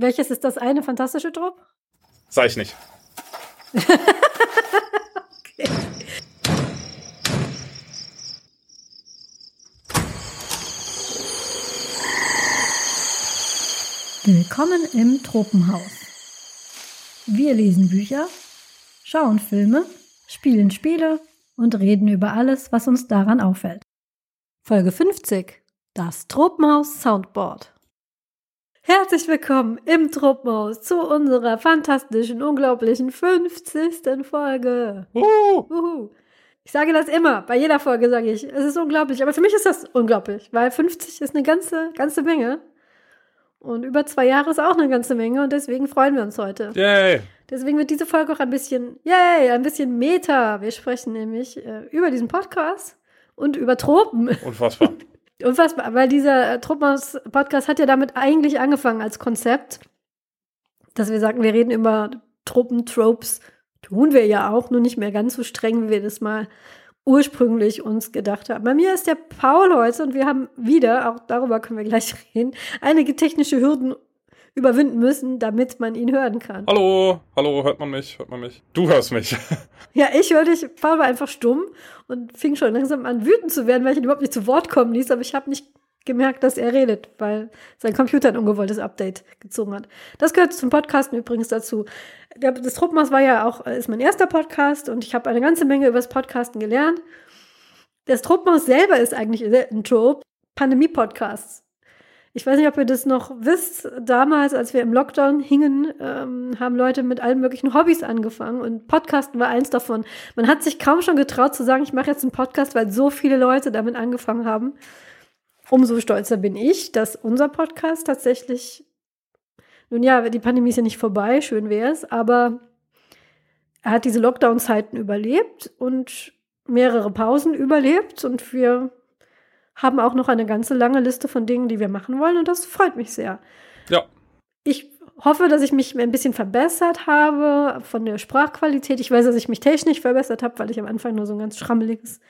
Welches ist das eine fantastische Drop? Sag ich nicht. okay. Willkommen im Tropenhaus. Wir lesen Bücher, schauen Filme, spielen Spiele und reden über alles, was uns daran auffällt. Folge 50. Das Tropenhaus Soundboard. Herzlich willkommen im Tropenhaus zu unserer fantastischen, unglaublichen 50. Folge. Uh. Uhu. Ich sage das immer, bei jeder Folge sage ich, es ist unglaublich, aber für mich ist das unglaublich, weil 50 ist eine ganze, ganze Menge. Und über zwei Jahre ist auch eine ganze Menge und deswegen freuen wir uns heute. Yay! Deswegen wird diese Folge auch ein bisschen, yay, ein bisschen Meta. Wir sprechen nämlich äh, über diesen Podcast und über Tropen. Unfassbar. Unfassbar, weil dieser äh, Tropenhaus-Podcast hat ja damit eigentlich angefangen als Konzept, dass wir sagen, wir reden über Tropen-Tropes. Tun wir ja auch, nur nicht mehr ganz so streng, wie wir das mal ursprünglich uns gedacht haben. Bei mir ist der Paul heute und wir haben wieder, auch darüber können wir gleich reden, einige technische Hürden überwinden müssen, damit man ihn hören kann. Hallo, hallo, hört man mich, hört man mich? Du hörst mich. Ja, ich höre dich. Paul war einfach stumm und fing schon langsam an wütend zu werden, weil ich ihn überhaupt nicht zu Wort kommen ließ, aber ich habe nicht gemerkt, dass er redet, weil sein Computer ein ungewolltes Update gezogen hat. Das gehört zum Podcasten übrigens dazu. Das Truppenhaus war ja auch, ist mein erster Podcast und ich habe eine ganze Menge über das Podcasten gelernt. Das Truppenhaus selber ist eigentlich ein Trope. Pandemie-Podcasts. Ich weiß nicht, ob ihr das noch wisst. Damals, als wir im Lockdown hingen, ähm, haben Leute mit allen möglichen Hobbys angefangen und Podcasten war eins davon. Man hat sich kaum schon getraut zu sagen, ich mache jetzt einen Podcast, weil so viele Leute damit angefangen haben umso stolzer bin ich, dass unser Podcast tatsächlich, nun ja, die Pandemie ist ja nicht vorbei, schön wäre es, aber er hat diese Lockdown-Zeiten überlebt und mehrere Pausen überlebt und wir haben auch noch eine ganze lange Liste von Dingen, die wir machen wollen und das freut mich sehr. Ja. Ich hoffe, dass ich mich ein bisschen verbessert habe von der Sprachqualität. Ich weiß, dass ich mich technisch verbessert habe, weil ich am Anfang nur so ein ganz schrammeliges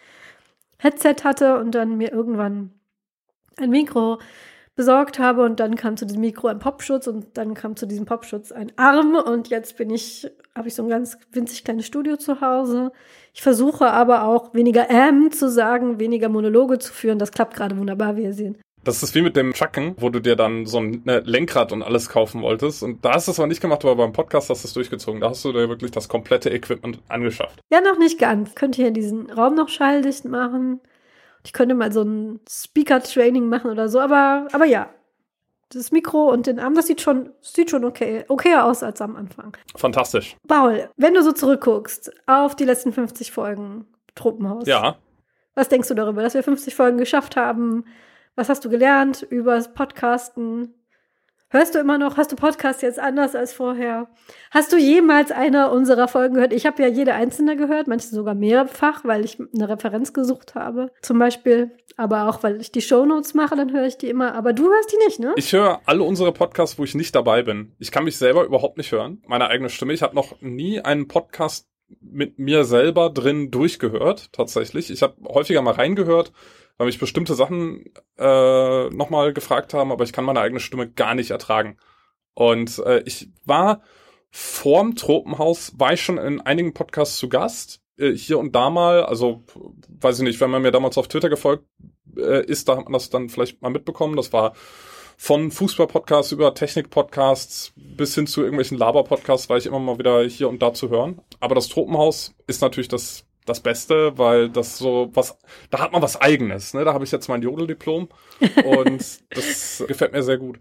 Headset hatte und dann mir irgendwann ein Mikro besorgt habe und dann kam zu diesem Mikro ein Popschutz und dann kam zu diesem Popschutz ein Arm und jetzt bin ich, habe ich so ein ganz winzig kleines Studio zu Hause. Ich versuche aber auch weniger ähm zu sagen, weniger Monologe zu führen. Das klappt gerade wunderbar, wie ihr sehen. Das ist wie mit dem Trucken, wo du dir dann so ein ne, Lenkrad und alles kaufen wolltest. Und da hast du es aber nicht gemacht, aber beim Podcast hast du es durchgezogen. Da hast du dir wirklich das komplette Equipment angeschafft. Ja, noch nicht ganz. Könnt ihr diesen Raum noch schalldicht machen? Ich könnte mal so ein Speaker-Training machen oder so, aber, aber ja. Das Mikro und den Arm, das sieht schon, sieht schon okay, okayer aus als am Anfang. Fantastisch. Paul, wenn du so zurückguckst auf die letzten 50 Folgen Tropenhaus. Ja. Was denkst du darüber, dass wir 50 Folgen geschafft haben? Was hast du gelernt über das Podcasten? Hörst du immer noch, hast du Podcast jetzt anders als vorher? Hast du jemals eine unserer Folgen gehört? Ich habe ja jede einzelne gehört, manche sogar mehrfach, weil ich eine Referenz gesucht habe. Zum Beispiel, aber auch, weil ich die Shownotes mache, dann höre ich die immer. Aber du hörst die nicht, ne? Ich höre alle unsere Podcasts, wo ich nicht dabei bin. Ich kann mich selber überhaupt nicht hören, meine eigene Stimme. Ich habe noch nie einen Podcast mit mir selber drin durchgehört, tatsächlich. Ich habe häufiger mal reingehört, weil mich bestimmte Sachen äh, nochmal gefragt haben, aber ich kann meine eigene Stimme gar nicht ertragen. Und äh, ich war vorm Tropenhaus, war ich schon in einigen Podcasts zu Gast, äh, hier und da mal, also weiß ich nicht, wenn man mir damals auf Twitter gefolgt äh, ist, da hat man das dann vielleicht mal mitbekommen. Das war von Fußball-Podcasts über Technik-Podcasts bis hin zu irgendwelchen Laber-Podcasts war ich immer mal wieder hier und da zu hören. Aber das Tropenhaus ist natürlich das das Beste, weil das so was, da hat man was Eigenes. Ne? Da habe ich jetzt mein Jodeldiplom und das gefällt mir sehr gut.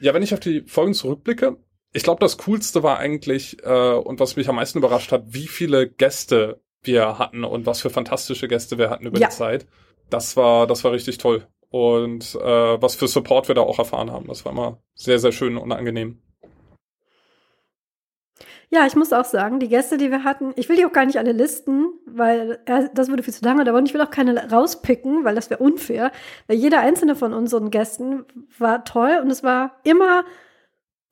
Ja, wenn ich auf die Folgen zurückblicke, ich glaube, das Coolste war eigentlich äh, und was mich am meisten überrascht hat, wie viele Gäste wir hatten und was für fantastische Gäste wir hatten über ja. die Zeit. Das war, das war richtig toll. Und äh, was für Support wir da auch erfahren haben. Das war immer sehr, sehr schön und angenehm. Ja, ich muss auch sagen, die Gäste, die wir hatten, ich will die auch gar nicht alle listen, weil äh, das würde viel zu lange dauern. Ich will auch keine rauspicken, weil das wäre unfair. Weil jeder einzelne von unseren Gästen war toll und es war immer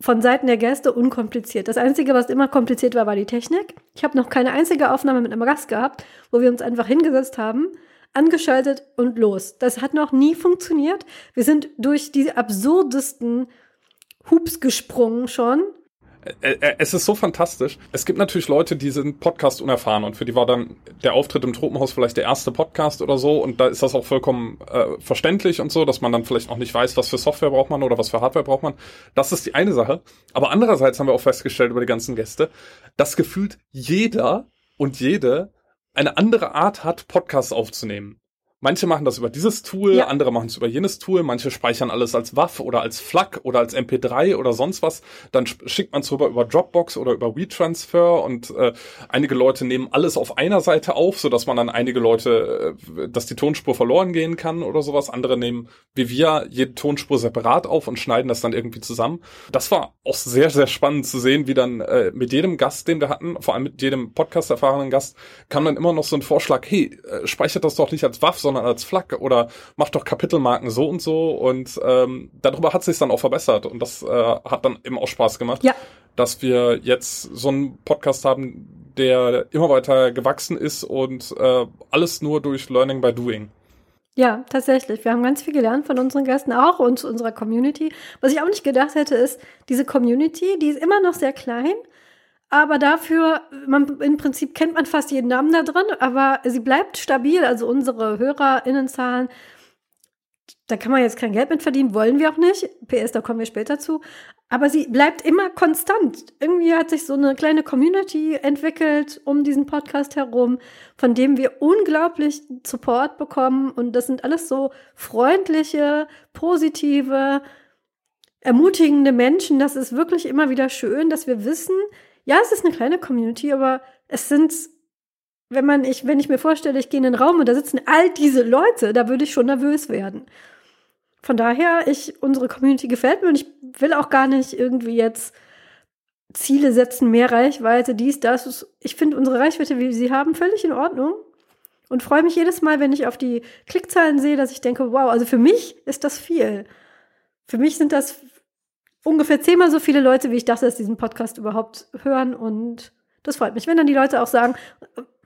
von Seiten der Gäste unkompliziert. Das Einzige, was immer kompliziert war, war die Technik. Ich habe noch keine einzige Aufnahme mit einem Gast gehabt, wo wir uns einfach hingesetzt haben, angeschaltet und los. Das hat noch nie funktioniert. Wir sind durch die absurdesten Hups gesprungen schon. Es ist so fantastisch. Es gibt natürlich Leute, die sind Podcast unerfahren und für die war dann der Auftritt im Tropenhaus vielleicht der erste Podcast oder so und da ist das auch vollkommen äh, verständlich und so, dass man dann vielleicht noch nicht weiß, was für Software braucht man oder was für Hardware braucht man. Das ist die eine Sache. Aber andererseits haben wir auch festgestellt über die ganzen Gäste, dass gefühlt jeder und jede eine andere Art hat, Podcasts aufzunehmen. Manche machen das über dieses Tool, ja. andere machen es über jenes Tool, manche speichern alles als WAF oder als FLAC oder als MP3 oder sonst was. Dann schickt man es rüber über Dropbox oder über WeTransfer und äh, einige Leute nehmen alles auf einer Seite auf, so dass man dann einige Leute, äh, dass die Tonspur verloren gehen kann oder sowas. Andere nehmen, wie wir, jede Tonspur separat auf und schneiden das dann irgendwie zusammen. Das war auch sehr, sehr spannend zu sehen, wie dann äh, mit jedem Gast, den wir hatten, vor allem mit jedem Podcast-erfahrenen Gast, kam dann immer noch so ein Vorschlag, hey, äh, speichert das doch nicht als WAF, sondern als FLAC oder macht doch Kapitelmarken so und so und ähm, darüber hat sich dann auch verbessert und das äh, hat dann eben auch Spaß gemacht, ja. dass wir jetzt so einen Podcast haben, der immer weiter gewachsen ist und äh, alles nur durch Learning by Doing. Ja, tatsächlich. Wir haben ganz viel gelernt von unseren Gästen auch und unserer Community. Was ich auch nicht gedacht hätte, ist, diese Community, die ist immer noch sehr klein, aber dafür, man, im Prinzip kennt man fast jeden Namen da drin, aber sie bleibt stabil. Also unsere HörerInnenzahlen, da kann man jetzt kein Geld mit verdienen, wollen wir auch nicht. PS, da kommen wir später zu. Aber sie bleibt immer konstant. Irgendwie hat sich so eine kleine Community entwickelt um diesen Podcast herum, von dem wir unglaublich Support bekommen. Und das sind alles so freundliche, positive, ermutigende Menschen. Das ist wirklich immer wieder schön, dass wir wissen, ja, es ist eine kleine Community, aber es sind, wenn man, ich, wenn ich mir vorstelle, ich gehe in den Raum und da sitzen all diese Leute, da würde ich schon nervös werden. Von daher, ich, unsere Community gefällt mir und ich will auch gar nicht irgendwie jetzt Ziele setzen, mehr Reichweite, dies, das. Ich finde unsere Reichweite, wie wir sie haben, völlig in Ordnung. Und freue mich jedes Mal, wenn ich auf die Klickzahlen sehe, dass ich denke, wow, also für mich ist das viel. Für mich sind das ungefähr zehnmal so viele Leute, wie ich dachte, dass diesen Podcast überhaupt hören. Und das freut mich, wenn dann die Leute auch sagen,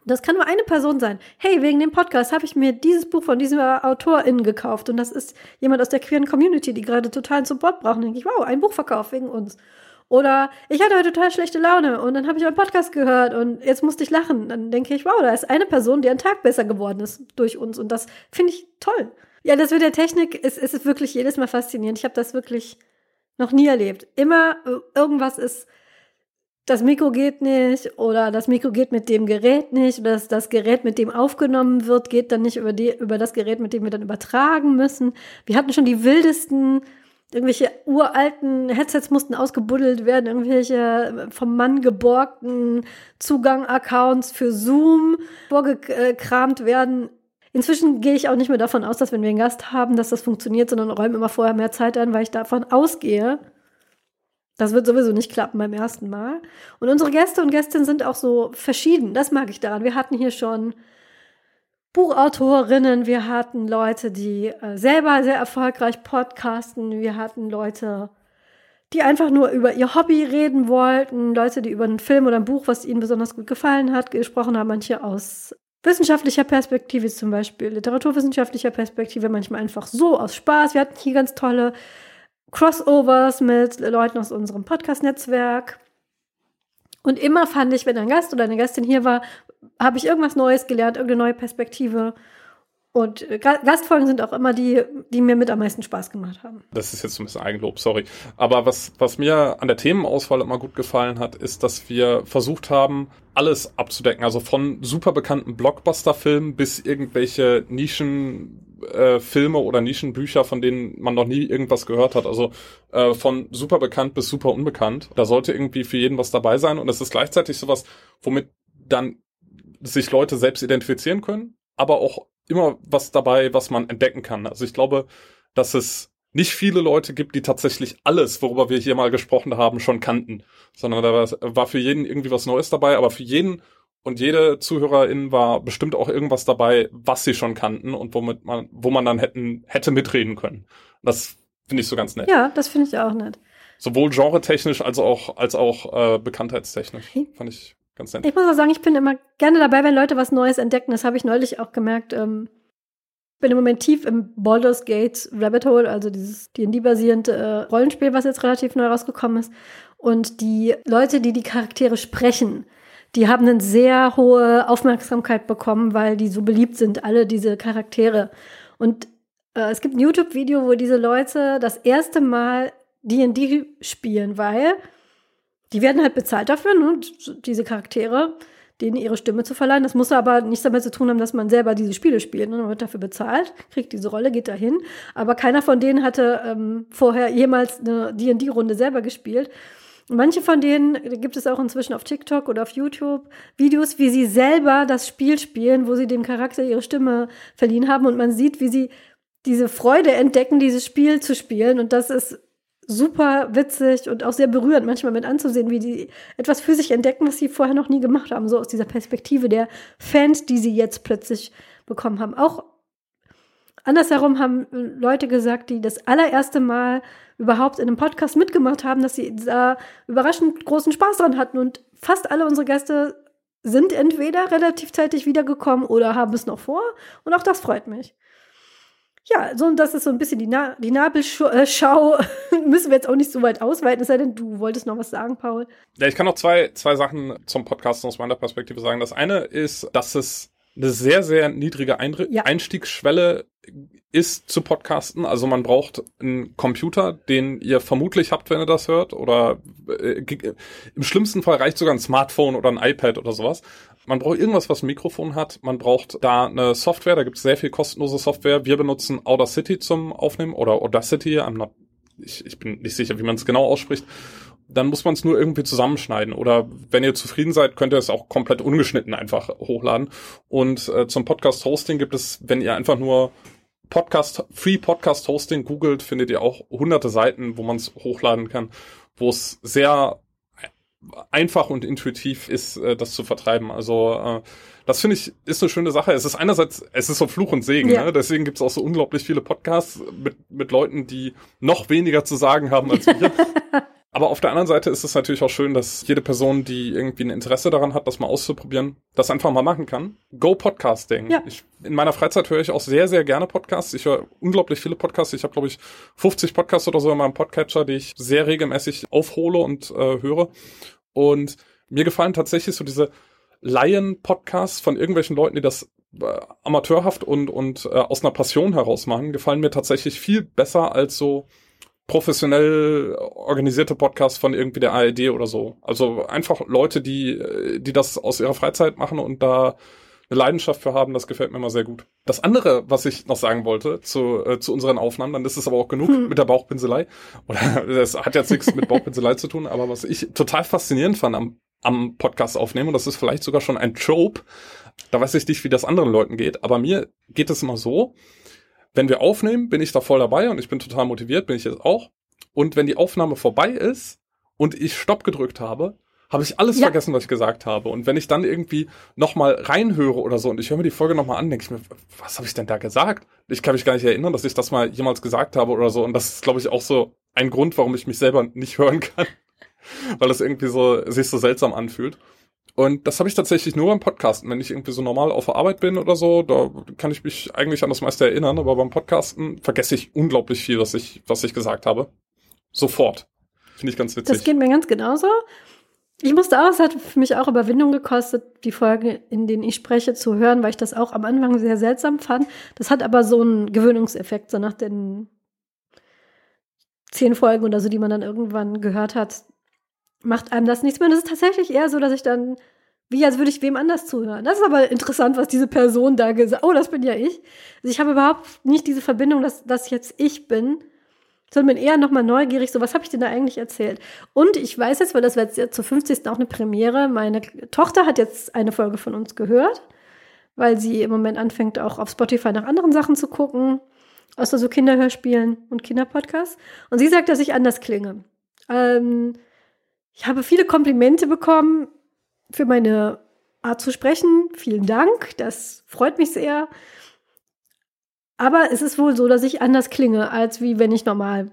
das kann nur eine Person sein. Hey, wegen dem Podcast habe ich mir dieses Buch von diesem AutorInnen gekauft. Und das ist jemand aus der queeren Community, die gerade totalen Support brauchen. Denke ich, wow, ein Buchverkauf wegen uns. Oder ich hatte heute total schlechte Laune und dann habe ich einen Podcast gehört und jetzt musste ich lachen. Dann denke ich, wow, da ist eine Person, die ein Tag besser geworden ist durch uns. Und das finde ich toll. Ja, das mit der Technik ist, ist wirklich jedes Mal faszinierend. Ich habe das wirklich noch nie erlebt. Immer äh, irgendwas ist, das Mikro geht nicht oder das Mikro geht mit dem Gerät nicht oder das, das Gerät, mit dem aufgenommen wird, geht dann nicht über, die, über das Gerät, mit dem wir dann übertragen müssen. Wir hatten schon die wildesten, irgendwelche uralten Headsets mussten ausgebuddelt werden, irgendwelche äh, vom Mann geborgten Zugang-Accounts für Zoom vorgekramt werden. Inzwischen gehe ich auch nicht mehr davon aus, dass wenn wir einen Gast haben, dass das funktioniert, sondern räume immer vorher mehr Zeit ein, weil ich davon ausgehe, das wird sowieso nicht klappen beim ersten Mal. Und unsere Gäste und Gästinnen sind auch so verschieden. Das mag ich daran. Wir hatten hier schon Buchautorinnen, wir hatten Leute, die äh, selber sehr erfolgreich podcasten, wir hatten Leute, die einfach nur über ihr Hobby reden wollten, Leute, die über einen Film oder ein Buch, was ihnen besonders gut gefallen hat, gesprochen haben, manche aus wissenschaftlicher Perspektive zum Beispiel, literaturwissenschaftlicher Perspektive, manchmal einfach so aus Spaß. Wir hatten hier ganz tolle Crossovers mit Leuten aus unserem Podcast-Netzwerk. Und immer fand ich, wenn ein Gast oder eine Gästin hier war, habe ich irgendwas Neues gelernt, irgendeine neue Perspektive. Und äh, Gastfolgen sind auch immer die, die mir mit am meisten Spaß gemacht haben. Das ist jetzt ein bisschen Eigenlob, sorry. Aber was, was mir an der Themenauswahl immer gut gefallen hat, ist, dass wir versucht haben, alles abzudecken. Also von super bekannten Blockbuster-Filmen bis irgendwelche Nischenfilme äh, oder Nischenbücher, von denen man noch nie irgendwas gehört hat. Also äh, von super bekannt bis super unbekannt. Da sollte irgendwie für jeden was dabei sein. Und es ist gleichzeitig sowas, womit dann sich Leute selbst identifizieren können, aber auch immer was dabei, was man entdecken kann. Also ich glaube, dass es nicht viele Leute gibt, die tatsächlich alles, worüber wir hier mal gesprochen haben, schon kannten, sondern da war für jeden irgendwie was Neues dabei, aber für jeden und jede Zuhörerin war bestimmt auch irgendwas dabei, was sie schon kannten und womit man, wo man dann hätten, hätte mitreden können. Das finde ich so ganz nett. Ja, das finde ich auch nett. Sowohl genretechnisch als auch, als auch äh, bekanntheitstechnisch. Fand ich ganz nett. Ich muss auch sagen, ich bin immer gerne dabei, wenn Leute was Neues entdecken. Das habe ich neulich auch gemerkt. Ähm, bin im Moment tief im Baldur's Gate Rabbit Hole, also dieses D&D-basierende äh, Rollenspiel, was jetzt relativ neu rausgekommen ist. Und die Leute, die die Charaktere sprechen, die haben eine sehr hohe Aufmerksamkeit bekommen, weil die so beliebt sind, alle diese Charaktere. Und äh, es gibt ein YouTube-Video, wo diese Leute das erste Mal D&D spielen, weil die werden halt bezahlt dafür, ne, diese Charaktere, denen ihre Stimme zu verleihen. Das muss aber nichts damit zu tun haben, dass man selber diese Spiele spielt. Ne? Man wird dafür bezahlt, kriegt diese Rolle, geht dahin. Aber keiner von denen hatte ähm, vorher jemals eine D&D-Runde selber gespielt. Manche von denen gibt es auch inzwischen auf TikTok oder auf YouTube Videos, wie sie selber das Spiel spielen, wo sie dem Charakter ihre Stimme verliehen haben und man sieht, wie sie diese Freude entdecken, dieses Spiel zu spielen und das ist super witzig und auch sehr berührend manchmal mit anzusehen, wie die etwas für sich entdecken, was sie vorher noch nie gemacht haben, so aus dieser Perspektive der Fans, die sie jetzt plötzlich bekommen haben. Auch andersherum haben Leute gesagt, die das allererste Mal überhaupt in einem Podcast mitgemacht haben, dass sie da überraschend großen Spaß dran hatten. Und fast alle unsere Gäste sind entweder relativ zeitig wiedergekommen oder haben es noch vor. Und auch das freut mich. Ja, so das ist so ein bisschen die, Na die Nabelschau. Äh, Müssen wir jetzt auch nicht so weit ausweiten, es sei denn, du wolltest noch was sagen, Paul. Ja, ich kann noch zwei, zwei Sachen zum Podcast aus meiner Perspektive sagen. Das eine ist, dass es eine sehr, sehr niedrige Einri ja. Einstiegsschwelle ist zu podcasten. Also man braucht einen Computer, den ihr vermutlich habt, wenn ihr das hört. Oder äh, im schlimmsten Fall reicht sogar ein Smartphone oder ein iPad oder sowas. Man braucht irgendwas, was ein Mikrofon hat. Man braucht da eine Software, da gibt es sehr viel kostenlose Software. Wir benutzen Audacity zum Aufnehmen oder Audacity. I'm not, ich, ich bin nicht sicher, wie man es genau ausspricht dann muss man es nur irgendwie zusammenschneiden. Oder wenn ihr zufrieden seid, könnt ihr es auch komplett ungeschnitten einfach hochladen. Und äh, zum Podcast-Hosting gibt es, wenn ihr einfach nur Podcast, Free Podcast Hosting googelt, findet ihr auch hunderte Seiten, wo man es hochladen kann, wo es sehr einfach und intuitiv ist, äh, das zu vertreiben. Also äh, das finde ich ist eine schöne Sache. Es ist einerseits, es ist so Fluch und Segen. Ja. Ne? Deswegen gibt es auch so unglaublich viele Podcasts mit, mit Leuten, die noch weniger zu sagen haben als wir. Aber auf der anderen Seite ist es natürlich auch schön, dass jede Person, die irgendwie ein Interesse daran hat, das mal auszuprobieren, das einfach mal machen kann. Go Podcasting. Ja. Ich, in meiner Freizeit höre ich auch sehr, sehr gerne Podcasts. Ich höre unglaublich viele Podcasts. Ich habe, glaube ich, 50 Podcasts oder so in meinem Podcatcher, die ich sehr regelmäßig aufhole und äh, höre. Und mir gefallen tatsächlich so diese Laien-Podcasts von irgendwelchen Leuten, die das äh, amateurhaft und, und äh, aus einer Passion heraus machen, gefallen mir tatsächlich viel besser als so professionell organisierte Podcasts von irgendwie der ARD oder so. Also einfach Leute, die, die das aus ihrer Freizeit machen und da eine Leidenschaft für haben, das gefällt mir immer sehr gut. Das andere, was ich noch sagen wollte zu, äh, zu unseren Aufnahmen, dann ist es aber auch genug hm. mit der Bauchpinselei. Oder das hat jetzt nichts mit Bauchpinselei zu tun, aber was ich total faszinierend fand am, am Podcast aufnehmen, und das ist vielleicht sogar schon ein Trope, da weiß ich nicht, wie das anderen Leuten geht, aber mir geht es immer so, wenn wir aufnehmen, bin ich da voll dabei und ich bin total motiviert, bin ich jetzt auch. Und wenn die Aufnahme vorbei ist und ich Stopp gedrückt habe, habe ich alles ja. vergessen, was ich gesagt habe. Und wenn ich dann irgendwie nochmal reinhöre oder so und ich höre mir die Folge nochmal an, denke ich mir, was habe ich denn da gesagt? Ich kann mich gar nicht erinnern, dass ich das mal jemals gesagt habe oder so. Und das ist, glaube ich, auch so ein Grund, warum ich mich selber nicht hören kann. Weil es irgendwie so sich so seltsam anfühlt. Und das habe ich tatsächlich nur beim Podcasten. Wenn ich irgendwie so normal auf der Arbeit bin oder so, da kann ich mich eigentlich an das meiste erinnern, aber beim Podcasten vergesse ich unglaublich viel, was ich, was ich gesagt habe. Sofort. Finde ich ganz witzig. Das geht mir ganz genauso. Ich musste auch, es hat für mich auch Überwindung gekostet, die Folgen, in denen ich spreche, zu hören, weil ich das auch am Anfang sehr seltsam fand. Das hat aber so einen Gewöhnungseffekt, so nach den zehn Folgen oder so, die man dann irgendwann gehört hat, macht einem das nichts mehr. Und es ist tatsächlich eher so, dass ich dann, wie als würde ich wem anders zuhören. Das ist aber interessant, was diese Person da gesagt hat. Oh, das bin ja ich. Also ich habe überhaupt nicht diese Verbindung, dass das jetzt ich bin, sondern bin eher nochmal neugierig, so was habe ich denn da eigentlich erzählt? Und ich weiß jetzt, weil das wird jetzt zur 50. auch eine Premiere, meine Tochter hat jetzt eine Folge von uns gehört, weil sie im Moment anfängt, auch auf Spotify nach anderen Sachen zu gucken, außer so Kinderhörspielen und Kinderpodcasts. Und sie sagt, dass ich anders klinge. Ähm, ich habe viele Komplimente bekommen für meine Art zu sprechen. Vielen Dank, das freut mich sehr. Aber es ist wohl so, dass ich anders klinge, als wie wenn ich normal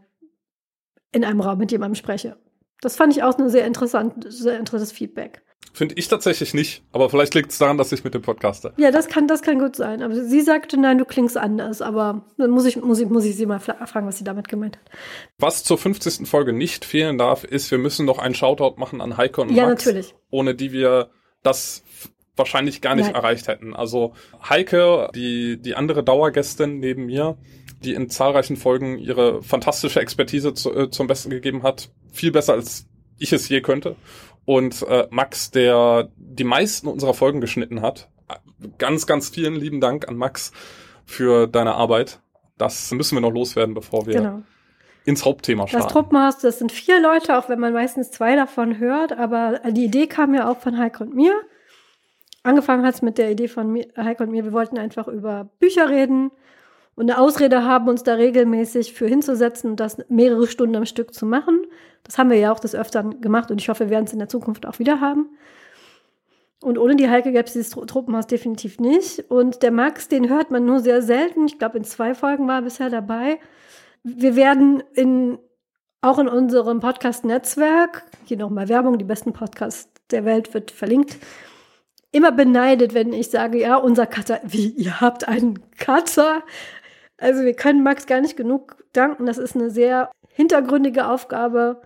in einem Raum mit jemandem spreche. Das fand ich auch ein sehr, interessant, sehr interessantes Feedback. Finde ich tatsächlich nicht, aber vielleicht liegt es daran, dass ich mit dem Podcaster. Ja, das kann, das kann gut sein. Aber sie sagte, nein, du klingst anders. Aber dann muss ich, muss ich, muss ich sie mal fragen, was sie damit gemeint hat. Was zur 50. Folge nicht fehlen darf, ist, wir müssen noch einen Shoutout machen an Heike und ja, Max. Ja, natürlich. Ohne die wir das wahrscheinlich gar nicht nein. erreicht hätten. Also Heike, die, die andere Dauergästin neben mir, die in zahlreichen Folgen ihre fantastische Expertise zu, äh, zum Besten gegeben hat. Viel besser als ich es je könnte und äh, Max, der die meisten unserer Folgen geschnitten hat. Ganz, ganz vielen lieben Dank an Max für deine Arbeit. Das müssen wir noch loswerden, bevor wir genau. ins Hauptthema starten. Das Truppenhaus, das sind vier Leute, auch wenn man meistens zwei davon hört, aber die Idee kam ja auch von Heike und mir. Angefangen hat es mit der Idee von Heike und mir, wir wollten einfach über Bücher reden und eine Ausrede haben, uns da regelmäßig für hinzusetzen und das mehrere Stunden am Stück zu machen. Das haben wir ja auch des Öfteren gemacht und ich hoffe, wir werden es in der Zukunft auch wieder haben. Und ohne die Heike gäbe es dieses Truppenhaus definitiv nicht. Und der Max, den hört man nur sehr selten. Ich glaube, in zwei Folgen war er bisher dabei. Wir werden in, auch in unserem Podcast-Netzwerk, hier nochmal Werbung, die besten Podcasts der Welt wird verlinkt, immer beneidet, wenn ich sage, ja, unser Cutter, wie, ihr habt einen Cutter? Also wir können Max gar nicht genug danken. Das ist eine sehr hintergründige Aufgabe,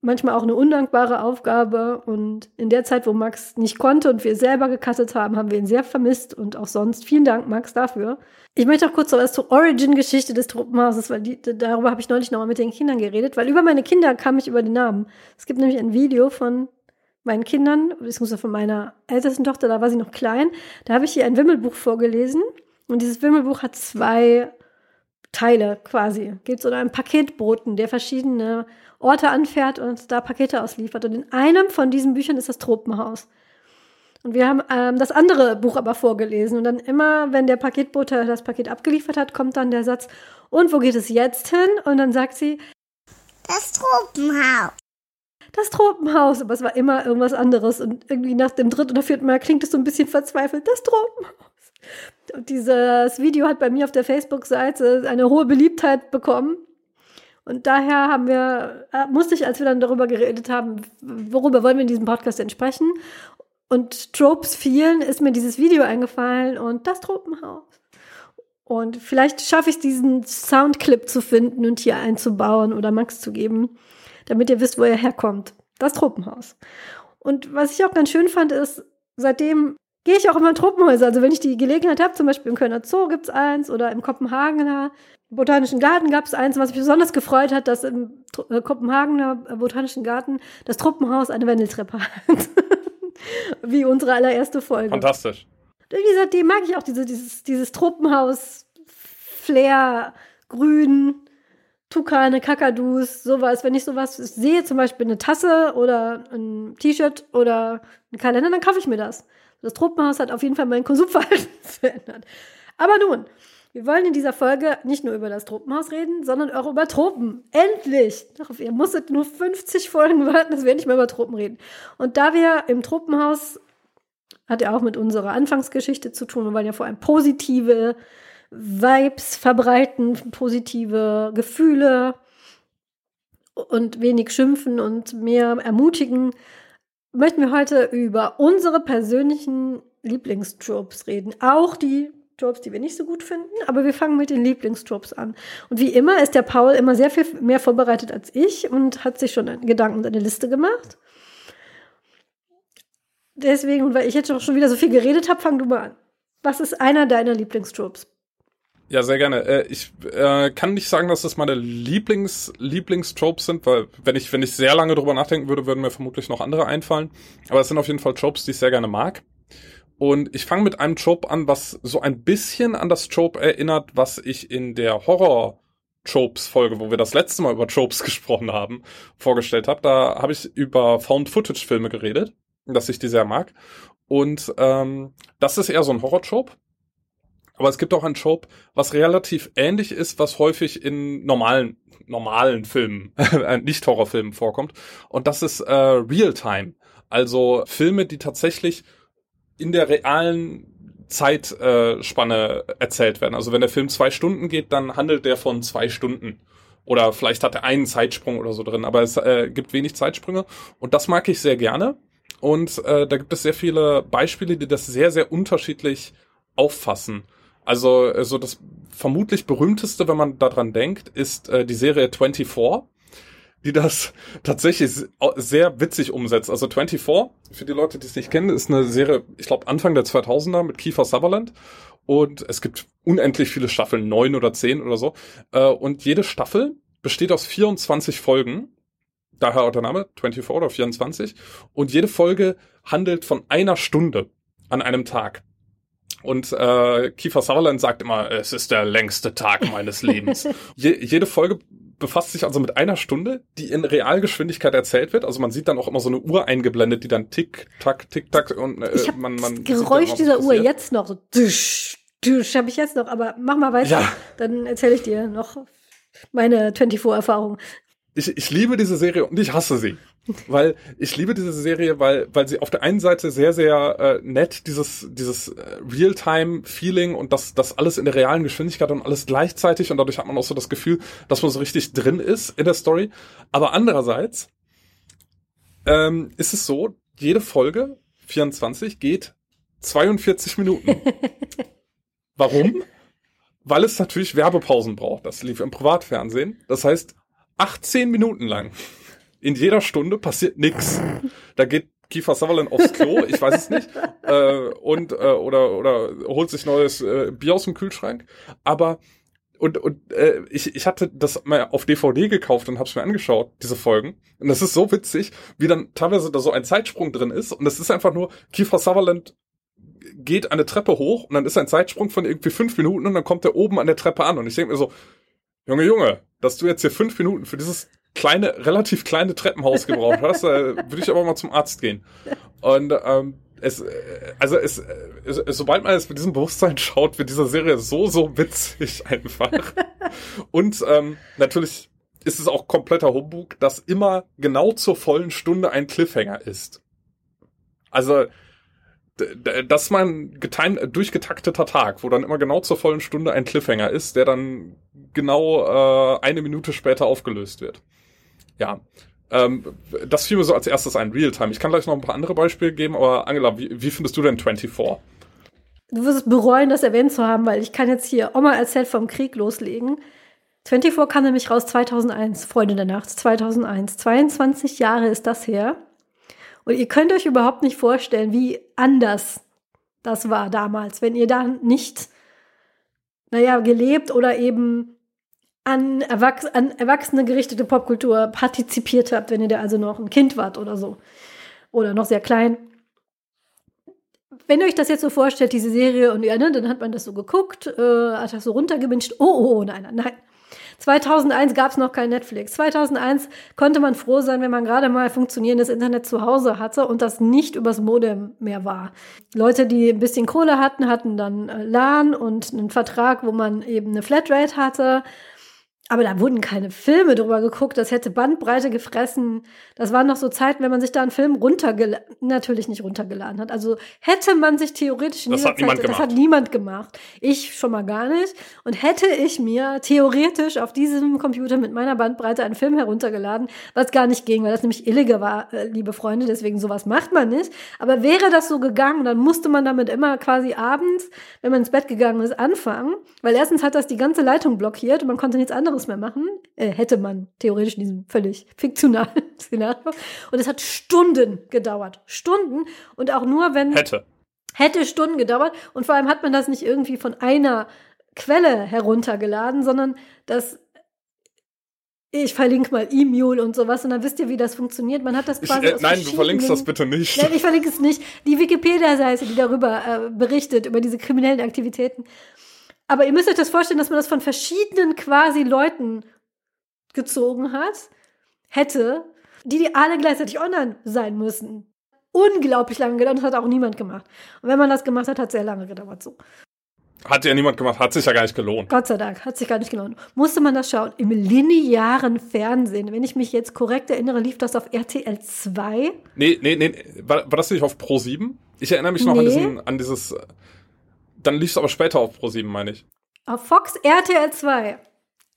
manchmal auch eine undankbare Aufgabe. Und in der Zeit, wo Max nicht konnte und wir selber gecuttet haben, haben wir ihn sehr vermisst und auch sonst. Vielen Dank, Max, dafür. Ich möchte auch kurz noch was zur Origin-Geschichte des Truppenhauses, weil die, darüber habe ich neulich nochmal mit den Kindern geredet, weil über meine Kinder kam ich über den Namen. Es gibt nämlich ein Video von meinen Kindern, beziehungsweise von meiner ältesten Tochter, da war sie noch klein, da habe ich ihr ein Wimmelbuch vorgelesen und dieses Wimmelbuch hat zwei Teile quasi. Geht so einem Paketboten, der verschiedene Orte anfährt und da Pakete ausliefert. Und in einem von diesen Büchern ist das Tropenhaus. Und wir haben ähm, das andere Buch aber vorgelesen. Und dann immer, wenn der Paketbote das Paket abgeliefert hat, kommt dann der Satz, und wo geht es jetzt hin? Und dann sagt sie, das Tropenhaus. Das Tropenhaus. Aber es war immer irgendwas anderes. Und irgendwie nach dem dritten oder vierten Mal klingt es so ein bisschen verzweifelt. Das Tropenhaus. Dieses Video hat bei mir auf der Facebook-Seite eine hohe Beliebtheit bekommen. Und daher haben wir, äh, musste ich, als wir dann darüber geredet haben, worüber wollen wir in diesem Podcast denn sprechen? Und Tropes vielen ist mir dieses Video eingefallen und das Tropenhaus. Und vielleicht schaffe ich es, diesen Soundclip zu finden und hier einzubauen oder Max zu geben, damit ihr wisst, wo er herkommt. Das Tropenhaus. Und was ich auch ganz schön fand, ist, seitdem gehe ich auch immer in Tropenhäuser. Also wenn ich die Gelegenheit habe, zum Beispiel im Kölner Zoo gibt es eins oder im Kopenhagener Botanischen Garten gab es eins. Was mich besonders gefreut hat, dass im äh, Kopenhagener Botanischen Garten das Truppenhaus eine Wendeltreppe hat. Wie unsere allererste Folge. Fantastisch. Wie gesagt, die mag ich auch, diese, dieses, dieses Truppenhaus, Flair, Grün, Tukane, Kakadus, sowas. Wenn ich sowas sehe, zum Beispiel eine Tasse oder ein T-Shirt oder ein Kalender, dann kaufe ich mir das. Das Tropenhaus hat auf jeden Fall mein Konsumverhalten verändert. Aber nun, wir wollen in dieser Folge nicht nur über das Tropenhaus reden, sondern auch über Tropen. Endlich! Darauf, ihr musstet nur 50 Folgen warten, dass wir nicht mehr über Tropen reden. Und da wir im Tropenhaus, hat ja auch mit unserer Anfangsgeschichte zu tun, wir wollen ja vor allem positive Vibes verbreiten, positive Gefühle und wenig schimpfen und mehr ermutigen, möchten wir heute über unsere persönlichen Lieblingstropes reden. Auch die Tropes, die wir nicht so gut finden, aber wir fangen mit den Lieblingstropes an. Und wie immer ist der Paul immer sehr viel mehr vorbereitet als ich und hat sich schon Gedanken und eine Liste gemacht. Deswegen, weil ich jetzt schon wieder so viel geredet habe, fang du mal an. Was ist einer deiner Lieblingstropes? Ja, sehr gerne. Äh, ich äh, kann nicht sagen, dass das meine Lieblings Lieblingstropes sind, weil wenn ich wenn ich sehr lange drüber nachdenken würde, würden mir vermutlich noch andere einfallen. Aber es sind auf jeden Fall Tropes, die ich sehr gerne mag. Und ich fange mit einem Trope an, was so ein bisschen an das Trope erinnert, was ich in der Horror Tropes Folge, wo wir das letzte Mal über Tropes gesprochen haben, vorgestellt habe. Da habe ich über Found Footage Filme geredet, dass ich die sehr mag. Und ähm, das ist eher so ein Horror Trope aber es gibt auch ein Trope, was relativ ähnlich ist, was häufig in normalen normalen Filmen, äh, nicht Horrorfilmen vorkommt. Und das ist äh, Real-Time. Also Filme, die tatsächlich in der realen Zeitspanne äh, erzählt werden. Also wenn der Film zwei Stunden geht, dann handelt der von zwei Stunden. Oder vielleicht hat er einen Zeitsprung oder so drin, aber es äh, gibt wenig Zeitsprünge. Und das mag ich sehr gerne. Und äh, da gibt es sehr viele Beispiele, die das sehr, sehr unterschiedlich auffassen. Also äh, so das vermutlich berühmteste, wenn man daran denkt, ist äh, die Serie 24, die das tatsächlich sehr witzig umsetzt. Also 24, für die Leute, die es nicht kennen, ist eine Serie, ich glaube Anfang der 2000er mit Kiefer Sutherland. Und es gibt unendlich viele Staffeln, neun oder zehn oder so. Äh, und jede Staffel besteht aus 24 Folgen. Daher auch der Name, 24 oder 24. Und jede Folge handelt von einer Stunde an einem Tag. Und äh, Kiefer Sutherland sagt immer, es ist der längste Tag meines Lebens. Je, jede Folge befasst sich also mit einer Stunde, die in Realgeschwindigkeit erzählt wird. Also man sieht dann auch immer so eine Uhr eingeblendet, die dann tick, tack, tick, tack und äh, ich hab man, man das Geräusch dieser Uhr jetzt noch so tsch, tsch, habe ich jetzt noch, aber mach mal weiter, Ja. dann erzähle ich dir noch meine 24-Erfahrung. ich, ich liebe diese Serie und ich hasse sie. Weil ich liebe diese Serie, weil, weil sie auf der einen Seite sehr, sehr äh, nett dieses, dieses äh, Realtime-Feeling und das, das alles in der realen Geschwindigkeit und alles gleichzeitig und dadurch hat man auch so das Gefühl, dass man so richtig drin ist in der Story. Aber andererseits ähm, ist es so, jede Folge, 24, geht 42 Minuten. Warum? Weil es natürlich Werbepausen braucht. Das lief im Privatfernsehen. Das heißt, 18 Minuten lang in jeder Stunde passiert nix. Da geht Kiefer Sutherland aufs Klo, ich weiß es nicht, äh, und äh, oder oder holt sich neues äh, Bier aus dem Kühlschrank. Aber und und äh, ich ich hatte das mal auf DVD gekauft und hab's mir angeschaut diese Folgen und das ist so witzig, wie dann teilweise da so ein Zeitsprung drin ist und es ist einfach nur Kiefer Sutherland geht eine Treppe hoch und dann ist ein Zeitsprung von irgendwie fünf Minuten und dann kommt er oben an der Treppe an und ich denke mir so Junge Junge, dass du jetzt hier fünf Minuten für dieses kleine, relativ kleine Treppenhaus gebraucht hast, äh, würde ich aber mal zum Arzt gehen. Und ähm, es, äh, also es, äh, es, sobald man es mit diesem Bewusstsein schaut, wird diese Serie so, so witzig einfach. Und ähm, natürlich ist es auch kompletter Humbug, dass immer genau zur vollen Stunde ein Cliffhanger ist. Also das ist mal ein getimed, durchgetakteter Tag, wo dann immer genau zur vollen Stunde ein Cliffhanger ist, der dann genau äh, eine Minute später aufgelöst wird. Ja, ähm, das fiel mir so als erstes ein, Realtime. Ich kann gleich noch ein paar andere Beispiele geben, aber Angela, wie, wie findest du denn 24? Du wirst es bereuen, das erwähnt zu haben, weil ich kann jetzt hier Oma erzählt vom Krieg loslegen. 24 kam nämlich raus 2001, Freunde der Nacht, 2001. 22 Jahre ist das her. Und ihr könnt euch überhaupt nicht vorstellen, wie anders das war damals, wenn ihr da nicht, naja, gelebt oder eben an, Erwachs an Erwachsene gerichtete Popkultur partizipiert habt, wenn ihr da also noch ein Kind wart oder so. Oder noch sehr klein wenn ihr euch das jetzt so vorstellt, diese Serie, und ja, ne, dann hat man das so geguckt, äh, hat das so runtergeminscht. Oh, oh, oh, nein, nein, nein. 2001 gab es noch kein Netflix. 2001 konnte man froh sein, wenn man gerade mal funktionierendes Internet zu Hause hatte und das nicht übers Modem mehr war. Leute, die ein bisschen Kohle hatten, hatten dann äh, LAN und einen Vertrag, wo man eben eine Flatrate hatte. Aber da wurden keine Filme drüber geguckt, das hätte Bandbreite gefressen. Das waren noch so Zeiten, wenn man sich da einen Film runtergeladen, natürlich nicht runtergeladen hat. Also hätte man sich theoretisch in Das dieser hat niemand Zeit, das gemacht. hat niemand gemacht. Ich schon mal gar nicht. Und hätte ich mir theoretisch auf diesem Computer mit meiner Bandbreite einen Film heruntergeladen, was gar nicht ging, weil das nämlich illegal war, äh, liebe Freunde, deswegen sowas macht man nicht. Aber wäre das so gegangen, dann musste man damit immer quasi abends, wenn man ins Bett gegangen ist, anfangen, weil erstens hat das die ganze Leitung blockiert und man konnte nichts anderes mehr machen. Äh, hätte man theoretisch in diesem völlig fiktionalen Szenario. Und es hat Stunden gedauert. Stunden. Und auch nur, wenn Hätte. hätte Stunden gedauert. Und vor allem hat man das nicht irgendwie von einer Quelle heruntergeladen, sondern das ich verlinke mal E-Mule und sowas und dann wisst ihr, wie das funktioniert. Man hat das Ich, quasi äh, aus nein, du verlinkst das bitte nicht. Nein, ich verlinke es nicht. Die Wikipedia-Seite, die darüber äh, berichtet, über diese kriminellen Aktivitäten. Aber ihr müsst euch das vorstellen, dass man das von verschiedenen quasi Leuten gezogen hat, hätte, die, die alle gleichzeitig online sein müssen. Unglaublich lange gedauert, das hat auch niemand gemacht. Und wenn man das gemacht hat, hat es sehr lange gedauert. So. Hat ja niemand gemacht, hat sich ja gar nicht gelohnt. Gott sei Dank, hat sich gar nicht gelohnt. Musste man das schauen? Im linearen Fernsehen, wenn ich mich jetzt korrekt erinnere, lief das auf RTL 2. Nee, nee, nee, war, war das nicht auf Pro 7? Ich erinnere mich noch an Nee. diesen, an dieses, dann lief es aber später auf Pro 7, meine ich. Auf Fox RTL 2.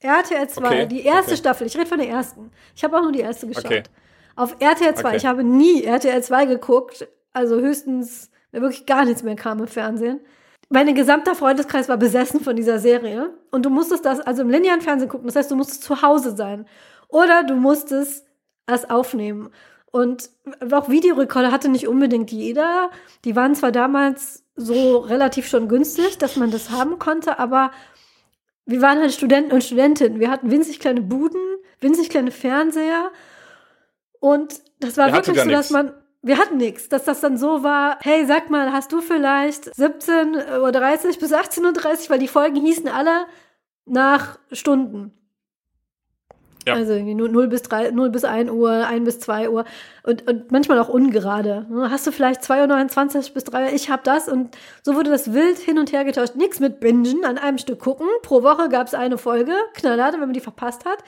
RTL 2, Okay, die erste okay. Staffel. Ich rede von der ersten. Ich habe auch nur die erste geschaut. Okay. Auf RTL 2. Okay. Ich habe nie RTL 2 geguckt. Also höchstens, wenn wirklich gar nichts mehr kam im Fernsehen. Mein gesamter Freundeskreis war besessen von dieser Serie. Und du musstest das also im linearen Fernsehen gucken. Das heißt, du musstest zu Hause sein. Oder du musstest es aufnehmen. Und auch Videorekorder hatte nicht unbedingt jeder. Die waren zwar damals so relativ schon günstig, dass man das haben konnte, aber wir waren halt Studenten und Studentinnen. Wir hatten winzig kleine Buden, winzig kleine Fernseher. Und das war hattet wirklich so, dass nix. man, wir hatten nichts, dass das dann so war, hey, sag mal, hast du vielleicht 17.30 Uhr bis 18.30 Uhr, weil die Folgen hießen alle nach Stunden. Ja. Also irgendwie nur 0 bis 3, 0 bis 1 Uhr, 1 bis 2 Uhr und, und manchmal auch ungerade. Ne, Hast du vielleicht 2.29 Uhr bis 3 Uhr, ich hab das und so wurde das wild hin und her getauscht. Nichts mit Bingen, an einem Stück gucken. Pro Woche gab es eine Folge, knallhart, wenn man die verpasst hat.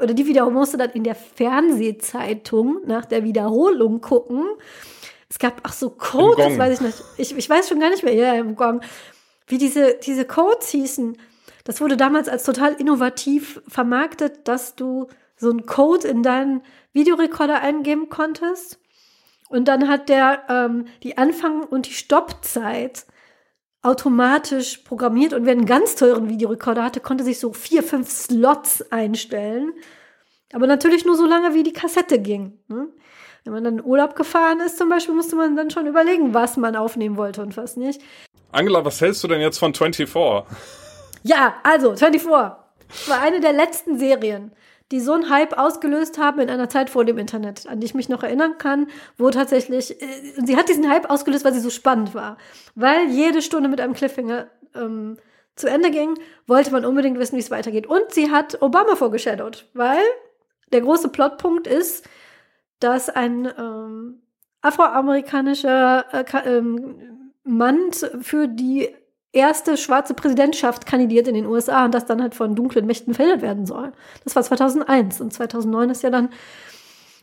Oder die Wiederholung musste dann in der Fernsehzeitung nach der Wiederholung gucken. Es gab auch so Codes, das weiß ich nicht. Ich, ich weiß schon gar nicht mehr, ja, im Gong. Wie diese, diese Codes hießen. Das wurde damals als total innovativ vermarktet, dass du so einen Code in deinen Videorekorder eingeben konntest. Und dann hat der ähm, die Anfang- und die Stoppzeit automatisch programmiert. Und wer einen ganz teuren Videorekorder hatte, konnte sich so vier, fünf Slots einstellen. Aber natürlich nur so lange, wie die Kassette ging. Ne? Wenn man dann in Urlaub gefahren ist, zum Beispiel, musste man dann schon überlegen, was man aufnehmen wollte und was nicht. Angela, was hältst du denn jetzt von 24? Ja, also 24 war eine der letzten Serien, die so einen Hype ausgelöst haben in einer Zeit vor dem Internet, an die ich mich noch erinnern kann, wo tatsächlich, äh, sie hat diesen Hype ausgelöst, weil sie so spannend war. Weil jede Stunde mit einem Cliffhanger ähm, zu Ende ging, wollte man unbedingt wissen, wie es weitergeht. Und sie hat Obama vorgeshadowt, weil der große Plotpunkt ist, dass ein ähm, afroamerikanischer äh, ähm, Mann für die erste schwarze Präsidentschaft kandidiert in den USA und das dann halt von dunklen Mächten verhindert werden soll. Das war 2001 und 2009 ist ja dann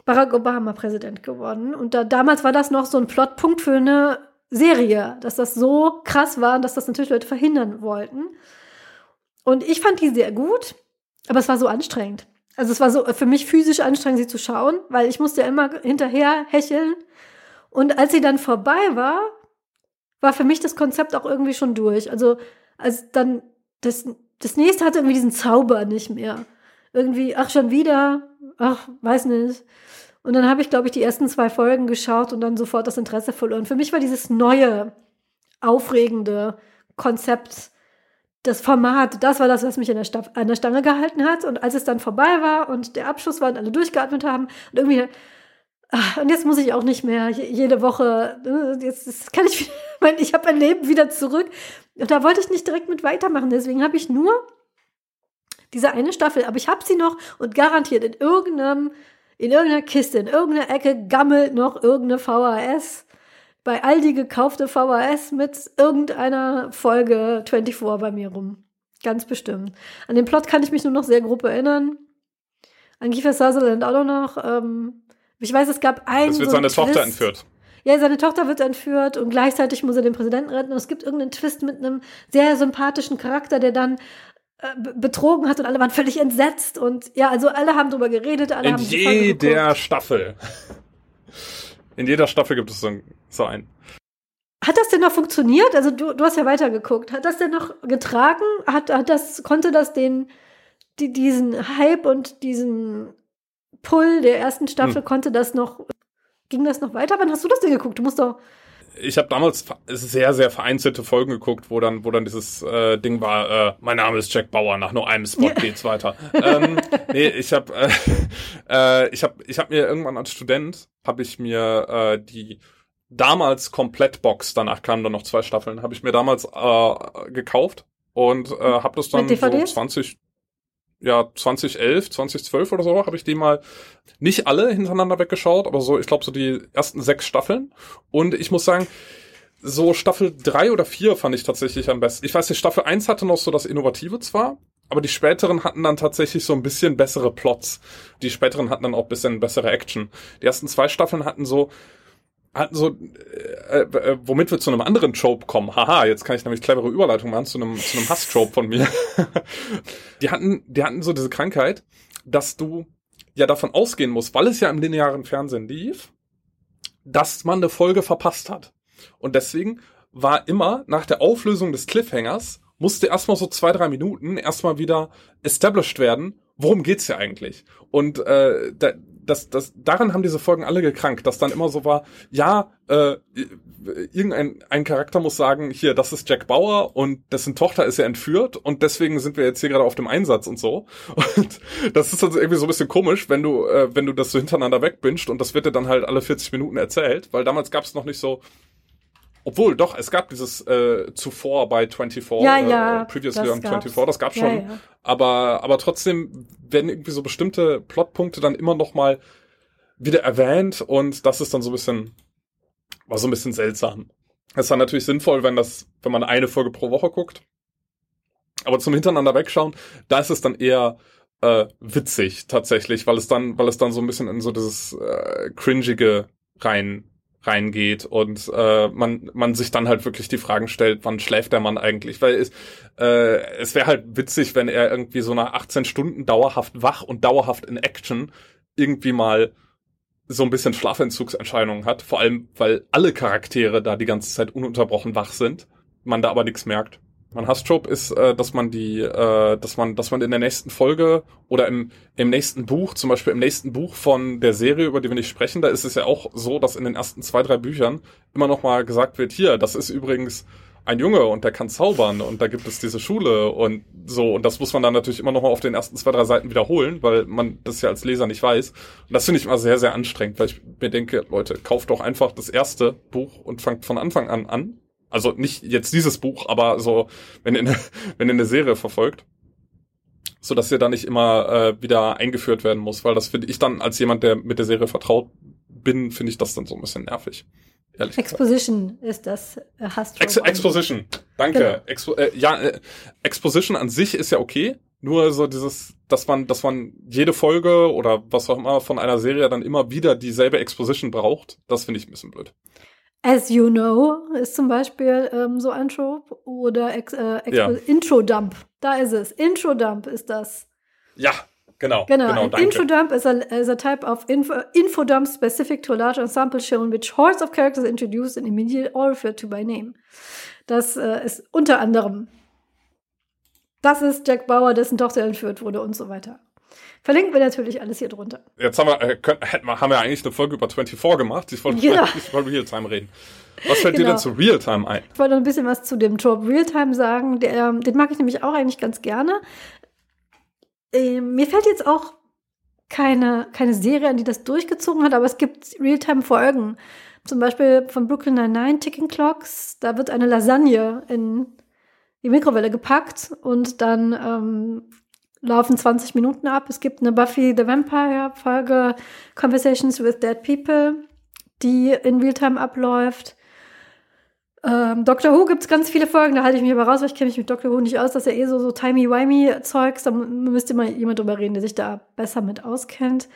Barack Obama Präsident geworden und da, damals war das noch so ein Plotpunkt für eine Serie, dass das so krass war, dass das natürlich Leute verhindern wollten. Und ich fand die sehr gut, aber es war so anstrengend. Also es war so für mich physisch anstrengend, sie zu schauen, weil ich musste ja immer hinterher hecheln. Und als sie dann vorbei war, war für mich das Konzept auch irgendwie schon durch. Also als dann das, das nächste hatte irgendwie diesen Zauber nicht mehr. Irgendwie, ach schon wieder, ach, weiß nicht. Und dann habe ich, glaube ich, die ersten zwei Folgen geschaut und dann sofort das Interesse verloren. Für mich war dieses neue, aufregende Konzept, das Format, das war das, was mich an der, Sta an der Stange gehalten hat. Und als es dann vorbei war und der Abschluss war und alle durchgeatmet haben und irgendwie Ah, Und jetzt muss ich auch nicht mehr je- jede Woche, äh, jetzt kann ich, mein, ich habe mein Leben wieder zurück. Und da wollte ich nicht direkt mit weitermachen. Deswegen habe ich nur diese eine Staffel, aber ich habe sie noch und garantiert in irgendeinem, in irgendeiner Kiste, in irgendeiner Ecke gammelt noch irgendeine VHS. Bei Aldi gekaufte VHS mit irgendeiner Folge 24 bei mir rum. Ganz bestimmt. An den Plot kann ich mich nur noch sehr grob erinnern. An Kiefer Sutherland auch noch. Ähm, ich weiß, es gab einen. Es wird so seine Tochter Twist. entführt. Ja, seine Tochter wird entführt und gleichzeitig muss er den Präsidenten retten. Und es gibt irgendeinen Twist mit einem sehr sympathischen Charakter, der dann äh, be- betrogen hat und alle waren völlig entsetzt. Und ja, also alle haben drüber geredet, alle In haben jeder. Staffel. In jeder Staffel gibt es so, ein- so einen. Hat das denn noch funktioniert? Also du, du hast ja weitergeguckt. Hat das denn noch getragen? Hat, hat das, konnte das den, die, diesen Hype und diesen Pull der ersten Staffel, Hm. konnte das noch, ging das noch weiter? Wann hast du das denn geguckt? Du musst doch, Ich habe damals sehr, sehr vereinzelte Folgen geguckt, wo dann, wo dann dieses äh, Ding war, äh, mein Name ist Jack Bauer, nach nur einem Spot Ja. geht's weiter. ähm, nee, ich habe äh, äh, ich hab, ich hab mir irgendwann als Student, habe ich mir äh, die damals Komplettbox, danach kamen dann noch zwei Staffeln, habe ich mir damals äh, gekauft und äh, habe das dann so DVDs? 20, ja 2011, 2012 oder so, habe ich die mal nicht alle hintereinander weggeschaut, aber so, ich glaube so die ersten sechs Staffeln. Und ich muss sagen, so Staffel drei oder vier fand ich tatsächlich am besten. Ich weiß nicht, Staffel eins hatte noch so das Innovative zwar, aber die späteren hatten dann tatsächlich so ein bisschen bessere Plots. Die späteren hatten dann auch ein bisschen bessere Action. Die ersten zwei Staffeln hatten so, hatten so, äh, äh, womit wir zu einem anderen Trope kommen. Haha, jetzt kann ich nämlich clevere Überleitung machen zu einem, zu einem Hass-Trope von mir. die hatten, die hatten so diese Krankheit, dass du ja davon ausgehen muss, weil es ja im linearen Fernsehen lief, dass man eine Folge verpasst hat. Und deswegen war immer nach der Auflösung des Cliffhangers musste erstmal so zwei, drei Minuten erstmal wieder established werden, worum geht's ja eigentlich? Und äh, da, das, das, daran haben diese Folgen alle gekrankt, dass dann immer so war, ja, äh, irgendein ein Charakter muss sagen, hier, das ist Jack Bauer und dessen Tochter ist ja entführt und deswegen sind wir jetzt hier gerade auf dem Einsatz und so. Und das ist also irgendwie so ein bisschen komisch, wenn du, äh, wenn du das so hintereinander wegbingst und das wird dir dann halt alle 40 Minuten erzählt, weil damals gab es noch nicht so, obwohl, doch, es gab dieses äh, zuvor bei 24, ja, ja, äh, Previously on 24, das gab's schon. Ja, ja. Aber, aber trotzdem werden irgendwie so bestimmte Plotpunkte dann immer noch mal wieder erwähnt und das ist dann so ein bisschen, war so ein bisschen seltsam. Es ist dann natürlich sinnvoll, wenn das, wenn man eine Folge pro Woche guckt. Aber zum Hintereinander wegschauen, da ist es dann eher äh, witzig tatsächlich, weil es dann, weil es dann so ein bisschen in so dieses äh, cringige rein reingeht und äh, man man sich dann halt wirklich die Fragen stellt, wann schläft der Mann eigentlich? Weil es äh, es wäre halt witzig, wenn er irgendwie so nach 18 Stunden dauerhaft wach und dauerhaft in Action irgendwie mal so ein bisschen Schlafentzugserscheinungen hat, vor allem weil alle Charaktere da die ganze Zeit ununterbrochen wach sind, man da aber nichts merkt. Mein Hasstrope ist, äh, dass man die, äh, dass man, dass man in der nächsten Folge oder im, im nächsten Buch, zum Beispiel im nächsten Buch von der Serie, über die wir nicht sprechen, da ist es ja auch so, dass in den ersten zwei, drei Büchern immer noch mal gesagt wird, hier, das ist übrigens ein Junge und der kann zaubern und da gibt es diese Schule und so und das muss man dann natürlich immer noch mal auf den ersten zwei, drei Seiten wiederholen, weil man das ja als Leser nicht weiß. Und das finde ich immer sehr, sehr anstrengend, weil ich mir denke, Leute, kauft doch einfach das erste Buch und fangt von Anfang an an also nicht jetzt dieses Buch, aber so, wenn ihr eine, wenn ihr eine Serie verfolgt, so dass ihr da nicht immer äh, wieder eingeführt werden muss, weil das finde ich dann als jemand, der mit der Serie vertraut bin, finde ich das dann so ein bisschen nervig. Ehrlich Exposition gesagt. ist das äh, hast Ex Exposition. Danke. Genau. Expo äh, ja, äh, Exposition an sich ist ja okay, nur so dieses, dass man, dass man jede Folge oder was auch immer von einer Serie dann immer wieder dieselbe Exposition braucht, das finde ich ein bisschen blöd. As You Know ist zum Beispiel ähm, so ein Trope. Oder Ex äh, ja. Intro Dump. Da ist es. Intro Dump ist das. Ja, genau. Genau. genau intro dump is a, is a type of info, info dump specific to a large ensemble show in which hordes of characters introduced and immediately all referred to by name. Das äh, ist unter anderem. Das ist Jack Bauer, dessen Tochter entführt wurde und so weiter. Verlinken wir natürlich alles hier drunter. Jetzt haben wir, äh, können, haben wir eigentlich eine Folge über 24 gemacht. Ich wollte genau. über Realtime reden. Was fällt genau. dir denn zu Realtime ein? Ich wollte noch ein bisschen was zu dem Job Realtime sagen. Der, den mag ich nämlich auch eigentlich ganz gerne. Ähm, mir fällt jetzt auch keine, keine Serie an, die das durchgezogen hat, aber es gibt Realtime-Folgen. Zum Beispiel von Brooklyn Nine-Nine, Ticking Clocks. Da wird eine Lasagne in die Mikrowelle gepackt und dann ähm, laufen 20 Minuten ab. Es gibt eine Buffy the Vampire Folge Conversations with Dead People, die in Realtime abläuft. Ähm, Doctor Who gibt es ganz viele Folgen, da halte ich mich aber raus, weil ich kenne mich mit Doctor Who nicht aus. Das ist ja eh so, so timey-wimey-Zeugs. Da müsste mal jemand drüber reden, der sich da besser mit auskennt.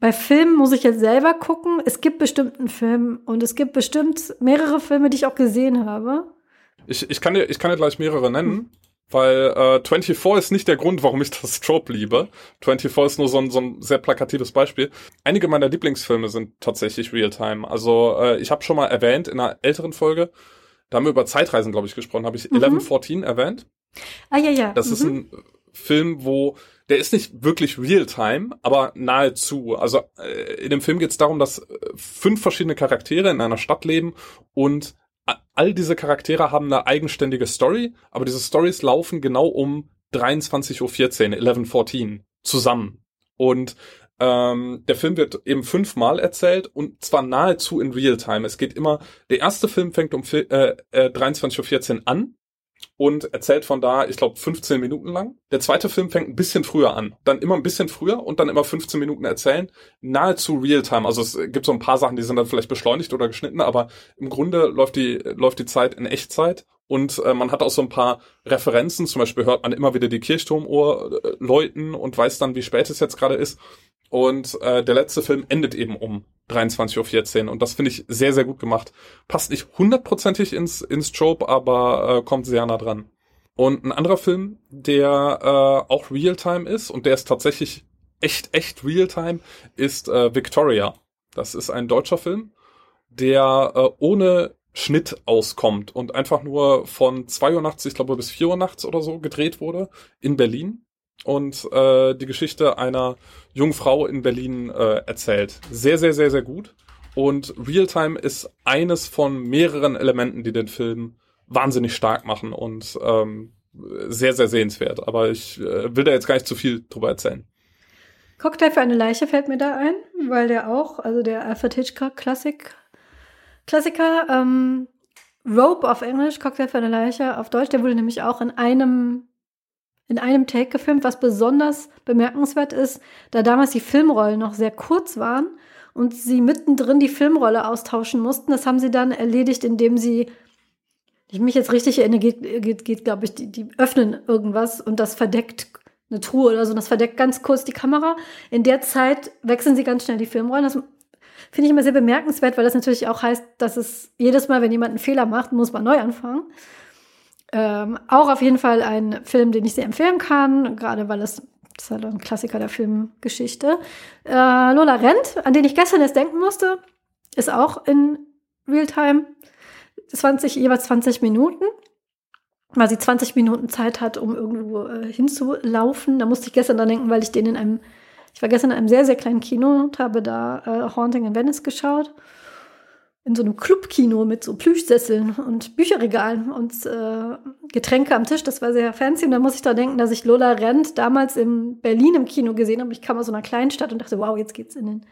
Bei Filmen muss ich jetzt selber gucken. Es gibt bestimmt einen Film und es gibt bestimmt mehrere Filme, die ich auch gesehen habe. Ich, ich, kann, dir, ich kann dir gleich mehrere nennen. Weil äh, 24 ist nicht der Grund, warum ich das Trope liebe. 24 ist nur so ein, so ein sehr plakatives Beispiel. Einige meiner Lieblingsfilme sind tatsächlich Realtime. Also äh, ich habe schon mal erwähnt in einer älteren Folge, da haben wir über Zeitreisen, glaube ich, gesprochen, habe ich mhm. 1114 erwähnt. Ah ja, ja. Das mhm. ist ein Film, wo der ist nicht wirklich Realtime, aber nahezu. Also äh, in dem Film geht es darum, dass äh, fünf verschiedene Charaktere in einer Stadt leben und all diese Charaktere haben eine eigenständige Story, aber diese Stories laufen genau um 23.14 Uhr, 11.14 zusammen. Und ähm, der Film wird eben fünfmal erzählt und zwar nahezu in Realtime. Es geht immer, der erste Film fängt um äh, äh, 23.14 Uhr an und erzählt von da, ich glaube, 15 Minuten lang. Der zweite Film fängt ein bisschen früher an. Dann immer ein bisschen früher und dann immer 15 Minuten erzählen. Nahezu Realtime. Also es gibt so ein paar Sachen, die sind dann vielleicht beschleunigt oder geschnitten, aber im Grunde läuft die, läuft die Zeit in Echtzeit. Und äh, man hat auch so ein paar Referenzen. Zum Beispiel hört man immer wieder die Kirchturmuhr äh, läuten und weiß dann, wie spät es jetzt gerade ist. Und äh, der letzte Film endet eben um 23.14 Uhr. Und das finde ich sehr, sehr gut gemacht. Passt nicht hundertprozentig ins, ins Trope, aber äh, kommt sehr nah dran. Und ein anderer Film, der äh, auch Realtime ist und der ist tatsächlich echt, echt Realtime, ist äh, Victoria. Das ist ein deutscher Film, der äh, ohne Schnitt auskommt und einfach nur von 2 Uhr nachts, ich glaube bis 4 Uhr nachts oder so gedreht wurde in Berlin und äh, die Geschichte einer jungen Frau in Berlin äh, erzählt. Sehr, sehr, sehr, sehr gut. Und Realtime ist eines von mehreren Elementen, die den Film wahnsinnig stark machen und ähm, sehr, sehr sehenswert. Aber ich äh, will da jetzt gar nicht zu viel drüber erzählen. Cocktail für eine Leiche fällt mir da ein, weil der auch, also der Alfred Hitchcock Klassik, Klassiker, ähm, Rope auf Englisch, Cocktail für eine Leiche auf Deutsch, der wurde nämlich auch in einem in einem Take gefilmt, was besonders bemerkenswert ist, da damals die Filmrollen noch sehr kurz waren und sie mittendrin die Filmrolle austauschen mussten. Das haben sie dann erledigt, indem sie, ich mich jetzt richtig erinnere, geht, geht, geht glaube ich, die, die öffnen irgendwas und das verdeckt eine Truhe oder so, und das verdeckt ganz kurz die Kamera. In der Zeit wechseln sie ganz schnell die Filmrollen. Das finde ich immer sehr bemerkenswert, weil das natürlich auch heißt, dass es jedes Mal, wenn jemand einen Fehler macht, muss man neu anfangen. Ähm, auch auf jeden Fall ein Film, den ich sehr empfehlen kann, gerade weil es das ist halt ein Klassiker der Filmgeschichte. Äh, Lola Rent, an den ich gestern erst denken musste, ist auch in Realtime 20, jeweils 20 Minuten weil sie 20 Minuten Zeit hat, um irgendwo äh, hinzulaufen. Da musste ich gestern dran denken, weil ich den in einem, ich war gestern in einem sehr, sehr kleinen Kino und habe da äh, Haunting in Venice geschaut. In so einem Clubkino mit so Plüschsesseln und Bücherregalen und äh, Getränke am Tisch. Das war sehr fancy. Und da muss ich da denken, dass ich Lola Rent damals in Berlin im Kino gesehen habe. Ich kam aus so einer kleinen Stadt und dachte, wow, jetzt geht's in den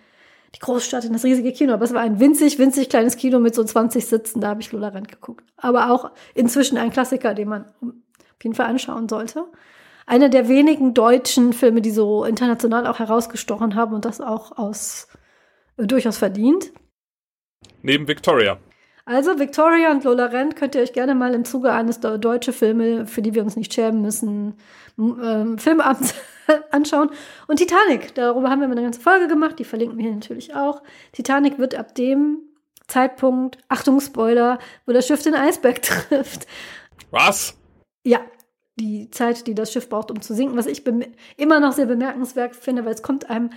die Großstadt in das riesige Kino. Aber es war ein winzig, winzig kleines Kino mit so 20 Sitzen. Da habe ich Lola Rent geguckt. Aber auch inzwischen ein Klassiker, den man auf jeden Fall anschauen sollte. Einer der wenigen deutschen Filme, die so international auch herausgestochen haben und das auch aus äh, durchaus verdient. Neben Victoria. Also Victoria und Lola Rent könnt ihr euch gerne mal im Zuge eines deutschen Filme, für die wir uns nicht schämen müssen, ähm, Filmabends anschauen. Und Titanic, darüber haben wir eine ganze Folge gemacht, die verlinken wir hier natürlich auch. Titanic wird ab dem Zeitpunkt, Achtung Spoiler, wo das Schiff den Eisberg trifft. Was? Ja, die Zeit, die das Schiff braucht, um zu sinken, was ich immer noch sehr bemerkenswert finde, weil es kommt einem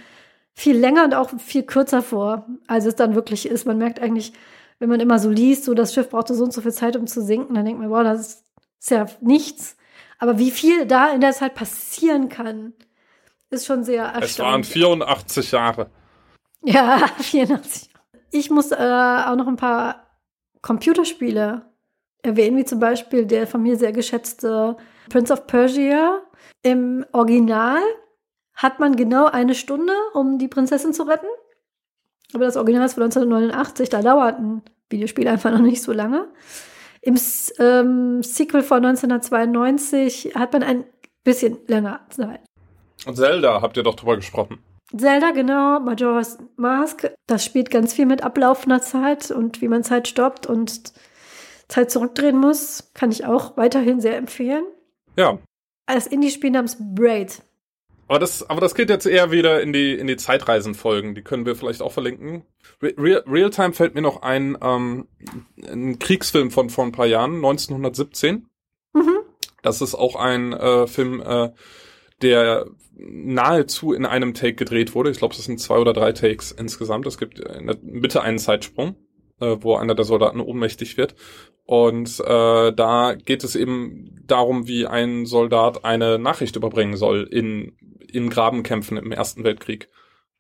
viel länger und auch viel kürzer vor, als es dann wirklich ist. Man merkt eigentlich, wenn man immer so liest, so das Schiff brauchte so und so viel Zeit, um zu sinken, dann denkt man, wow, das ist ja nichts. Aber wie viel da in der Zeit passieren kann, ist schon sehr erstaunlich. Es waren 84 Jahre. Ja, 84. Ich muss äh, auch noch ein paar Computerspiele erwähnen, wie zum Beispiel der von mir sehr geschätzte Prince of Persia. Im Original hat man genau eine Stunde, um die Prinzessin zu retten. Aber das Original ist von 1989, da dauert ein Videospiel einfach noch nicht so lange. Im ähm, Sequel von 1992 hat man ein bisschen länger Zeit. Und Zelda habt ihr doch drüber gesprochen. Zelda, genau, Majora's Mask. Das spielt ganz viel mit ablaufender Zeit und wie man Zeit stoppt und Zeit zurückdrehen muss. Kann ich auch weiterhin sehr empfehlen. Ja. Als Indie-Spiel namens Braid. Aber das, aber das geht jetzt eher wieder in die, in die Zeitreisenfolgen. Die können wir vielleicht auch verlinken. Real, Realtime fällt mir noch ein, ähm, ein Kriegsfilm von vor ein paar Jahren, 1917. Mhm. Das ist auch ein äh, Film, äh, der nahezu in einem Take gedreht wurde. Ich glaube, es sind zwei oder drei Takes insgesamt. Es gibt in der Mitte einen Zeitsprung, äh, wo einer der Soldaten ohnmächtig wird. Und äh, da geht es eben darum, wie ein Soldat eine Nachricht überbringen soll in in Grabenkämpfen im Ersten Weltkrieg.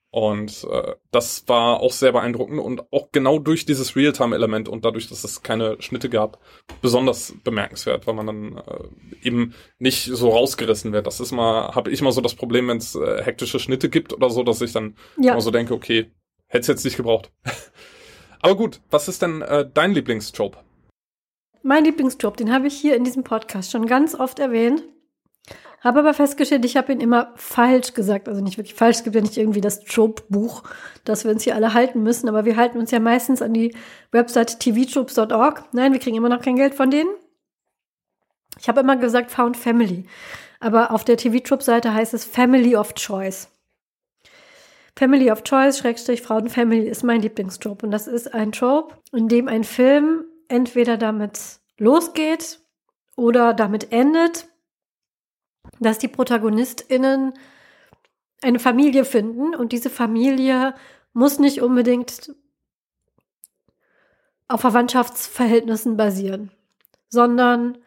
Und äh, das war auch sehr beeindruckend und auch genau durch dieses Realtime-Element und dadurch, dass es keine Schnitte gab, besonders bemerkenswert, weil man dann äh, eben nicht so rausgerissen wird. Das ist mal, habe ich mal so das Problem, wenn es äh, hektische Schnitte gibt oder so, dass ich dann ja. immer so denke, okay, hätte es jetzt nicht gebraucht. Aber gut, was ist denn äh, dein Lieblingstrope? Mein Lieblingstrope, den habe ich hier in diesem Podcast schon ganz oft erwähnt. Habe aber festgestellt, ich habe ihn immer falsch gesagt. Also nicht wirklich falsch. Es gibt ja nicht irgendwie das Trope-Buch, dass wir uns hier alle halten müssen. Aber wir halten uns ja meistens an die Website tvtropes.org. Nein, wir kriegen immer noch kein Geld von denen. Ich habe immer gesagt Found Family. Aber auf der TV-Trope-Seite heißt es Family of Choice. Family of Choice, Schrägstrich Frauenfamily, ist mein Lieblingstrope. Und das ist ein Trope, in dem ein Film entweder damit losgeht oder damit endet dass die ProtagonistInnen eine Familie finden und diese Familie muss nicht unbedingt auf Verwandtschaftsverhältnissen basieren, sondern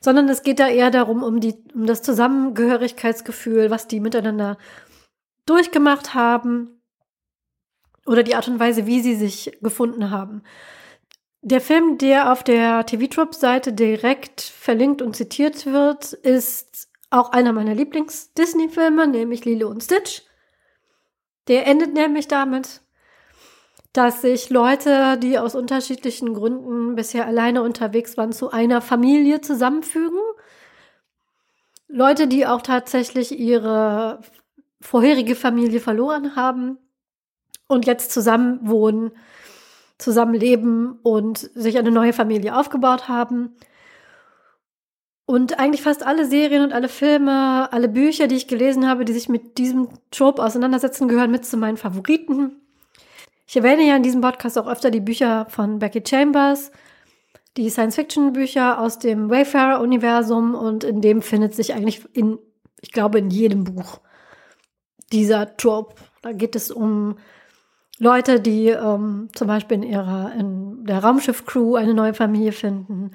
sondern es geht da eher darum, um die, um das Zusammengehörigkeitsgefühl, was die miteinander durchgemacht haben oder die Art und Weise, wie sie sich gefunden haben. Der Film, der auf der TV-Trop-Seite direkt verlinkt und zitiert wird, ist auch einer meiner Lieblings-Disney-Filme, nämlich Lilo und Stitch. Der endet nämlich damit, dass sich Leute, die aus unterschiedlichen Gründen bisher alleine unterwegs waren, zu einer Familie zusammenfügen. Leute, die auch tatsächlich ihre vorherige Familie verloren haben und jetzt zusammen wohnen, zusammen leben und sich eine neue Familie aufgebaut haben. Und eigentlich fast alle Serien und alle Filme, alle Bücher, die ich gelesen habe, die sich mit diesem Trope auseinandersetzen, gehören mit zu meinen Favoriten. Ich erwähne ja in diesem Podcast auch öfter die Bücher von Becky Chambers, die Science-Fiction-Bücher aus dem Wayfarer-Universum und in dem findet sich eigentlich in, ich glaube, in jedem Buch dieser Trope. Da geht es um Leute, die ähm, zum Beispiel in ihrer, in der Raumschiff-Crew eine neue Familie finden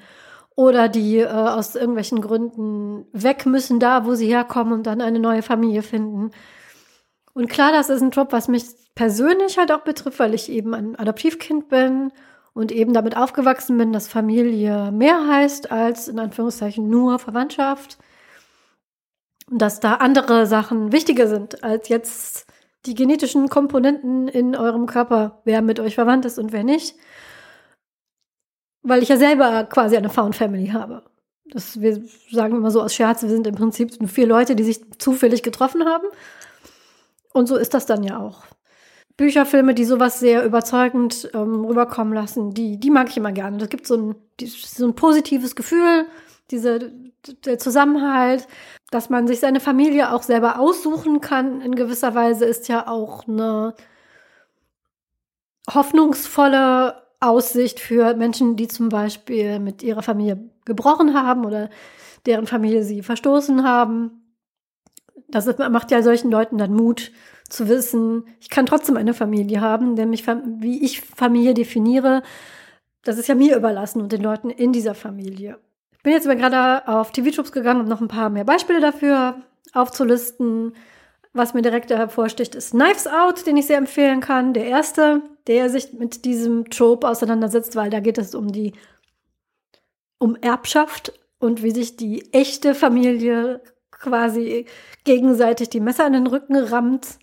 oder die äh, aus irgendwelchen Gründen weg müssen da, wo sie herkommen und dann eine neue Familie finden. Und klar, das ist ein Job, was mich persönlich halt auch betrifft, weil ich eben ein Adoptivkind bin und eben damit aufgewachsen bin, dass Familie mehr heißt als in Anführungszeichen nur Verwandtschaft. Und dass da andere Sachen wichtiger sind als jetzt die genetischen Komponenten in eurem Körper, wer mit euch verwandt ist und wer nicht. Weil ich ja selber quasi eine Found Family habe. Das, wir sagen immer so aus Scherz, wir sind im Prinzip vier Leute, die sich zufällig getroffen haben. Und so ist das dann ja auch. Bücherfilme, die sowas sehr überzeugend ähm, rüberkommen lassen, die, die mag ich immer gerne. Das gibt so ein, so ein positives Gefühl, diese, der Zusammenhalt, dass man sich seine Familie auch selber aussuchen kann, in gewisser Weise ist ja auch eine hoffnungsvolle Aussicht für Menschen, die zum Beispiel mit ihrer Familie gebrochen haben oder deren Familie sie verstoßen haben. Das macht ja solchen Leuten dann Mut zu wissen, ich kann trotzdem eine Familie haben, denn mich, wie ich Familie definiere, das ist ja mir überlassen und den Leuten in dieser Familie. Bin jetzt aber gerade auf TV-Troops gegangen, um noch ein paar mehr Beispiele dafür aufzulisten. Was mir direkt hervorsticht, ist Knives Out, den ich sehr empfehlen kann. Der erste, der sich mit diesem Trope auseinandersetzt, weil da geht es um die um Erbschaft und wie sich die echte Familie quasi gegenseitig die Messer in den Rücken rammt.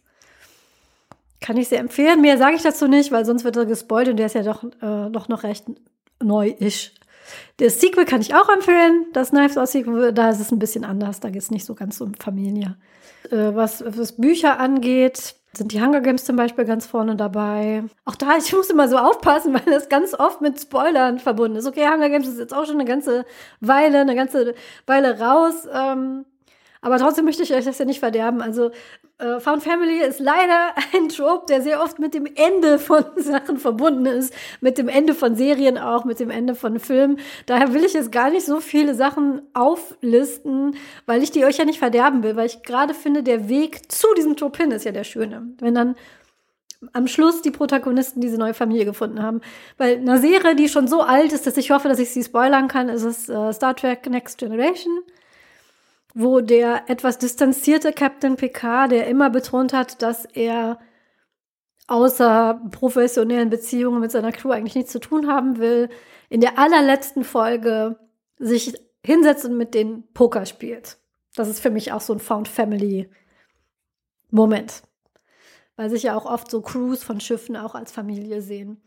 Kann ich sehr empfehlen. Mehr sage ich dazu nicht, weil sonst wird er gespoilt und der ist ja doch, äh, doch noch recht neu-ish. Das Sequel kann ich auch empfehlen, das Knives Out Sequel, da ist es ein bisschen anders, da geht es nicht so ganz um Familie. Äh, was, was Bücher angeht, sind die Hunger Games zum Beispiel ganz vorne dabei. Auch da, ich muss immer so aufpassen, weil das ganz oft mit Spoilern verbunden ist. Okay, Hunger Games ist jetzt auch schon eine ganze Weile, eine ganze Weile raus. Ähm, aber trotzdem möchte ich euch das ja nicht verderben. Also äh, Found Family ist leider ein Trope, der sehr oft mit dem Ende von Sachen verbunden ist, mit dem Ende von Serien auch, mit dem Ende von Filmen. Daher will ich jetzt gar nicht so viele Sachen auflisten, weil ich die euch ja nicht verderben will, weil ich gerade finde, der Weg zu diesem Trope hin ist ja der schöne. Wenn dann am Schluss die Protagonisten diese neue Familie gefunden haben. Weil eine Serie, die schon so alt ist, dass ich hoffe, dass ich sie spoilern kann, ist es äh, Star Trek Next Generation wo der etwas distanzierte Captain Picard, der immer betont hat, dass er außer professionellen Beziehungen mit seiner Crew eigentlich nichts zu tun haben will, in der allerletzten Folge sich hinsetzt und mit den Poker spielt. Das ist für mich auch so ein Found Family Moment. Weil sich ja auch oft so Crews von Schiffen auch als Familie sehen.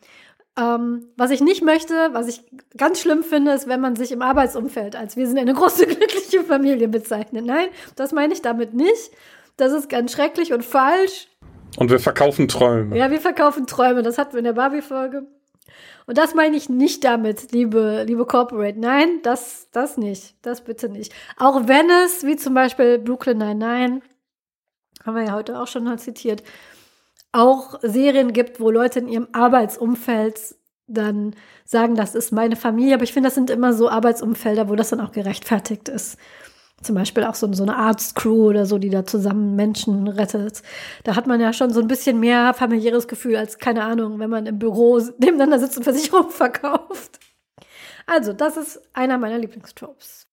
Ähm, was ich nicht möchte, was ich ganz schlimm finde, ist, wenn man sich im Arbeitsumfeld als wir sind eine große glückliche Familie bezeichnet. Nein, das meine ich damit nicht. Das ist ganz schrecklich und falsch. Und wir verkaufen Träume. Ja, wir verkaufen Träume. Das hatten wir in der Barbie-Folge. Und das meine ich nicht damit, liebe, liebe Corporate. Nein, das, das nicht. Das bitte nicht. Auch wenn es, wie zum Beispiel Brooklyn 99, haben wir ja heute auch schon mal zitiert, auch Serien gibt, wo Leute in ihrem Arbeitsumfeld dann sagen, das ist meine Familie. Aber ich finde, das sind immer so Arbeitsumfelder, wo das dann auch gerechtfertigt ist. zum Beispiel auch so, so eine Arztcrew oder so, die da zusammen Menschen rettet. Da hat man ja schon so ein bisschen mehr familiäres Gefühl als, keine Ahnung, wenn man im Büro nebeneinander sitzt und Versicherungen verkauft. Also, das ist einer meiner Lieblingstropes.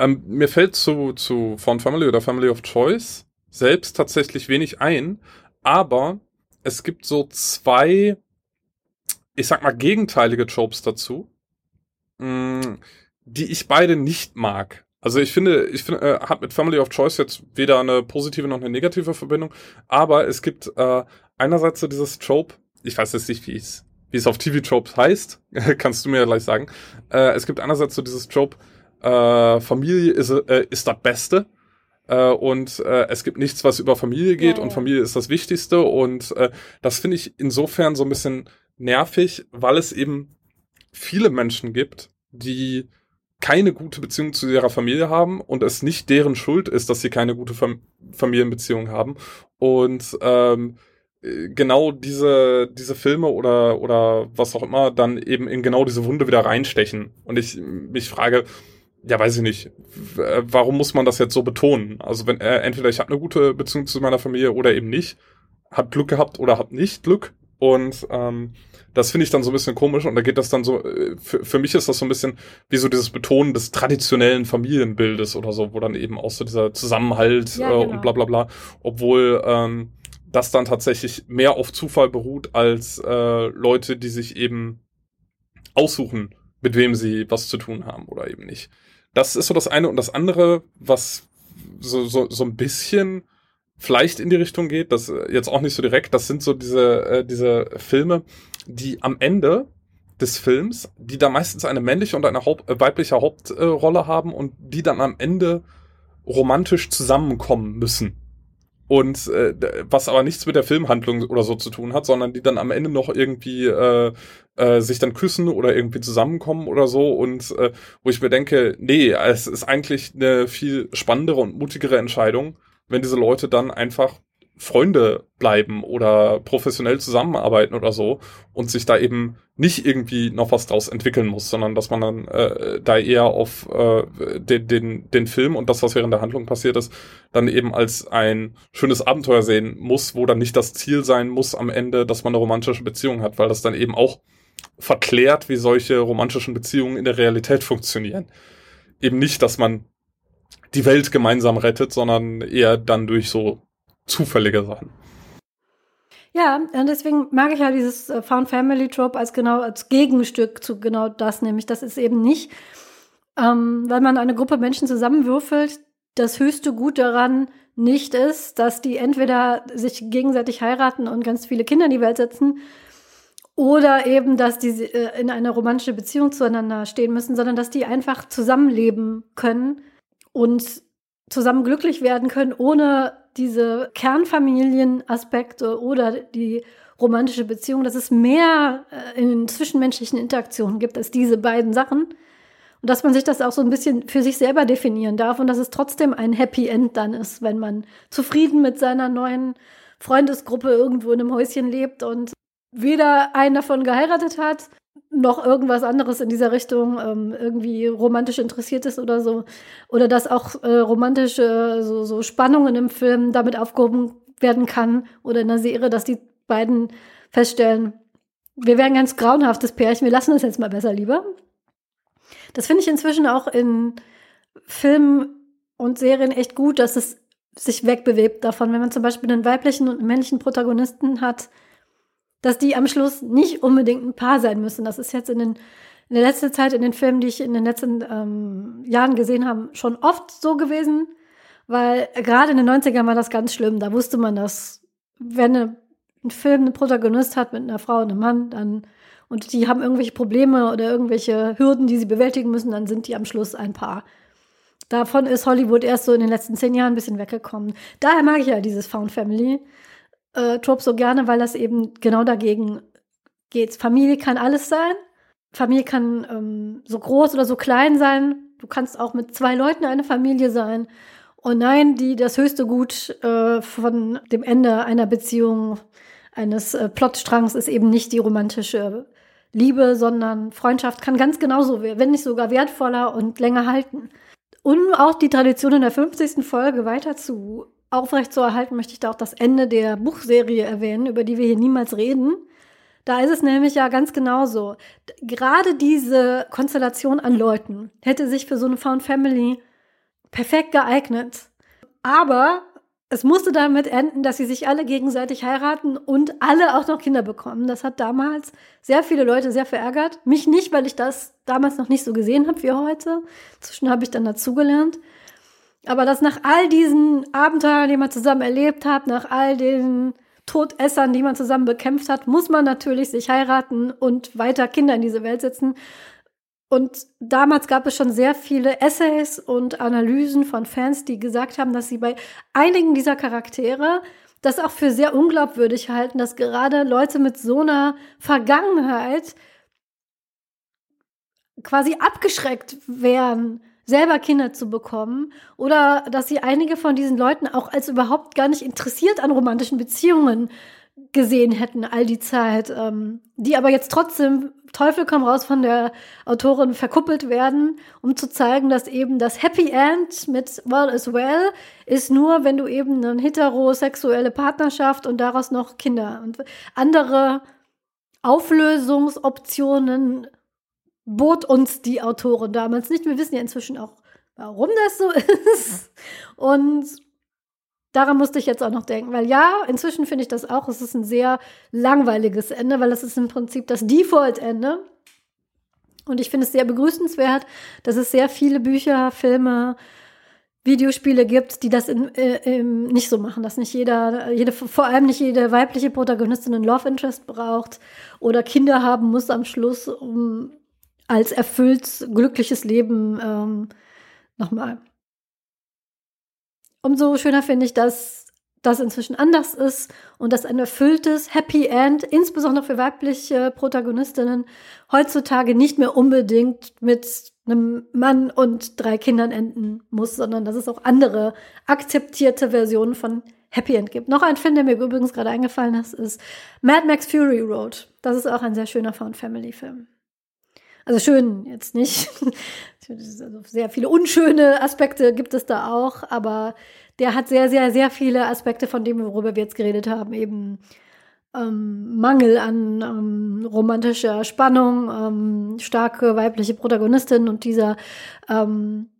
Ähm, mir fällt zu, zu Found Family oder Family of Choice selbst tatsächlich wenig ein, aber es gibt so zwei, ich sag mal, gegenteilige Tropes dazu, mm, die ich beide nicht mag. Also ich finde, ich finde, äh, hat mit Family of Choice jetzt weder eine positive noch eine negative Verbindung, aber es gibt äh, einerseits so dieses Trope, ich weiß jetzt nicht, wie es, wie es auf TV-Tropes heißt, kannst du mir ja gleich sagen. Äh, es gibt einerseits so dieses Trope, äh, Familie ist, äh, ist das Beste. Äh, und äh, es gibt nichts, was über Familie geht ja, und Familie ist das Wichtigste. Und äh, das finde ich insofern so ein bisschen nervig, weil es eben viele Menschen gibt, die keine gute Beziehung zu ihrer Familie haben und es nicht deren Schuld ist, dass sie keine gute Fam Familienbeziehung haben. Und ähm, genau diese, diese Filme oder, oder was auch immer dann eben in genau diese Wunde wieder reinstechen. Und ich mich frage, ja, weiß ich nicht, warum muss man das jetzt so betonen? Also wenn äh, entweder ich habe eine gute Beziehung zu meiner Familie oder eben nicht, hab Glück gehabt oder hab nicht Glück. Und ähm, das finde ich dann so ein bisschen komisch und da geht das dann so, äh, für, für mich ist das so ein bisschen wie so dieses Betonen des traditionellen Familienbildes oder so, wo dann eben auch so dieser Zusammenhalt ja, genau. äh, und bla bla bla, obwohl ähm, das dann tatsächlich mehr auf Zufall beruht als äh, Leute, die sich eben aussuchen, mit wem sie was zu tun haben oder eben nicht. Das ist so das eine und das andere, was so, so, so ein bisschen vielleicht in die Richtung geht, das jetzt auch nicht so direkt, das sind so diese, äh, diese Filme, die am Ende des Films, die da meistens eine männliche und eine Haupt, äh, weibliche Hauptrolle äh, haben und die dann am Ende romantisch zusammenkommen müssen. Und äh, was aber nichts mit der Filmhandlung oder so zu tun hat, sondern die dann am Ende noch irgendwie äh, äh, sich dann küssen oder irgendwie zusammenkommen oder so. Und äh, wo ich mir denke, nee, es ist eigentlich eine viel spannendere und mutigere Entscheidung, wenn diese Leute dann einfach Freunde bleiben oder professionell zusammenarbeiten oder so und sich da eben nicht irgendwie noch was draus entwickeln muss, sondern dass man dann äh, da eher auf äh, den, den, den Film und das, was während der Handlung passiert ist, dann eben als ein schönes Abenteuer sehen muss, wo dann nicht das Ziel sein muss am Ende, dass man eine romantische Beziehung hat, weil das dann eben auch verklärt, wie solche romantischen Beziehungen in der Realität funktionieren. Eben nicht, dass man die Welt gemeinsam rettet, sondern eher dann durch so zufällige Sachen. Ja, und deswegen mag ich ja dieses äh, Found Family Trope als genau als Gegenstück zu genau das, nämlich das ist eben nicht, ähm, weil man eine Gruppe Menschen zusammenwürfelt, das höchste Gut daran nicht ist, dass die entweder sich gegenseitig heiraten und ganz viele Kinder in die Welt setzen oder eben, dass die äh, in einer romantischen Beziehung zueinander stehen müssen, sondern dass die einfach zusammenleben können und zusammen glücklich werden können, ohne diese Kernfamilienaspekte oder die romantische Beziehung, dass es mehr äh, in zwischenmenschlichen Interaktionen gibt als diese beiden Sachen. Und dass man sich das auch so ein bisschen für sich selber definieren darf und dass es trotzdem ein Happy End dann ist, wenn man zufrieden mit seiner neuen Freundesgruppe irgendwo in einem Häuschen lebt und weder einen davon geheiratet hat, noch irgendwas anderes in dieser Richtung ähm, irgendwie romantisch interessiert ist oder so. Oder dass auch äh, romantische so, so Spannungen im Film damit aufgehoben werden kann oder in der Serie, dass die beiden feststellen, wir wären ganz grauenhaftes Pärchen, wir lassen das jetzt mal besser lieber. Das finde ich inzwischen auch in Filmen und Serien echt gut, dass es sich wegbewebt davon, wenn man zum Beispiel einen weiblichen und männlichen Protagonisten hat, dass die am Schluss nicht unbedingt ein Paar sein müssen. Das ist jetzt in, den, in der letzten Zeit, in den Filmen, die ich in den letzten ähm, Jahren gesehen habe, schon oft so gewesen. Weil gerade in den 90ern war das ganz schlimm. Da wusste man, dass wenn ein Film einen Protagonist hat mit einer Frau und einem Mann, dann und die haben irgendwelche Probleme oder irgendwelche Hürden, die sie bewältigen müssen, dann sind die am Schluss ein Paar. Davon ist Hollywood erst so in den letzten zehn Jahren ein bisschen weggekommen. Daher mag ich ja dieses Found Family äh, Trope so gerne, weil das eben genau dagegen geht. Familie kann alles sein. Familie kann ähm, so groß oder so klein sein. Du kannst auch mit zwei Leuten eine Familie sein. Und nein, die das höchste Gut äh, von dem Ende einer Beziehung, eines äh, Plotstrangs ist eben nicht die romantische Liebe, sondern Freundschaft kann ganz genauso, wenn nicht sogar wertvoller und länger halten. um auch die Tradition in der 50. Folge weiter zu aufrechtzuerhalten, möchte ich da auch das Ende der Buchserie erwähnen, über die wir hier niemals reden. Da ist es nämlich ja ganz genauso. Gerade diese Konstellation an Leuten hätte sich für so eine Found Family perfekt geeignet. Aber es musste damit enden, dass sie sich alle gegenseitig heiraten und alle auch noch Kinder bekommen. Das hat damals sehr viele Leute sehr verärgert. Mich nicht, weil ich das damals noch nicht so gesehen habe wie heute. Inzwischen habe ich dann dazugelernt. Aber dass nach all diesen Abenteuern, die man zusammen erlebt hat, nach all den Todessern, die man zusammen bekämpft hat, muss man natürlich sich heiraten und weiter Kinder in diese Welt setzen. Und damals gab es schon sehr viele Essays und Analysen von Fans, die gesagt haben, dass sie bei einigen dieser Charaktere das auch für sehr unglaubwürdig halten, dass gerade Leute mit so einer Vergangenheit quasi abgeschreckt wären, selber Kinder zu bekommen oder dass sie einige von diesen Leuten auch als überhaupt gar nicht interessiert an romantischen Beziehungen gesehen hätten all die Zeit, ähm, die aber jetzt trotzdem Teufel komm raus von der Autorin verkuppelt werden, um zu zeigen, dass eben das Happy End mit Well is Well ist nur, wenn du eben eine heterosexuelle Partnerschaft und daraus noch Kinder und andere Auflösungsoptionen bot uns die Autorin damals nicht. Wir wissen ja inzwischen auch, warum das so ist. Und daran musste ich jetzt auch noch denken, weil ja, inzwischen finde ich das auch, es ist ein sehr langweiliges Ende, weil es ist im Prinzip das Default-Ende. Und ich finde es sehr begrüßenswert, dass es sehr viele Bücher, Filme, Videospiele gibt, die das in, äh, nicht so machen, dass nicht jeder, jede, vor allem nicht jede weibliche Protagonistin einen Love Interest braucht oder Kinder haben muss am Schluss, um als erfüllt glückliches Leben ähm, nochmal umso schöner finde ich, dass das inzwischen anders ist und dass ein erfülltes Happy End, insbesondere für weibliche Protagonistinnen, heutzutage nicht mehr unbedingt mit einem Mann und drei Kindern enden muss, sondern dass es auch andere akzeptierte Versionen von Happy End gibt. Noch ein Film, der mir übrigens gerade eingefallen ist, ist Mad Max Fury Road. Das ist auch ein sehr schöner Found Family Film. Also schön jetzt nicht. Also sehr viele unschöne Aspekte gibt es da auch, aber der hat sehr, sehr, sehr viele Aspekte von dem, worüber wir jetzt geredet haben, eben ähm, Mangel an ähm, romantischer Spannung, ähm, starke weibliche Protagonistin und dieser ähm,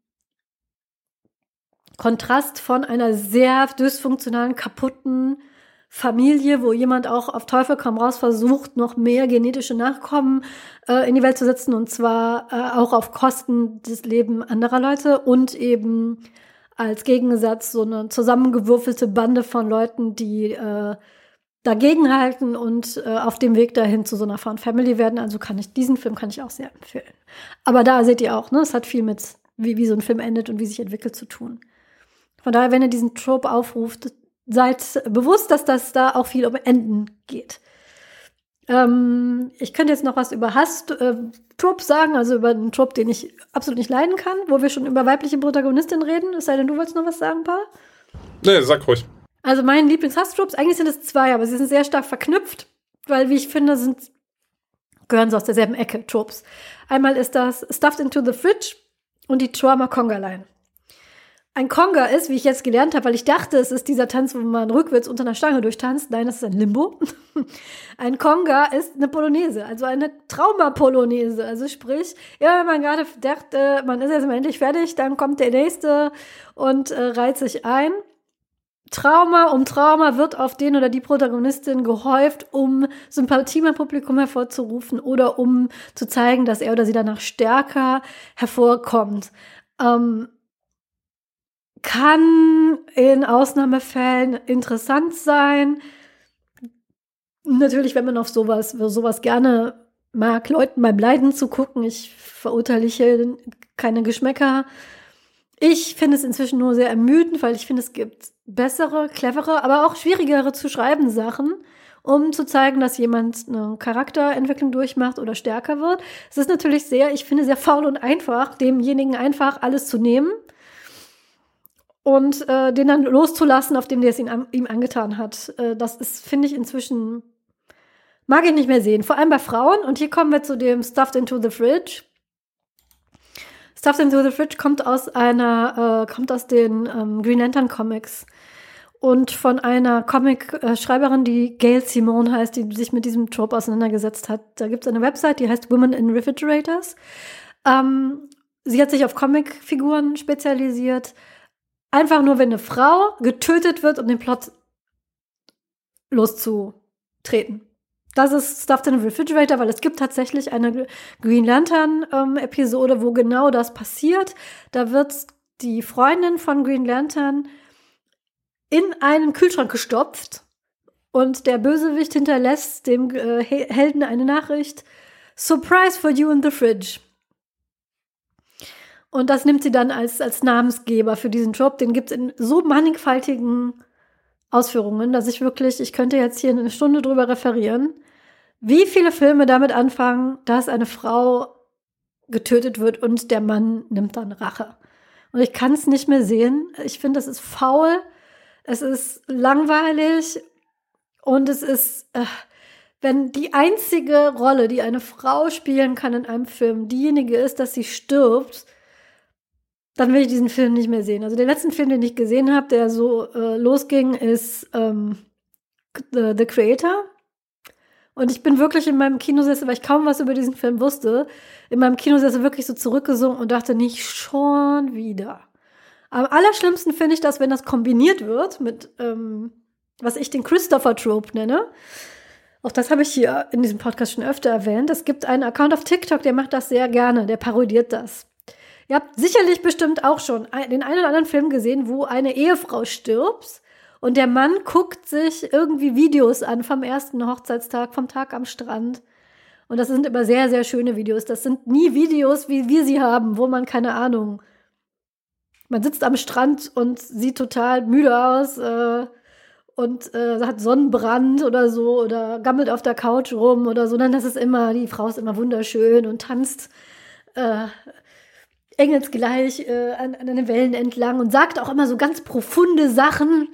Kontrast von einer sehr dysfunktionalen, kaputten Familie, wo jemand auch auf Teufel komm raus versucht, noch mehr genetische Nachkommen äh, in die Welt zu setzen und zwar äh, auch auf Kosten des Lebens anderer Leute und eben als Gegensatz so eine zusammengewürfelte Bande von Leuten, die äh, dagegenhalten und äh, auf dem Weg dahin zu so einer Found Family werden. Also kann ich diesen Film kann ich auch sehr empfehlen. Aber da seht ihr auch, ne, es hat viel mit wie, wie so ein Film endet und wie sich entwickelt zu tun. Von daher, wenn ihr diesen Trope aufruft, seid bewusst, dass das da auch viel um Enden geht. Ähm, ich könnte jetzt noch was über Hass-Tropes äh, sagen, also über einen Trope, den ich absolut nicht leiden kann, wo wir schon über weibliche Protagonistinnen reden. Es sei denn, du wolltest noch was sagen, Paul? Nee, sag ruhig. Also mein Lieblings-Hass-Tropes, eigentlich sind es zwei, aber sie sind sehr stark verknüpft, weil, wie ich finde, sind, gehören sie aus derselben Ecke, Tropes. Einmal ist das Stuffed into the Fridge und die Trauma Conga Line ein Conga ist, wie ich jetzt gelernt habe, weil ich dachte, es ist dieser Tanz, wo man rückwärts unter einer Stange durchtanzt. Nein, das ist ein Limbo. ein Conga ist eine Polonaise, also eine Trauma-Polonaise. Also sprich, ja, wenn man gerade dachte, man ist jetzt endlich fertig, dann kommt der nächste und äh, reiht sich ein. Trauma um Trauma wird auf den oder die Protagonistin gehäuft, um Sympathie beim Publikum hervorzurufen oder um zu zeigen, dass er oder sie danach stärker hervorkommt. Ähm, kann in Ausnahmefällen interessant sein. Natürlich, wenn man auf sowas, sowas gerne mag, Leuten beim Leiden zu gucken. Ich verurteile hier keine Geschmäcker. Ich finde es inzwischen nur sehr ermüdend, weil ich finde, es gibt bessere, clevere, aber auch schwierigere zu schreiben Sachen, um zu zeigen, dass jemand eine Charakterentwicklung durchmacht oder stärker wird. Es ist natürlich sehr, ich finde, sehr faul und einfach, demjenigen einfach alles zu nehmen und äh, den dann loszulassen, auf dem der es ihn an, ihm angetan hat. Äh, das ist, finde ich, inzwischen mag ich nicht mehr sehen. Vor allem bei Frauen. Und hier kommen wir zu dem Stuffed into the Fridge. Stuffed into the Fridge kommt aus einer, äh, kommt aus den ähm, Green Lantern Comics und von einer Comic-Schreiberin, die Gail Simone heißt, die sich mit diesem Trope auseinandergesetzt hat. Da gibt es eine Website, die heißt Women in Refrigerators. Ähm, sie hat sich auf Comic-Figuren spezialisiert. Einfach nur, wenn eine Frau getötet wird, um den Plot loszutreten. Das ist Stuffed in a Refrigerator, weil es gibt tatsächlich eine Green Lantern-Episode, ähm, wo genau das passiert. Da wird die Freundin von Green Lantern in einen Kühlschrank gestopft und der Bösewicht hinterlässt dem äh, Helden eine Nachricht: Surprise for you in the fridge. Und das nimmt sie dann als, als Namensgeber für diesen Job. Den gibt es in so mannigfaltigen Ausführungen, dass ich wirklich, ich könnte jetzt hier eine Stunde drüber referieren, wie viele Filme damit anfangen, dass eine Frau getötet wird und der Mann nimmt dann Rache. Und ich kann es nicht mehr sehen. Ich finde, das ist faul. Es ist langweilig und es ist, äh, wenn die einzige Rolle, die eine Frau spielen kann in einem Film, diejenige ist, dass sie stirbt, dann will ich diesen Film nicht mehr sehen. Also den letzten Film, den ich gesehen habe, der so äh, losging, ist ähm, The, The Creator. Und ich bin wirklich in meinem Kinosessel, weil ich kaum was über diesen Film wusste, in meinem Kinosessel wirklich so zurückgesungen und dachte nicht schon wieder. Am allerschlimmsten finde ich das, wenn das kombiniert wird mit, ähm, was ich den Christopher Trope nenne. Auch das habe ich hier in diesem Podcast schon öfter erwähnt. Es gibt einen Account auf TikTok, der macht das sehr gerne, der parodiert das. Ihr habt sicherlich bestimmt auch schon den einen oder anderen Film gesehen, wo eine Ehefrau stirbt und der Mann guckt sich irgendwie Videos an vom ersten Hochzeitstag, vom Tag am Strand. Und das sind immer sehr, sehr schöne Videos. Das sind nie Videos, wie wir sie haben, wo man, keine Ahnung, man sitzt am Strand und sieht total müde aus äh, und äh, hat Sonnenbrand oder so oder gammelt auf der Couch rum oder so. Dann das ist immer, die Frau ist immer wunderschön und tanzt äh, engelsgleich äh, an, an den Wellen entlang und sagt auch immer so ganz profunde Sachen.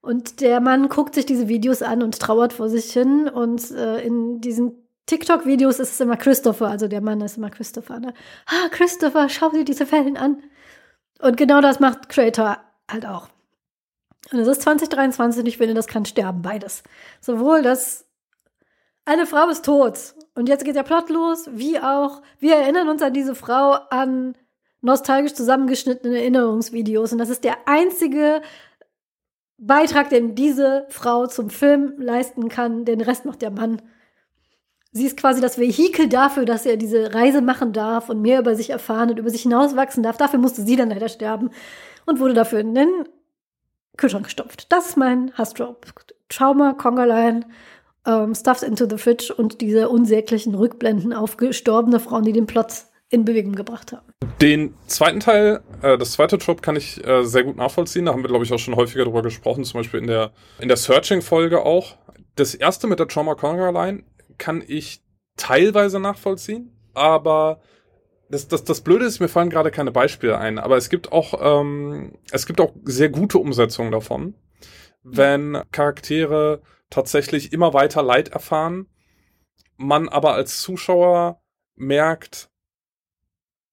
Und der Mann guckt sich diese Videos an und trauert vor sich hin. Und äh, in diesen TikTok-Videos ist es immer Christopher, also der Mann ist immer Christopher. Ne? Ah, Christopher, schau dir diese Wellen an. Und genau das macht Creator halt auch. Und es ist 2023 und ich finde, das kann sterben, beides. Sowohl das eine Frau ist tot und jetzt geht der Plot los, wie auch wir erinnern uns an diese Frau an nostalgisch zusammengeschnittene Erinnerungsvideos und das ist der einzige Beitrag, den diese Frau zum Film leisten kann. Den Rest macht der Mann. Sie ist quasi das Vehikel dafür, dass er diese Reise machen darf und mehr über sich erfahren und über sich hinauswachsen darf. Dafür musste sie dann leider sterben und wurde dafür in den Kühlschrank gestopft. Das ist mein Hassdrop. Trauma, Congerline, ähm, Stuffed into the Fridge und diese unsäglichen Rückblenden auf gestorbene Frauen, die den Plot in Bewegung gebracht haben. Den zweiten Teil, äh, das zweite Trope kann ich äh, sehr gut nachvollziehen. Da haben wir, glaube ich, auch schon häufiger drüber gesprochen, zum Beispiel in der, in der Searching-Folge auch. Das erste mit der Trauma Congerline kann ich teilweise nachvollziehen, aber das, das, das Blöde ist, mir fallen gerade keine Beispiele ein, aber es gibt auch, ähm, es gibt auch sehr gute Umsetzungen davon, wenn Charaktere tatsächlich immer weiter Leid erfahren, man aber als Zuschauer merkt,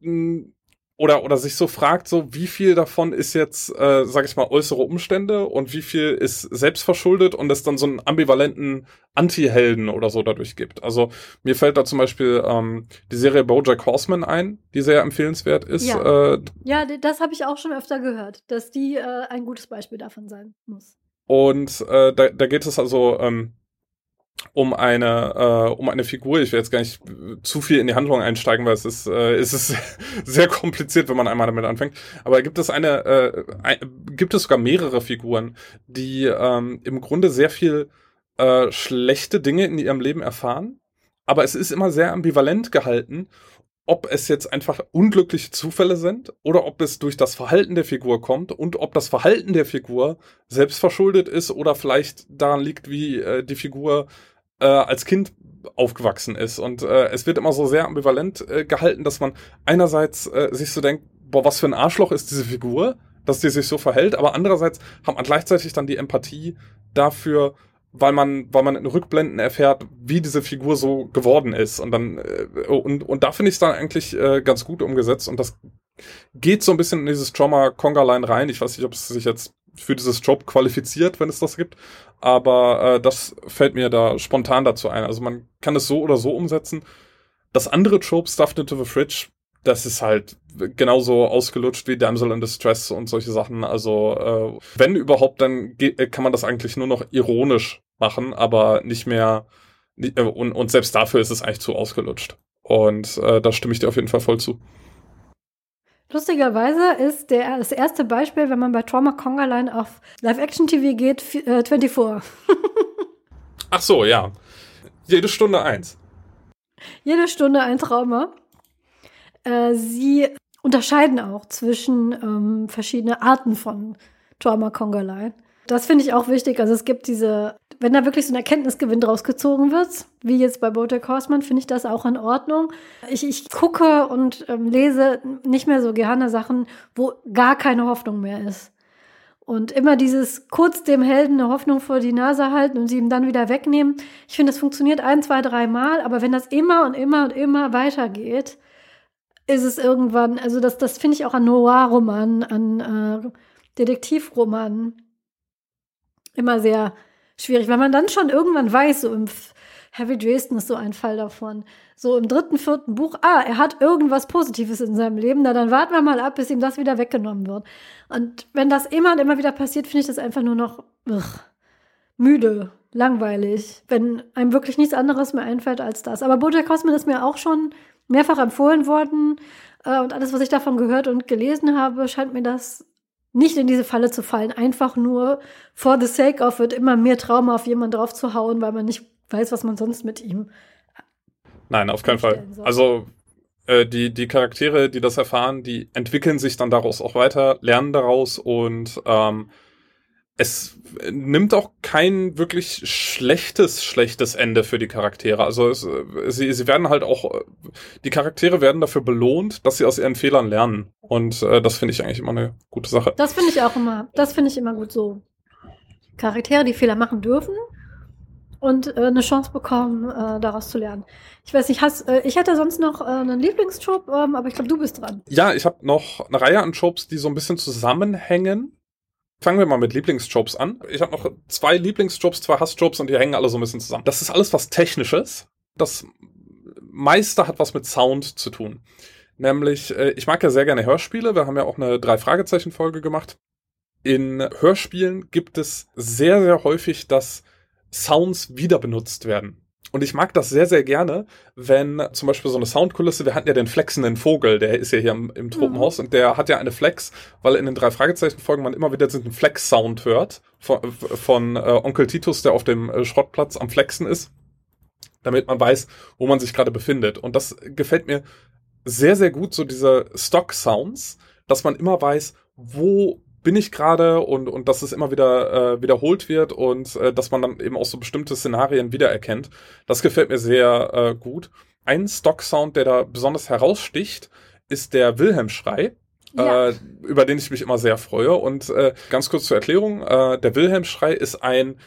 hm, oder, oder sich so fragt, so wie viel davon ist jetzt, äh, sag ich mal, äußere Umstände und wie viel ist selbstverschuldet und es dann so einen ambivalenten Anti-Helden oder so dadurch gibt. Also mir fällt da zum Beispiel ähm, die Serie BoJack Horseman ein, die sehr empfehlenswert ist. Ja, äh, ja das habe ich auch schon öfter gehört, dass die äh, ein gutes Beispiel davon sein muss. Und äh, da, da geht es also ähm, um eine äh, um eine Figur. Ich will jetzt gar nicht zu viel in die Handlung einsteigen, weil es ist äh, es ist sehr kompliziert, wenn man einmal damit anfängt. Aber gibt es eine äh, ein, gibt es sogar mehrere Figuren, die ähm, im Grunde sehr viel äh, schlechte Dinge in ihrem Leben erfahren, aber es ist immer sehr ambivalent gehalten ob es jetzt einfach unglückliche Zufälle sind oder ob es durch das Verhalten der Figur kommt und ob das Verhalten der Figur selbst verschuldet ist oder vielleicht daran liegt, wie äh, die Figur äh, als Kind aufgewachsen ist. Und äh, es wird immer so sehr ambivalent äh, gehalten, dass man einerseits äh, sich so denkt, boah, was für ein Arschloch ist diese Figur, dass die sich so verhält, aber andererseits hat man gleichzeitig dann die Empathie dafür, weil man, weil man in Rückblenden erfährt, wie diese Figur so geworden ist. Und dann, äh, und, und da finde ich es dann eigentlich äh, ganz gut umgesetzt. Und das geht so ein bisschen in dieses Trauma-Conga-Line rein. Ich weiß nicht, ob es sich jetzt für dieses Job qualifiziert, wenn es das gibt. Aber äh, das fällt mir da spontan dazu ein. Also man kann es so oder so umsetzen. Das andere Trope, Stuffed into the Fridge, das ist halt genauso ausgelutscht wie Damsel in Distress und solche Sachen. Also äh, wenn überhaupt, dann kann man das eigentlich nur noch ironisch machen, aber nicht mehr äh, und, und selbst dafür ist es eigentlich zu ausgelutscht. Und äh, da stimme ich dir auf jeden Fall voll zu. Lustigerweise ist der, das erste Beispiel, wenn man bei Trauma Conga Line auf Live-Action-TV geht, äh, 24. Ach so, ja. Jede Stunde eins. Jede Stunde ein Trauma. Äh, sie unterscheiden auch zwischen ähm, verschiedene Arten von Trauma Conga Line. Das finde ich auch wichtig. Also es gibt diese, wenn da wirklich so ein Erkenntnisgewinn draus gezogen wird, wie jetzt bei Bojack Horseman, finde ich das auch in Ordnung. Ich, ich gucke und ähm, lese nicht mehr so gerne Sachen, wo gar keine Hoffnung mehr ist. Und immer dieses kurz dem Helden eine Hoffnung vor die Nase halten und sie ihm dann wieder wegnehmen. Ich finde, das funktioniert ein, zwei, drei Mal, aber wenn das immer und immer und immer weitergeht, ist es irgendwann, also das, das finde ich auch an Noir-Romanen, an äh, Detektivromanen immer sehr schwierig, weil man dann schon irgendwann weiß, so im Heavy Dresden ist so ein Fall davon. So im dritten, vierten Buch, ah, er hat irgendwas Positives in seinem Leben, na dann warten wir mal ab, bis ihm das wieder weggenommen wird. Und wenn das immer und immer wieder passiert, finde ich das einfach nur noch ugh, müde, langweilig, wenn einem wirklich nichts anderes mehr einfällt als das. Aber Bojack Horseman ist mir auch schon mehrfach empfohlen worden äh, und alles, was ich davon gehört und gelesen habe, scheint mir das nicht in diese Falle zu fallen, einfach nur for the sake of it immer mehr Trauma auf jemanden drauf zu hauen, weil man nicht weiß, was man sonst mit ihm. Nein, auf keinen Fall. Soll. Also äh, die, die Charaktere, die das erfahren, die entwickeln sich dann daraus auch weiter, lernen daraus und ähm, es nimmt auch kein wirklich schlechtes, schlechtes Ende für die Charaktere. Also es, sie, sie werden halt auch, die Charaktere werden dafür belohnt, dass sie aus ihren Fehlern lernen. Und äh, das finde ich eigentlich immer eine gute Sache. Das finde ich auch immer, das finde ich immer gut so. Charaktere, die Fehler machen dürfen und äh, eine Chance bekommen, äh, daraus zu lernen. Ich weiß nicht, hast, äh, ich hätte sonst noch äh, einen Lieblingstrope, ähm, aber ich glaube, du bist dran. Ja, ich habe noch eine Reihe an Tropes, die so ein bisschen zusammenhängen. Fangen wir mal mit Lieblingstropes an. Ich habe noch zwei Lieblingstropes, zwei Hasstropes und die hängen alle so ein bisschen zusammen. Das ist alles was Technisches. Das meiste hat was mit Sound zu tun. Nämlich, äh, ich mag ja sehr gerne Hörspiele. Wir haben ja auch eine Drei-Fragezeichen-Folge gemacht. In Hörspielen gibt es sehr, sehr häufig, dass Sounds wieder benutzt werden. Und ich mag das sehr, sehr gerne, wenn zum Beispiel so eine Soundkulisse, wir hatten ja den flexenden Vogel, der ist ja hier im, im Tropenhaus mhm. und der hat ja eine Flex, weil in den drei Fragezeichen-Folgen man immer wieder diesen Flex-Sound hört von, von äh, Onkel Titus, der auf dem äh, Schrottplatz am Flexen ist, damit man weiß, wo man sich gerade befindet. Und das gefällt mir sehr, sehr gut, so diese Stock-Sounds, dass man immer weiß, wo bin ich gerade und, und dass es immer wieder äh, wiederholt wird und äh, dass man dann eben auch so bestimmte Szenarien wiedererkennt. Das gefällt mir sehr äh, gut. Ein Stock-Sound, der da besonders heraussticht, ist der Wilhelm-Schrei. Ja. Äh, über den ich mich immer sehr freue. Und äh, ganz kurz zur Erklärung, äh, der Wilhelm-Schrei ist ein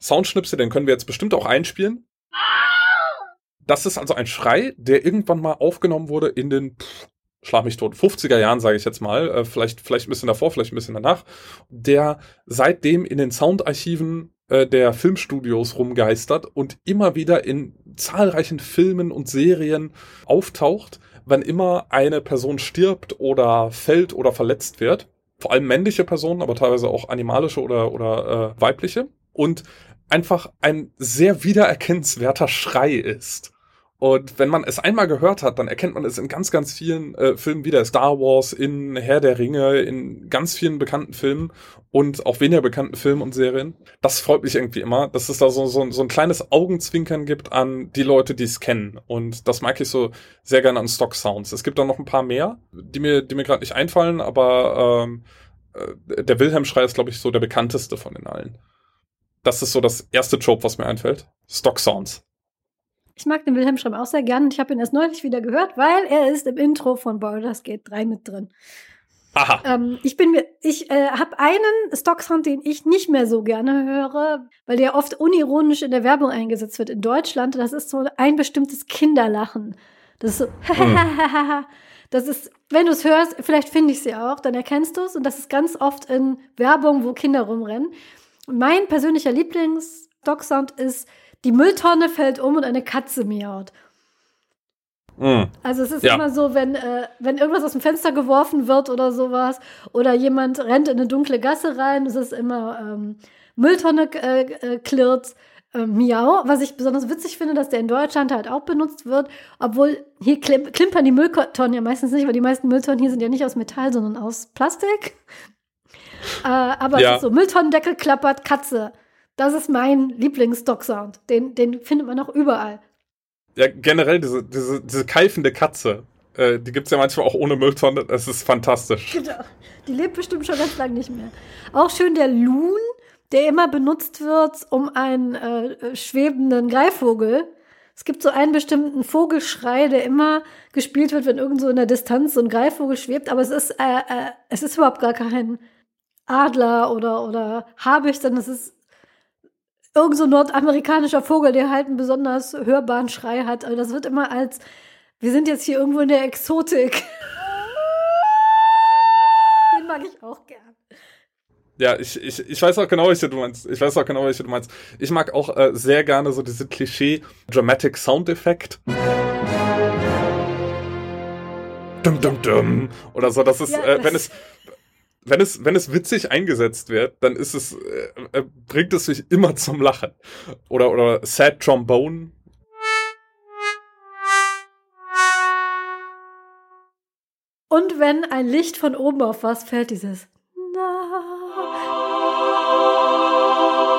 Soundschnipsel, den können wir jetzt bestimmt auch einspielen. Das ist also ein Schrei, der irgendwann mal aufgenommen wurde in den schlag mich tot, 50er Jahren, sage ich jetzt mal, äh, vielleicht, vielleicht ein bisschen davor, vielleicht ein bisschen danach, der seitdem in den Soundarchiven äh, der Filmstudios rumgeistert und immer wieder in zahlreichen Filmen und Serien auftaucht, wenn immer eine Person stirbt oder fällt oder verletzt wird. Vor allem männliche Personen, aber teilweise auch animalische oder, oder äh, weibliche. Und einfach ein sehr wiedererkennenswerter Schrei ist. Und wenn man es einmal gehört hat, dann erkennt man es in ganz, ganz vielen äh, Filmen wieder. Star Wars, in Herr der Ringe, in ganz vielen bekannten Filmen und auch weniger bekannten Filmen und Serien. Das freut mich irgendwie immer, dass es da so, so, so ein kleines Augenzwinkern gibt an die Leute, die es kennen. Und das mag ich so sehr gerne an Stock Sounds. Es gibt da noch ein paar mehr, die mir, die mir gerade nicht einfallen, aber ähm, äh, der Wilhelm-Schrei ist, glaube ich, so der bekannteste von den allen. Das ist so das erste Trope, was mir einfällt. Stock Sounds. Ich mag den Wilhelm Schramm auch sehr gern. Ich habe ihn erst neulich wieder gehört, weil er ist im Intro von Baldur's Gate 3 mit drin. Aha. Ähm, ich bin mir ich äh, habe einen Stocksound, den ich nicht mehr so gerne höre, weil der oft unironisch in der Werbung eingesetzt wird in Deutschland. Das ist so ein bestimmtes Kinderlachen. Das ist so, hm. das ist, wenn du es hörst, vielleicht finde ich sie auch, dann erkennst du es. Und das ist ganz oft in Werbung, wo Kinder rumrennen. Und mein persönlicher Lieblings-Stocksound ist, die Mülltonne fällt um und eine Katze miaut. Mhm. Also es ist ja. immer so, wenn, äh, wenn irgendwas aus dem Fenster geworfen wird oder sowas, oder jemand rennt in eine dunkle Gasse rein, es ist immer ähm, Mülltonne äh, äh, klirrt, äh, Miau. Was ich besonders witzig finde, dass der in Deutschland halt auch benutzt wird, obwohl hier klim klimpern die Mülltonnen ja meistens nicht, weil die meisten Mülltonnen hier sind ja nicht aus Metall, sondern aus Plastik. Äh, aber ja. es ist so, Mülltonnendeckel klappert, Katze. Das ist mein Lieblings-Stock-Sound. Den, den findet man auch überall. Ja, generell diese, diese, diese keifende Katze. Äh, die gibt's ja manchmal auch ohne Mülltonne. Das ist fantastisch. Genau. Die lebt bestimmt schon ganz lange nicht mehr. Auch schön der Loon, der immer benutzt wird, um einen äh, schwebenden Greifvogel. Es gibt so einen bestimmten Vogelschrei, der immer gespielt wird, wenn irgendwo in der Distanz so ein Greifvogel schwebt. Aber es ist, äh, äh, es ist überhaupt gar kein Adler oder, oder Habicht, sondern es ist irgend so nordamerikanischer Vogel, der halt einen besonders hörbaren Schrei hat. Aber das wird immer als, wir sind jetzt hier irgendwo in der Exotik. Den mag ich auch gern. Ja, ich, ich, ich weiß auch genau, welche du meinst. Ich weiß auch genau, welche du meinst. Ich mag auch äh, sehr gerne so diese Klischee Dramatic Sound Effekt. Dum, dum, dum. Oder so, das ist, ja, äh, wenn es, wenn es, wenn es witzig eingesetzt wird, dann ist es, äh, äh, bringt es sich immer zum Lachen. Oder, oder Sad Trombone. Und wenn ein Licht von oben auf was fällt, dieses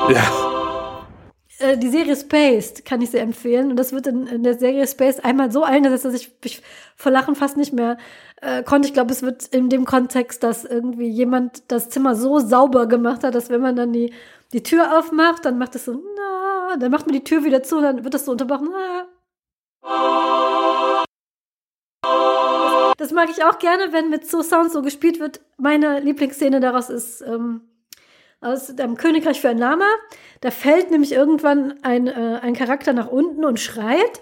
Ja äh, die Serie Spaced kann ich sehr empfehlen. Und das wird in, in der Serie Spaced einmal so eingesetzt, dass ich mich vor Lachen fast nicht mehr äh, konnte. Ich glaube, es wird in dem Kontext, dass irgendwie jemand das Zimmer so sauber gemacht hat, dass wenn man dann die, die Tür aufmacht, dann macht es so, na, dann macht man die Tür wieder zu und dann wird das so unterbrochen. Na. Das mag ich auch gerne, wenn mit so Sounds so gespielt wird. Meine Lieblingsszene daraus ist ähm, aus dem Königreich für ein Lama. Da fällt nämlich irgendwann ein, äh, ein Charakter nach unten und schreit.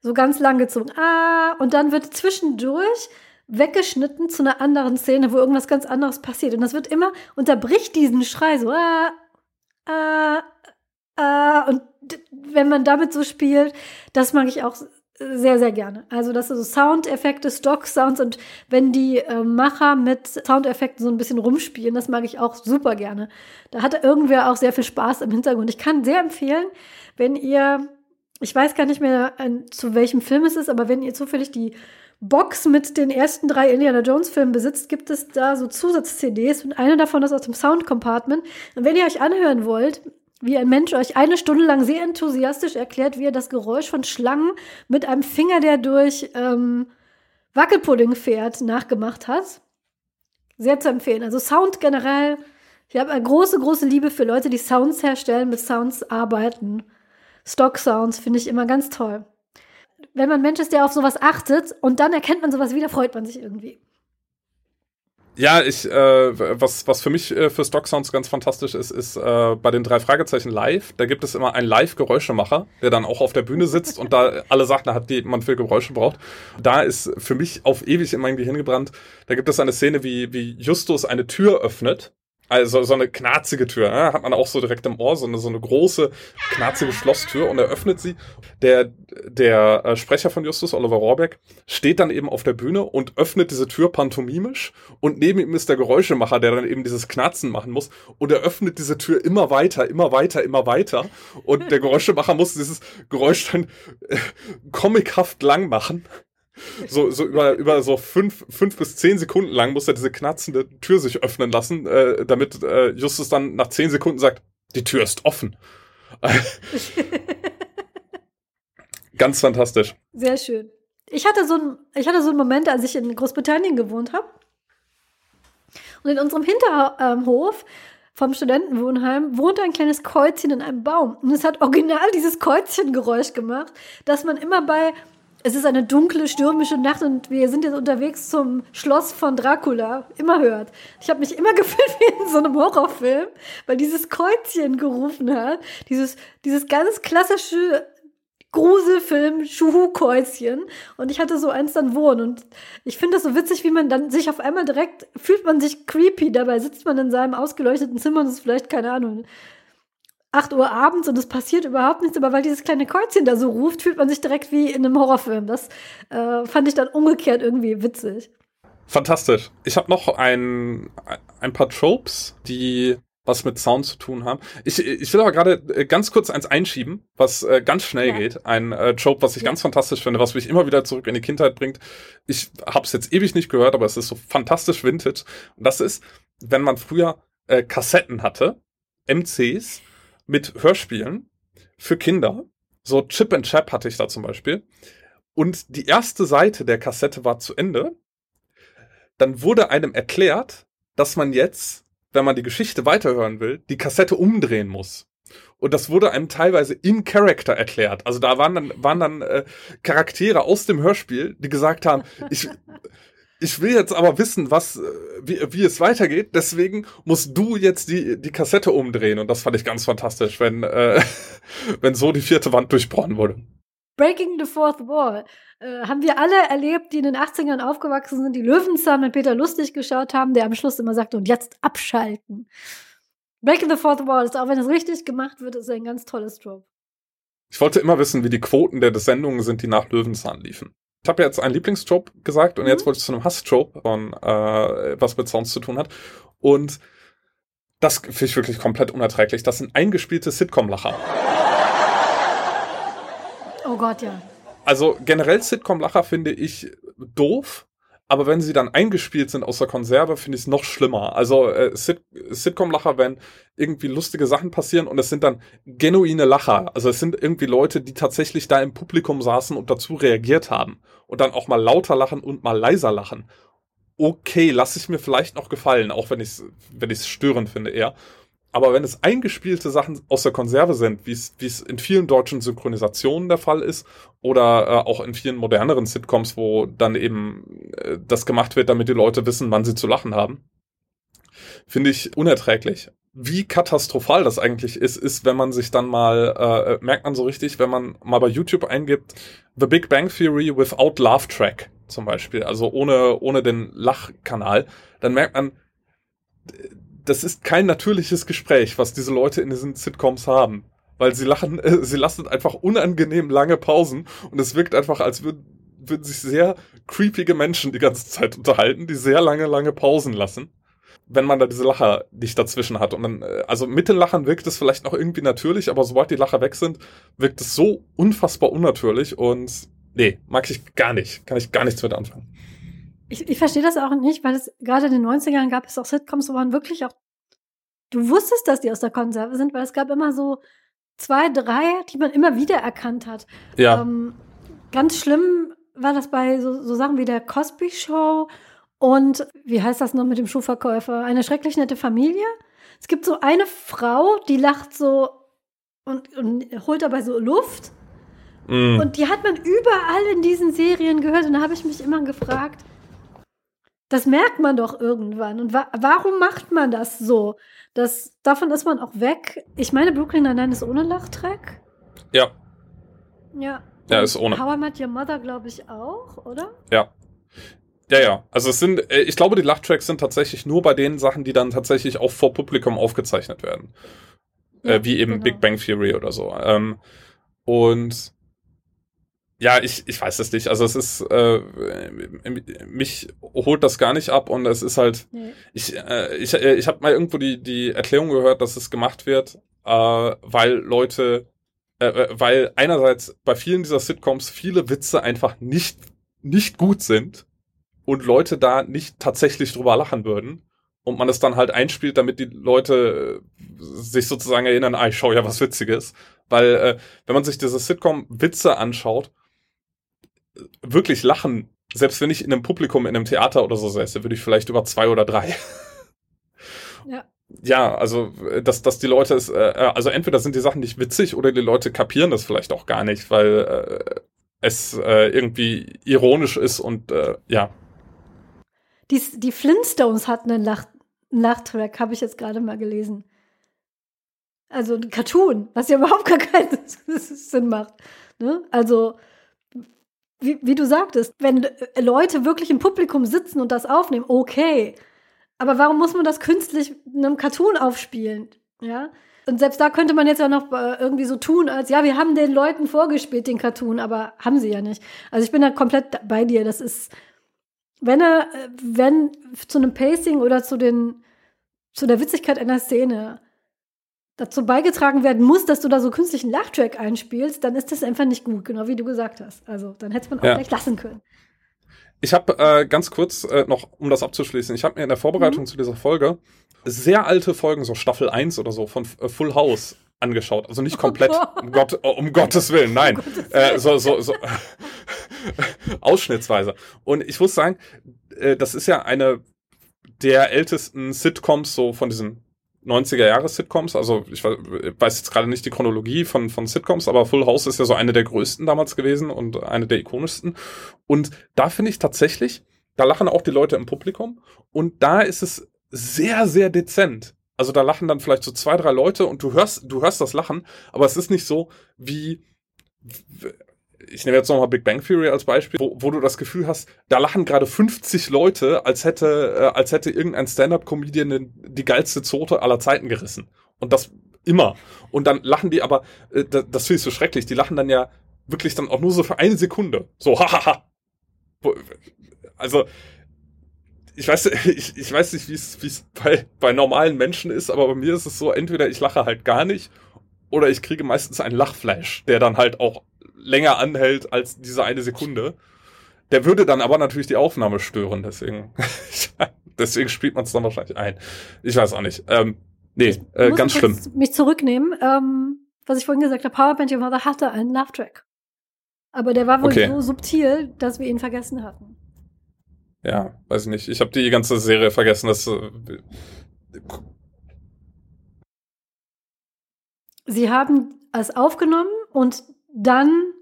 So ganz lang gezogen. Ah, und dann wird zwischendurch weggeschnitten zu einer anderen Szene, wo irgendwas ganz anderes passiert. Und das wird immer, unterbricht diesen Schrei so, ah, ah, ah. Und wenn man damit so spielt, das mag ich auch sehr, sehr gerne. Also das sind so Soundeffekte, Stock-Sounds und wenn die äh, Macher mit Soundeffekten so ein bisschen rumspielen, das mag ich auch super gerne. Da hat irgendwer auch sehr viel Spaß im Hintergrund. Ich kann sehr empfehlen, wenn ihr, ich weiß gar nicht mehr, an, zu welchem Film es ist, aber wenn ihr zufällig die Box mit den ersten drei Indiana Jones Filmen besitzt, gibt es da so Zusatz-CDs und eine davon ist aus dem Sound Compartment. Und wenn ihr euch anhören wollt, wie ein Mensch euch eine Stunde lang sehr enthusiastisch erklärt, wie er das Geräusch von Schlangen mit einem Finger, der durch ähm, Wackelpudding fährt, nachgemacht hat. Sehr zu empfehlen. Also Sound generell. Ich habe eine große, große Liebe für Leute, die Sounds herstellen, mit Sounds arbeiten. Stock Sounds finde ich immer ganz toll. Wenn man ein Mensch ist, der auf sowas achtet und dann erkennt man sowas wieder, freut man sich irgendwie. Ja, ich, äh, was, was für mich äh, für Stock Sounds ganz fantastisch ist, ist äh, bei den drei Fragezeichen live, da gibt es immer einen Live-Geräuschemacher, der dann auch auf der Bühne sitzt und da alle Sachen hat, die man für Geräusche braucht. Da ist für mich auf ewig in mein Gehirn gebrannt, da gibt es eine Szene, wie, wie Justus eine Tür öffnet also so eine knarzige Tür, ne? hat man auch so direkt im Ohr, so eine, so eine große, knarzige Schlosstür und er öffnet sie. Der, der äh, Sprecher von Justus, Oliver Rohrbeck, steht dann eben auf der Bühne und öffnet diese Tür pantomimisch und neben ihm ist der Geräuschemacher, der dann eben dieses Knarzen machen muss und er öffnet diese Tür immer weiter, immer weiter, immer weiter und der Geräuschemacher muss dieses Geräusch dann äh, comichaft lang machen so, so über, über so fünf, fünf bis zehn Sekunden lang muss er diese knatzende Tür sich öffnen lassen, äh, damit äh, Justus dann nach zehn Sekunden sagt, die Tür ist offen. Ganz fantastisch. Sehr schön. Ich hatte so ein, ich hatte so einen Moment, als ich in Großbritannien gewohnt habe. Und in unserem Hinterhof vom Studentenwohnheim wohnte ein kleines Käuzchen in einem Baum. Und es hat original dieses Käuzchengeräusch gemacht, dass man immer bei es ist eine dunkle, stürmische Nacht und wir sind jetzt unterwegs zum Schloss von Dracula. Immer hört. Ich habe mich immer gefühlt wie in so einem Horrorfilm, weil dieses Kreuzchen gerufen hat. Dieses, dieses ganz klassische Gruselfilm Schuhu-Käuschen und ich hatte so eins dann wohnen und ich finde das so witzig, wie man dann sich auf einmal direkt fühlt man sich creepy, dabei sitzt man in seinem ausgeleuchteten Zimmer und ist vielleicht, keine Ahnung, 8 Uhr abends und es passiert überhaupt nichts, aber weil dieses kleine Kreuzchen da so ruft, fühlt man sich direkt wie in einem Horrorfilm. Das äh, fand ich dann umgekehrt irgendwie witzig. Fantastisch. Ich habe noch ein, ein paar Tropes, die was mit Sound zu tun haben. Ich, ich will aber gerade äh, ganz kurz eins einschieben, was äh, ganz schnell ja. geht. Ein äh, Trope, was ich ja. ganz fantastisch finde, was mich immer wieder zurück in die Kindheit bringt. Ich habe es jetzt ewig nicht gehört, aber es ist so fantastisch vintage. Und das ist, wenn man früher äh, Kassetten hatte, MCs, mit Hörspielen für Kinder. So Chip and Chap hatte ich da zum Beispiel. Und die erste Seite der Kassette war zu Ende. Dann wurde einem erklärt, dass man jetzt, wenn man die Geschichte weiterhören will, die Kassette umdrehen muss. Und das wurde einem teilweise in Character erklärt. Also da waren dann, waren dann äh, Charaktere aus dem Hörspiel, die gesagt haben, ich, ich will jetzt aber wissen, was, äh, wie, wie es weitergeht, deswegen musst du jetzt die, die Kassette umdrehen. Und das fand ich ganz fantastisch, wenn, äh, wenn so die vierte Wand durchbrochen wurde. Breaking the Fourth Wall. Äh, haben wir alle erlebt, die in den 80ern aufgewachsen sind, die Löwenzahn mit Peter Lustig geschaut haben, der am Schluss immer sagte, und jetzt abschalten. Breaking the Fourth Wall ist, auch wenn es richtig gemacht wird, ist ein ganz tolles Trope. Ich wollte immer wissen, wie die Quoten der Sendungen sind, die nach Löwenzahn liefen. Ich habe jetzt einen Lieblingstrope gesagt und mhm. jetzt wollte ich zu einem Hasstrope von äh, was mit Sounds zu tun hat. Und das finde ich wirklich komplett unerträglich. Das sind eingespielte Sitcom-Lacher. Oh Gott, ja. Also generell Sitcom-Lacher finde ich doof, aber wenn sie dann eingespielt sind aus der Konserve, finde ich es noch schlimmer. Also äh, Sit Sitcom-Lacher, wenn irgendwie lustige Sachen passieren und es sind dann genuine Lacher. Also es sind irgendwie Leute, die tatsächlich da im Publikum saßen und dazu reagiert haben. Und dann auch mal lauter lachen und mal leiser lachen. Okay, lasse ich mir vielleicht noch gefallen, auch wenn ich es wenn ich's störend finde eher. Aber wenn es eingespielte Sachen aus der Konserve sind, wie es in vielen deutschen Synchronisationen der Fall ist oder äh, auch in vielen moderneren Sitcoms, wo dann eben äh, das gemacht wird, damit die Leute wissen, wann sie zu lachen haben, finde ich unerträglich. Wie katastrophal das eigentlich ist, ist, wenn man sich dann mal, äh, merkt man so richtig, wenn man mal bei YouTube eingibt, The Big Bang Theory without Laugh Track zum Beispiel, also ohne, ohne den Lachkanal, dann merkt man, das ist kein natürliches Gespräch, was diese Leute in diesen Sitcoms haben. Weil sie lachen, äh, sie lassen einfach unangenehm lange Pausen und es wirkt einfach, als würden, würden sich sehr creepige Menschen die ganze Zeit unterhalten, die sehr lange, lange Pausen lassen. Wenn man da diese Lacher nicht dazwischen hat. Und dann, äh, also mit den Lachern wirkt es vielleicht noch irgendwie natürlich, aber sobald die Lacher weg sind, wirkt es so unfassbar unnatürlich und nee, mag ich gar nicht. Kann ich gar nichts mit anfangen. Ich, ich verstehe das auch nicht, weil es gerade in den 90ern gab es auch Sitcoms, wo man wirklich auch, du wusstest, dass die aus der Konserve sind, weil es gab immer so zwei, drei, die man immer wieder erkannt hat. Ja. Ähm, ganz schlimm war das bei so, so Sachen wie der Cosby Show und wie heißt das noch mit dem Schuhverkäufer? Eine schrecklich nette Familie. Es gibt so eine Frau, die lacht so und, und holt dabei so Luft. Mm. Und die hat man überall in diesen Serien gehört. Und da habe ich mich immer gefragt, das merkt man doch irgendwann. Und wa warum macht man das so? Das, davon ist man auch weg. Ich meine, Brooklyn Nine-Nine ist ohne Lachtrack. Ja. Ja. Ja, ist ohne. How I Met Your Mother, glaube ich, auch, oder? Ja. Ja, ja. Also es sind, äh, ich glaube, die Lachtracks sind tatsächlich nur bei den Sachen, die dann tatsächlich auch vor Publikum aufgezeichnet werden. Äh, ja, äh, wie eben genau. Big Bang Theory oder so. Ähm, und ja, ich, ich weiß es nicht. Also es ist, äh, mich holt das gar nicht ab und es ist halt, nee. ich, äh, ich, äh, ich habe mal irgendwo die, die Erklärung gehört, dass es gemacht wird, äh, weil Leute, äh, äh, weil einerseits bei vielen dieser Sitcoms viele Witze einfach nicht, nicht gut sind und Leute da nicht tatsächlich drüber lachen würden und man es dann halt einspielt, damit die Leute sich sozusagen erinnern, ah, ich schau ja was Witziges. Weil, äh, wenn man sich diese Sitcom-Witze anschaut, wirklich lachen, selbst wenn ich in einem Publikum in einem Theater oder so säße, würde ich vielleicht über zwei oder drei. Ja. Ja, also dass, dass die Leute es, äh, also entweder sind die Sachen nicht witzig oder die Leute kapieren das vielleicht auch gar nicht, weil äh, es äh, irgendwie ironisch ist und äh, ja. Die, die Flintstones hatten einen, Lach, Lachtrack, habe ich jetzt gerade mal gelesen. Also ein Cartoon, was ja überhaupt gar keinen Sinn macht. Ne? Also, wie, wie du sagtest, wenn Leute wirklich im Publikum sitzen und das aufnehmen, okay. Aber warum muss man das künstlich in einem Cartoon aufspielen? Ja. Und selbst da könnte man jetzt ja noch äh, irgendwie so tun, als ja, wir haben den Leuten vorgespielt, den Cartoon, aber haben sie ja nicht. Also ich bin da komplett bei dir. Das ist, wenn er, äh, wenn zu einem Pacing oder zu den, zu der Witzigkeit einer Szene dazu beigetragen werden muss, dass du da so künstlichen Lachtrack einspielst, dann ist das einfach nicht gut, genau wie du gesagt hast. Also dann hätte man auch ja. gleich lassen können. Ich habe äh, ganz kurz äh, noch, um das abzuschließen, ich habe mir in der Vorbereitung mhm. zu dieser Folge sehr alte Folgen, so Staffel 1 oder so von äh, Full House angeschaut. Also nicht komplett, oh um, Gott, um Gottes Willen, nein. Um Gottes Willen. Äh, so, so, so ausschnittsweise. Und ich muss sagen, äh, das ist ja eine der ältesten Sitcoms so von diesen 90er-Jahre-Sitcoms. Also ich weiß jetzt gerade nicht die Chronologie von, von Sitcoms, aber Full House ist ja so eine der größten damals gewesen und eine der ikonischsten. Und da finde ich tatsächlich, da lachen auch die Leute im Publikum und da ist es sehr, sehr dezent. Also da lachen dann vielleicht so zwei, drei Leute und du hörst, du hörst das Lachen, aber es ist nicht so wie, ich nehme jetzt nochmal Big Bang Theory als Beispiel, wo, wo du das Gefühl hast, da lachen gerade 50 Leute, als hätte, äh, als hätte irgendein Stand-up-Comedian die geilste Zote aller Zeiten gerissen. Und das immer. Und dann lachen die aber, äh, das, das finde ich so schrecklich, die lachen dann ja wirklich dann auch nur so für eine Sekunde. So, hahaha. Also, ich weiß, ich, ich weiß nicht, wie es bei, bei normalen Menschen ist, aber bei mir ist es so, entweder ich lache halt gar nicht oder ich kriege meistens einen Lachflash, der dann halt auch länger anhält als diese eine Sekunde. Der würde dann aber natürlich die Aufnahme stören, deswegen, deswegen spielt man es dann wahrscheinlich ein. Ich weiß auch nicht. Ähm, nee, äh, ganz schlimm. mich zurücknehmen. Ähm, was ich vorhin gesagt habe, Powerband Your Mother hatte einen Love-Track. Aber der war wohl okay. so subtil, dass wir ihn vergessen hatten. Ja, weiß ich nicht. Ich habe die ganze Serie vergessen. dass äh, Sie haben es aufgenommen und dann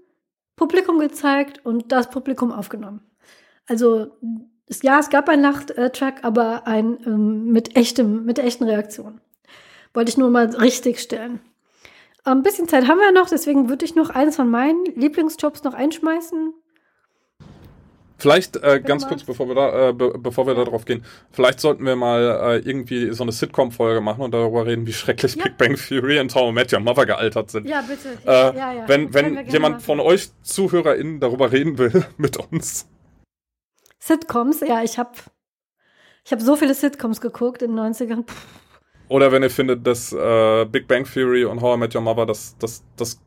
Publikum gezeigt und das Publikum aufgenommen. Also ja, es gab einen Nachttrack, aber ein ähm, mit echtem, mit echten Reaktionen. Wollte ich nur mal richtig stellen. Ein bisschen Zeit haben wir noch, deswegen würde ich noch eins von meinen Lieblingsjobs noch einschmeißen. Vielleicht äh, ganz kurz, bevor wir da, äh, be bevor wir da drauf gehen, vielleicht sollten wir mal äh, irgendwie so eine Sitcom-Folge machen und darüber reden, wie schrecklich ja. Big Bang Theory und How I Met Your Mother gealtert sind. Ja, bitte. Äh, ja, ja. Wenn, wenn jemand machen. von euch ZuhörerInnen darüber reden will mit uns. Sitcoms, ja, ich habe ich hab so viele Sitcoms geguckt in den 90ern. Pff. Oder wenn ihr findet, dass äh, Big Bang Theory und How I Met Your Mother das, das, das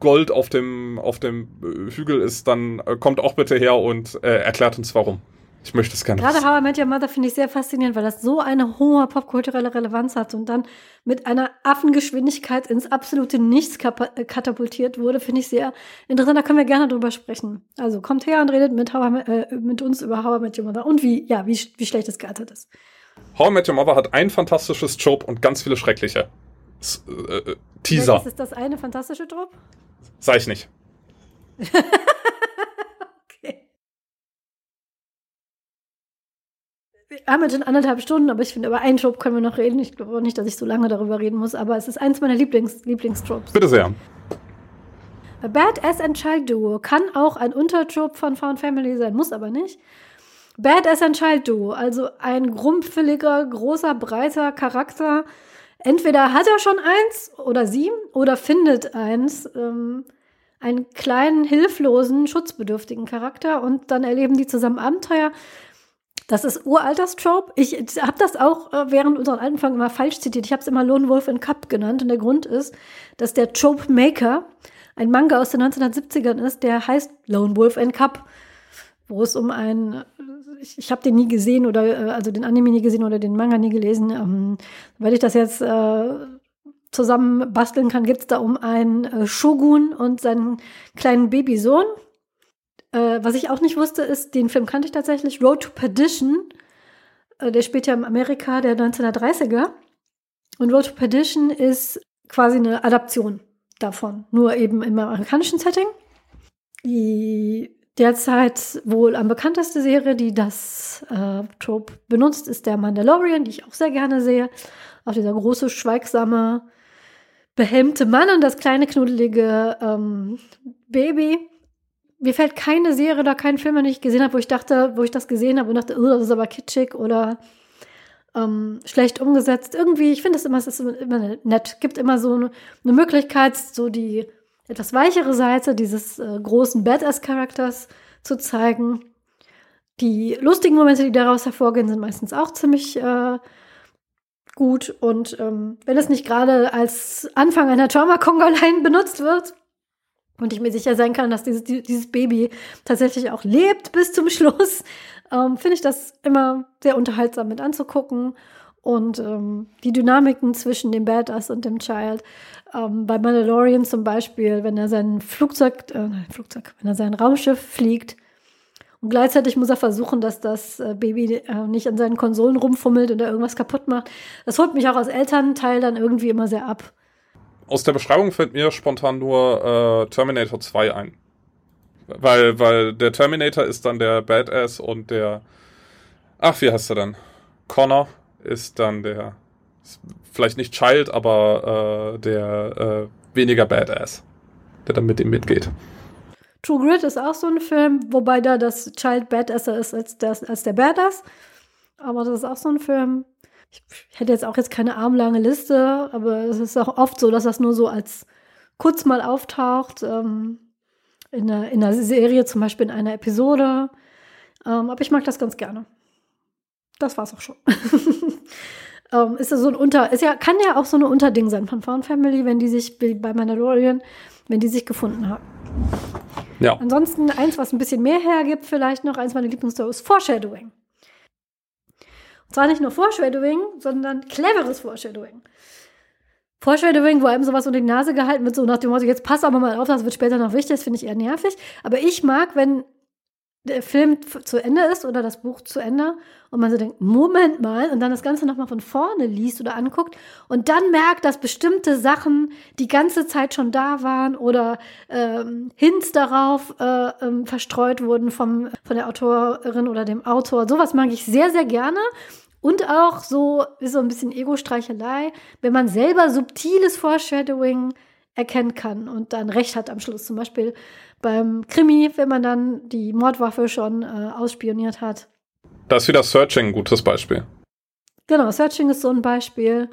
Gold auf dem, auf dem äh, Hügel ist, dann äh, kommt auch bitte her und äh, erklärt uns warum. Ich möchte es gerne. Gerade How I Met Your Mother finde ich sehr faszinierend, weil das so eine hohe popkulturelle Relevanz hat und dann mit einer Affengeschwindigkeit ins absolute Nichts äh, katapultiert wurde, finde ich sehr interessant. Da können wir gerne drüber sprechen. Also kommt her und redet mit, How I, äh, mit uns über How I Met Your Mother und wie, ja, wie, wie schlecht es gealtert ist. How I Met Your Mother hat ein fantastisches Job und ganz viele schreckliche. S äh, Teaser. Welches ist das eine fantastische Job? Sag ich nicht. okay. Wir haben jetzt schon anderthalb Stunden, aber ich finde, über einen Job können wir noch reden. Ich glaube auch nicht, dass ich so lange darüber reden muss, aber es ist eins meiner Lieblings Lieblingstropes. Bitte sehr. A Badass and Child Duo kann auch ein Unterjob von Found Family sein, muss aber nicht. Badass and Child Duo, also ein grumpfeliger, großer, breiter Charakter, entweder hat er schon eins oder sie oder findet eins, ähm, einen kleinen, hilflosen, schutzbedürftigen Charakter und dann erleben die zusammen Abenteuer. Das ist uralterstrope. Ich habe das auch äh, während unseren Folgen immer falsch zitiert. Ich habe es immer Lone Wolf in Cup genannt und der Grund ist, dass der Trope Maker ein Manga aus den 1970ern ist, der heißt Lone Wolf in Cup, wo es um einen ich, ich habe den nie gesehen oder äh, also den Anime nie gesehen oder den Manga nie gelesen. Ähm, weil ich das jetzt äh, zusammen basteln kann, gibt es da um einen äh, Shogun und seinen kleinen Babysohn. Äh, was ich auch nicht wusste, ist, den Film kannte ich tatsächlich, Road to Perdition. Äh, der spielt ja in Amerika der 1930er. Und Road to Perdition ist quasi eine Adaption davon, nur eben im amerikanischen Setting. Die derzeit wohl am bekannteste Serie, die das äh, Trope benutzt, ist der Mandalorian, die ich auch sehr gerne sehe. Auch dieser große, schweigsame, behelmte Mann und das kleine, knuddelige ähm, Baby. Mir fällt keine Serie oder kein Film, den ich gesehen habe, wo ich dachte, wo ich das gesehen habe und dachte, oh, das ist aber kitschig oder ähm, schlecht umgesetzt. Irgendwie, ich finde es immer, es ist immer nett. Gibt immer so eine, eine Möglichkeit, so die etwas weichere Seite dieses äh, großen Badass-Charakters zu zeigen. Die lustigen Momente, die daraus hervorgehen, sind meistens auch ziemlich äh, gut. Und ähm, wenn es nicht gerade als Anfang einer Trauma-Conga-Line benutzt wird und ich mir sicher sein kann, dass dieses, dieses Baby tatsächlich auch lebt bis zum Schluss, ähm, finde ich das immer sehr unterhaltsam mit anzugucken. Und ähm, die Dynamiken zwischen dem Badass und dem Child. Ähm, bei Mandalorian zum Beispiel, wenn er sein Flugzeug, äh, Flugzeug, wenn er sein Raumschiff fliegt und gleichzeitig muss er versuchen, dass das äh, Baby äh, nicht an seinen Konsolen rumfummelt oder irgendwas kaputt macht. Das holt mich auch als Elternteil dann irgendwie immer sehr ab. Aus der Beschreibung fällt mir spontan nur äh, Terminator 2 ein. Weil, weil der Terminator ist dann der Badass und der. Ach, wie heißt er dann? Connor ist dann der. Vielleicht nicht Child, aber äh, der äh, weniger Badass. Der dann mit ihm mitgeht. True Grit ist auch so ein Film, wobei da das Child Badasser ist als, das, als der Badass. Aber das ist auch so ein Film. Ich, ich hätte jetzt auch jetzt keine armlange Liste, aber es ist auch oft so, dass das nur so als kurz mal auftaucht. Ähm, in einer, in einer Serie, zum Beispiel in einer Episode. Ähm, aber ich mag das ganz gerne. Das war's auch schon. ähm, ist das so ein Unter, ist ja, kann ja auch so eine Unterding sein von Found Family, wenn die sich bei Mandalorian, wenn die sich gefunden haben. Ja. Ansonsten eins, was ein bisschen mehr hergibt, vielleicht noch eins meiner Lieblingsstories, Foreshadowing. Und zwar nicht nur Foreshadowing, sondern cleveres Foreshadowing. Foreshadowing, wo einem sowas unter die Nase gehalten wird, so nach dem Motto, jetzt pass aber mal auf, das wird später noch wichtig, das finde ich eher nervig. Aber ich mag, wenn der Film zu Ende ist oder das Buch zu Ende und man so denkt, Moment mal, und dann das Ganze nochmal von vorne liest oder anguckt und dann merkt, dass bestimmte Sachen die ganze Zeit schon da waren oder ähm, Hints darauf äh, ähm, verstreut wurden vom, von der Autorin oder dem Autor. Sowas mag ich sehr, sehr gerne. Und auch so, ist so ein bisschen Ego-Streichelei, wenn man selber subtiles Foreshadowing erkennen kann und dann recht hat am Schluss. Zum Beispiel beim Krimi, wenn man dann die Mordwaffe schon äh, ausspioniert hat. Da ist wieder Searching ein gutes Beispiel. Genau, Searching ist so ein Beispiel.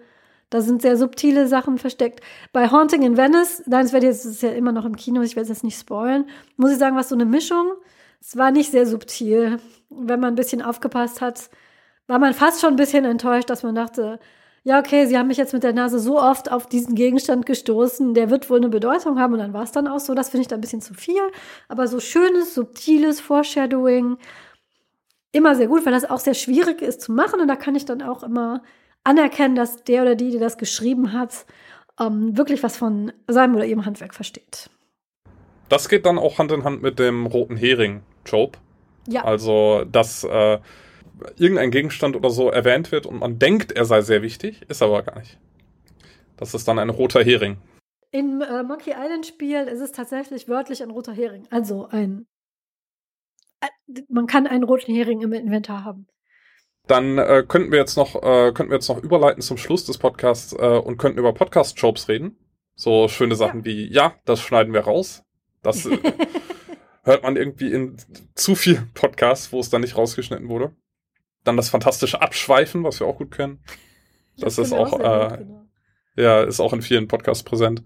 Da sind sehr subtile Sachen versteckt. Bei Haunting in Venice, nein, es wird jetzt ist ja immer noch im Kino, ich werde es jetzt nicht spoilen, muss ich sagen, was so eine Mischung. Es war nicht sehr subtil. Wenn man ein bisschen aufgepasst hat, war man fast schon ein bisschen enttäuscht, dass man dachte, ja, okay, sie haben mich jetzt mit der Nase so oft auf diesen Gegenstand gestoßen, der wird wohl eine Bedeutung haben und dann war es dann auch so. Das finde ich da ein bisschen zu viel. Aber so schönes, subtiles Foreshadowing, immer sehr gut, weil das auch sehr schwierig ist zu machen und da kann ich dann auch immer anerkennen, dass der oder die, die das geschrieben hat, ähm, wirklich was von seinem oder ihrem Handwerk versteht. Das geht dann auch Hand in Hand mit dem roten Hering-Trope. Ja. Also, dass äh, irgendein Gegenstand oder so erwähnt wird und man denkt, er sei sehr wichtig, ist aber gar nicht. Das ist dann ein roter Hering. Im äh, Monkey Island Spiel ist es tatsächlich wörtlich ein roter Hering. Also ein. Äh, man kann einen roten Hering im Inventar haben. Dann äh, könnten wir jetzt noch äh, könnten wir jetzt noch überleiten zum Schluss des Podcasts äh, und könnten über Podcast Tropes reden. So schöne Sachen ja. wie ja, das schneiden wir raus. Das äh, hört man irgendwie in zu vielen Podcasts, wo es dann nicht rausgeschnitten wurde. Dann das fantastische Abschweifen, was wir auch gut kennen. Das, das ist auch, auch äh, gut, genau. ja, ist auch in vielen Podcasts präsent.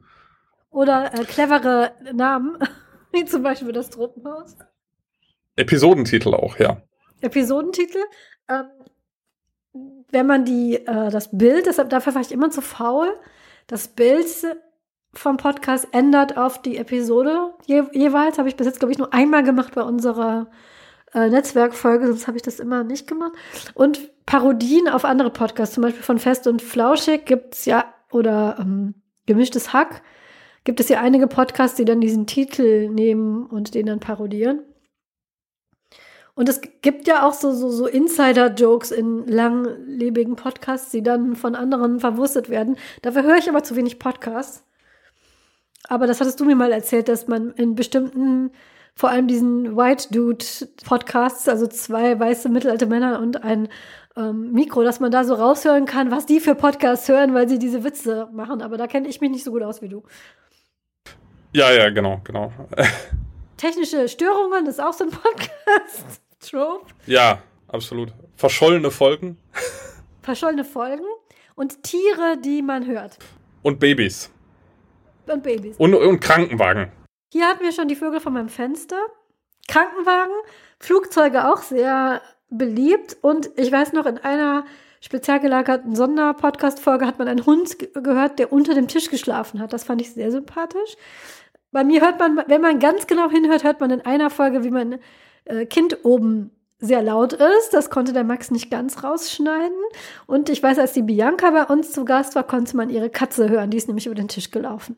Oder äh, clevere Namen, wie zum Beispiel das Truppenhaus. Episodentitel auch, ja. Episodentitel. Ähm, wenn man die, äh, das Bild, deshalb dafür war ich immer zu faul, das Bild vom Podcast ändert auf die Episode je, jeweils. Habe ich bis jetzt, glaube ich, nur einmal gemacht bei unserer äh, Netzwerkfolge, sonst habe ich das immer nicht gemacht. Und Parodien auf andere Podcasts, zum Beispiel von Fest und Flauschig gibt es ja, oder ähm, Gemischtes Hack, gibt es ja einige Podcasts, die dann diesen Titel nehmen und den dann parodieren. Und es gibt ja auch so, so, so Insider-Jokes in langlebigen Podcasts, die dann von anderen verwurstet werden. Dafür höre ich aber zu wenig Podcasts. Aber das hattest du mir mal erzählt, dass man in bestimmten vor allem diesen White Dude Podcasts, also zwei weiße mittelalte Männer und ein ähm, Mikro, dass man da so raushören kann, was die für Podcasts hören, weil sie diese Witze machen. Aber da kenne ich mich nicht so gut aus wie du. Ja, ja, genau, genau. Technische Störungen ist auch so ein Podcast. Trope. Ja, absolut. Verschollene Folgen. Verschollene Folgen und Tiere, die man hört. Und Babys. Und Babys. Und, und Krankenwagen. Hier hatten wir schon die Vögel von meinem Fenster. Krankenwagen, Flugzeuge auch sehr beliebt. Und ich weiß noch, in einer spezial gelagerten Sonderpodcast-Folge hat man einen Hund gehört, der unter dem Tisch geschlafen hat. Das fand ich sehr sympathisch. Bei mir hört man, wenn man ganz genau hinhört, hört man in einer Folge, wie mein äh, Kind oben sehr laut ist. Das konnte der Max nicht ganz rausschneiden. Und ich weiß, als die Bianca bei uns zu Gast war, konnte man ihre Katze hören. Die ist nämlich über den Tisch gelaufen.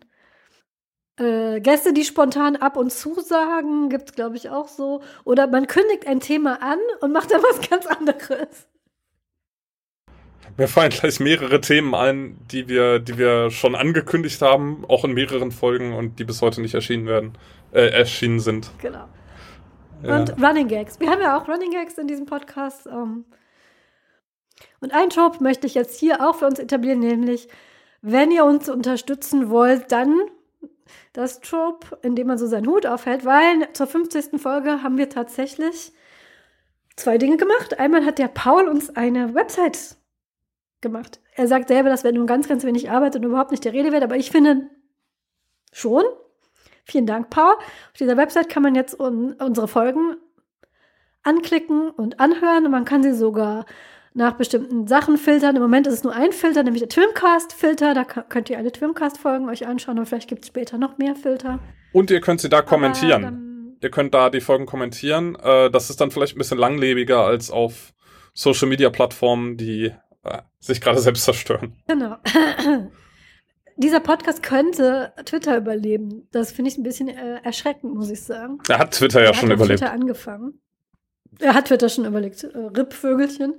Äh, Gäste, die spontan ab und zu sagen, gibt es, glaube ich, auch so. Oder man kündigt ein Thema an und macht dann was ganz anderes. Mir fallen gleich mehrere Themen ein, die wir, die wir schon angekündigt haben, auch in mehreren Folgen und die bis heute nicht erschienen werden, äh, erschienen sind. Genau. Ja. Und Running Gags. Wir haben ja auch Running Gags in diesem Podcast. Ähm. Und einen Job möchte ich jetzt hier auch für uns etablieren, nämlich, wenn ihr uns unterstützen wollt, dann das Trope, indem man so seinen Hut aufhält, weil zur 50. Folge haben wir tatsächlich zwei Dinge gemacht. Einmal hat der Paul uns eine Website gemacht. Er sagt selber, das wäre nur ganz, ganz wenig Arbeit und überhaupt nicht der Rede wert, aber ich finde schon. Vielen Dank, Paul. Auf dieser Website kann man jetzt un unsere Folgen anklicken und anhören und man kann sie sogar nach bestimmten Sachen filtern. Im Moment ist es nur ein Filter, nämlich der Twimcast-Filter. Da könnt ihr alle Twimcast-Folgen euch anschauen und vielleicht gibt es später noch mehr Filter. Und ihr könnt sie da kommentieren. Ihr könnt da die Folgen kommentieren. Äh, das ist dann vielleicht ein bisschen langlebiger als auf Social-Media-Plattformen, die äh, sich gerade selbst zerstören. Genau. Dieser Podcast könnte Twitter überleben. Das finde ich ein bisschen äh, erschreckend, muss ich sagen. Er hat Twitter ja er schon hat überlebt. Twitter angefangen. Er hat Twitter schon überlegt. Äh, Rippvögelchen.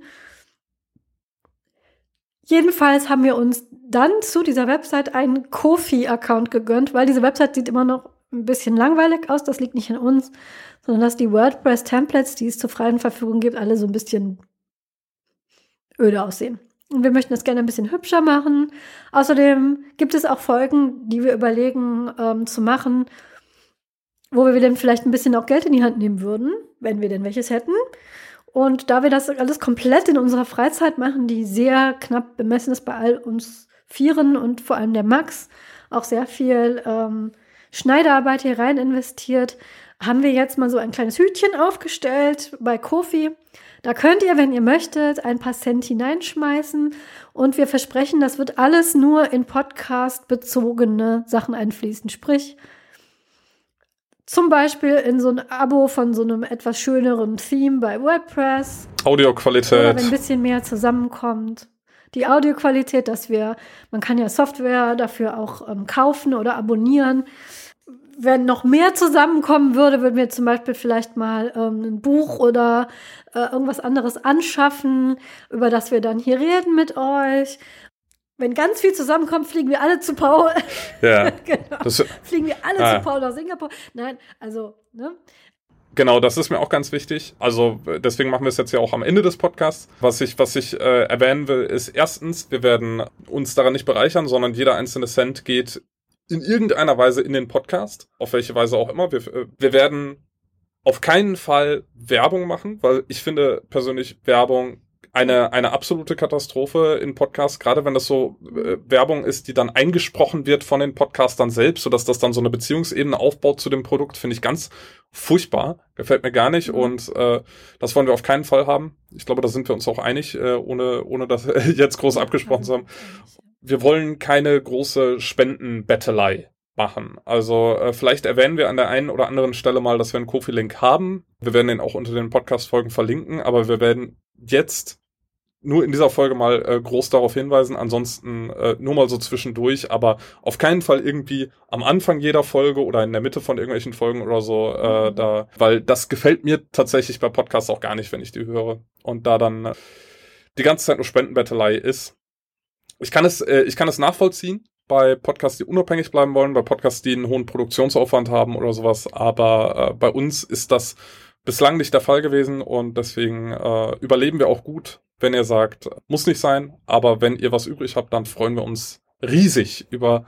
Jedenfalls haben wir uns dann zu dieser Website einen Kofi-Account gegönnt, weil diese Website sieht immer noch ein bisschen langweilig aus. Das liegt nicht an uns, sondern dass die WordPress-Templates, die es zur freien Verfügung gibt, alle so ein bisschen öde aussehen. Und wir möchten das gerne ein bisschen hübscher machen. Außerdem gibt es auch Folgen, die wir überlegen ähm, zu machen, wo wir dann vielleicht ein bisschen auch Geld in die Hand nehmen würden, wenn wir denn welches hätten. Und da wir das alles komplett in unserer Freizeit machen, die sehr knapp bemessen ist bei all uns Vieren und vor allem der Max, auch sehr viel ähm, Schneiderarbeit hier rein investiert, haben wir jetzt mal so ein kleines Hütchen aufgestellt bei Kofi. Da könnt ihr, wenn ihr möchtet, ein paar Cent hineinschmeißen und wir versprechen, das wird alles nur in Podcast bezogene Sachen einfließen. Sprich, zum Beispiel in so ein Abo von so einem etwas schöneren Theme bei WordPress. Audioqualität. Oder wenn ein bisschen mehr zusammenkommt. Die Audioqualität, dass wir, man kann ja Software dafür auch ähm, kaufen oder abonnieren. Wenn noch mehr zusammenkommen würde, würden wir zum Beispiel vielleicht mal ähm, ein Buch oder äh, irgendwas anderes anschaffen, über das wir dann hier reden mit euch wenn ganz viel zusammenkommt, fliegen wir alle zu Paul. Ja. genau. Das, fliegen wir alle ah. zu Paul nach Singapur. Nein, also, ne? Genau, das ist mir auch ganz wichtig. Also deswegen machen wir es jetzt ja auch am Ende des Podcasts. Was ich, was ich äh, erwähnen will, ist erstens, wir werden uns daran nicht bereichern, sondern jeder einzelne Cent geht in irgendeiner Weise in den Podcast, auf welche Weise auch immer. Wir, äh, wir werden auf keinen Fall Werbung machen, weil ich finde persönlich Werbung eine, eine absolute Katastrophe in Podcasts, gerade wenn das so äh, Werbung ist, die dann eingesprochen wird von den Podcastern selbst, sodass das dann so eine Beziehungsebene aufbaut zu dem Produkt, finde ich ganz furchtbar. Gefällt mir gar nicht mhm. und äh, das wollen wir auf keinen Fall haben. Ich glaube, da sind wir uns auch einig, äh, ohne, ohne das jetzt groß abgesprochen zu haben. Wir wollen keine große Spendenbettelei machen. Also äh, vielleicht erwähnen wir an der einen oder anderen Stelle mal, dass wir einen Kofi-Link haben. Wir werden den auch unter den Podcast-Folgen verlinken, aber wir werden jetzt nur in dieser Folge mal äh, groß darauf hinweisen, ansonsten äh, nur mal so zwischendurch, aber auf keinen Fall irgendwie am Anfang jeder Folge oder in der Mitte von irgendwelchen Folgen oder so, äh, mhm. da, weil das gefällt mir tatsächlich bei Podcasts auch gar nicht, wenn ich die höre. Und da dann äh, die ganze Zeit nur Spendenbettelei ist. Ich kann es, äh, ich kann es nachvollziehen, bei Podcasts, die unabhängig bleiben wollen, bei Podcasts, die einen hohen Produktionsaufwand haben oder sowas. Aber äh, bei uns ist das bislang nicht der Fall gewesen und deswegen äh, überleben wir auch gut, wenn ihr sagt, muss nicht sein. Aber wenn ihr was übrig habt, dann freuen wir uns riesig über,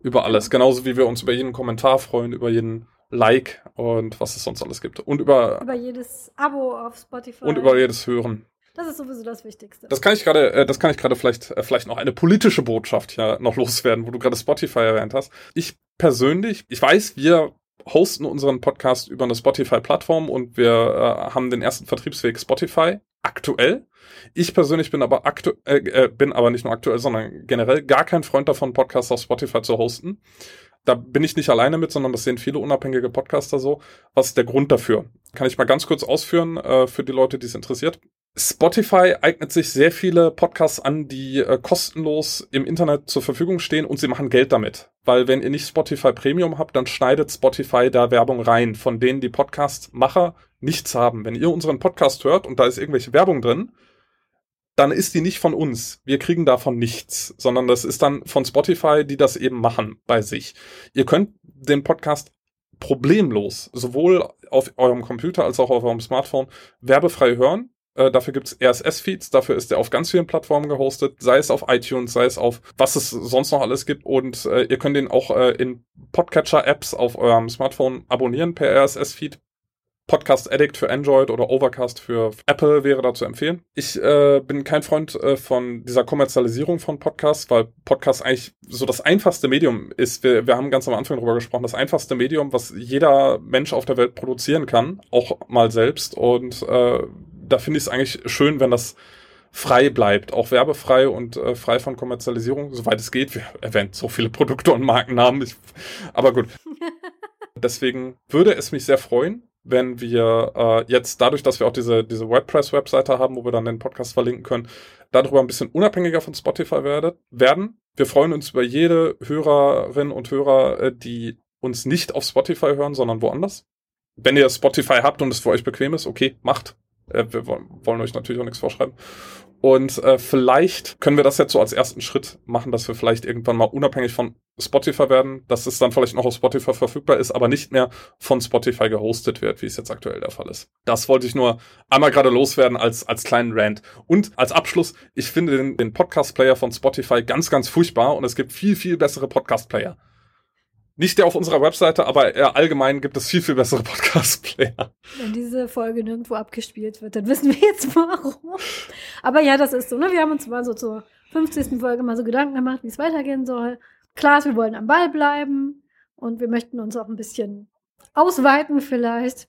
über alles. Genauso wie wir uns über jeden Kommentar freuen, über jeden Like und was es sonst alles gibt. Und über, Über jedes Abo auf Spotify. und über jedes Hören. das ist sowieso das Wichtigste. Das kann ich gerade, äh, das kann ich gerade vielleicht, äh, vielleicht noch eine politische Botschaft hier noch loswerden, wo du gerade Spotify erwähnt hast. Ich persönlich, ich weiß, wir hosten unseren Podcast über eine Spotify-Plattform und wir äh, haben den ersten Vertriebsweg Spotify aktuell. Ich persönlich bin aber aktu äh, äh, bin aber nicht nur aktuell, sondern generell gar kein Freund davon, Podcasts auf Spotify zu hosten. Da bin ich nicht alleine mit, sondern das sehen viele unabhängige Podcaster so. Was ist der Grund dafür? Kann ich mal ganz kurz ausführen äh, für die Leute, die es interessiert. Spotify eignet sich sehr viele Podcasts an, die äh, kostenlos im Internet zur Verfügung stehen und sie machen Geld damit. Weil wenn ihr nicht Spotify Premium habt, dann schneidet Spotify da Werbung rein, von denen die Podcast-Macher nichts haben. Wenn ihr unseren Podcast hört und da ist irgendwelche Werbung drin, dann ist die nicht von uns. Wir kriegen davon nichts, sondern das ist dann von Spotify, die das eben machen bei sich. Ihr könnt den Podcast problemlos sowohl auf eurem Computer als auch auf eurem Smartphone werbefrei hören. Äh, dafür gibt's RSS-Feeds, dafür ist er auf ganz vielen Plattformen gehostet, sei es auf iTunes, sei es auf was es sonst noch alles gibt. Und äh, ihr könnt den auch äh, in Podcatcher-Apps auf eurem Smartphone abonnieren per RSS-Feed. Podcast Addict für Android oder Overcast für Apple wäre da zu empfehlen. Ich äh, bin kein Freund äh, von dieser Kommerzialisierung von Podcasts, weil Podcast eigentlich so das einfachste Medium ist. Wir, wir haben ganz am Anfang darüber gesprochen, das einfachste Medium, was jeder Mensch auf der Welt produzieren kann, auch mal selbst. Und äh, da finde ich es eigentlich schön, wenn das frei bleibt, auch werbefrei und äh, frei von Kommerzialisierung, soweit es geht. Wir erwähnen so viele Produkte und Markennamen, ich, aber gut. Deswegen würde es mich sehr freuen, wenn wir äh, jetzt dadurch, dass wir auch diese, diese WordPress-Webseite haben, wo wir dann den Podcast verlinken können, darüber ein bisschen unabhängiger von Spotify werdet, werden. Wir freuen uns über jede Hörerin und Hörer, äh, die uns nicht auf Spotify hören, sondern woanders. Wenn ihr Spotify habt und es für euch bequem ist, okay, macht. Äh, wir wollen euch natürlich auch nichts vorschreiben. Und äh, vielleicht können wir das jetzt so als ersten Schritt machen, dass wir vielleicht irgendwann mal unabhängig von Spotify werden, dass es dann vielleicht noch auf Spotify verfügbar ist, aber nicht mehr von Spotify gehostet wird, wie es jetzt aktuell der Fall ist. Das wollte ich nur einmal gerade loswerden als, als kleinen Rant. Und als Abschluss, ich finde den, den Podcast-Player von Spotify ganz, ganz furchtbar und es gibt viel, viel bessere Podcast-Player. Nicht der auf unserer Webseite, aber eher allgemein gibt es viel, viel bessere Podcast-Player. Wenn diese Folge nirgendwo abgespielt wird, dann wissen wir jetzt warum. Aber ja, das ist so. Ne? Wir haben uns mal so zur 50. Folge mal so Gedanken gemacht, wie es weitergehen soll. Klar, wir wollen am Ball bleiben und wir möchten uns auch ein bisschen ausweiten vielleicht.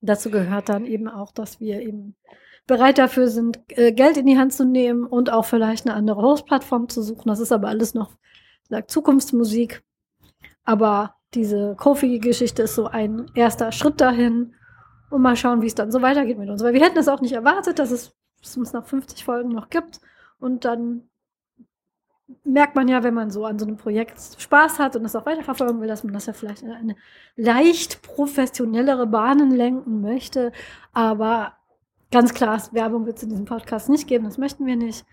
Dazu gehört dann eben auch, dass wir eben bereit dafür sind, äh, Geld in die Hand zu nehmen und auch vielleicht eine andere Hostplattform zu suchen. Das ist aber alles noch, Zukunftsmusik. Aber diese Kofi-Geschichte ist so ein erster Schritt dahin. Und mal schauen, wie es dann so weitergeht mit uns. Weil wir hätten es auch nicht erwartet, dass es, uns nach 50 Folgen noch gibt. Und dann merkt man ja, wenn man so an so einem Projekt Spaß hat und das auch weiterverfolgen will, dass man das ja vielleicht in eine leicht professionellere Bahnen lenken möchte. Aber ganz klar, Werbung wird es in diesem Podcast nicht geben, das möchten wir nicht.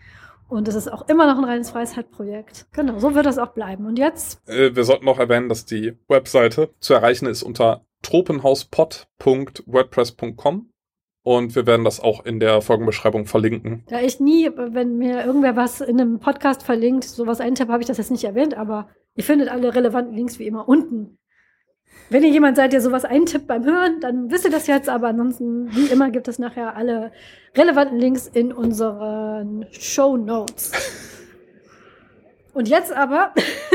Und es ist auch immer noch ein reines Freizeitprojekt. Genau, so wird das auch bleiben. Und jetzt, Äh, wir sollten noch erwähnen, dass die Webseite zu erreichen ist unter tropenhauspod.wordpress.com und wir werden das auch in der Folgenbeschreibung verlinken. da ich nie, wenn mir irgendwer was in einem Podcast verlinkt, sowas eintippe, habe ich das jetzt nicht erwähnt, aber ihr findet alle relevanten Links wie immer unten. Wenn ihr jemand seid, der sowas eintippt beim Hören, dann wisst ihr das jetzt, aber ansonsten, wie immer, gibt es nachher alle relevanten Links in unseren Show Notes. Und jetzt aber,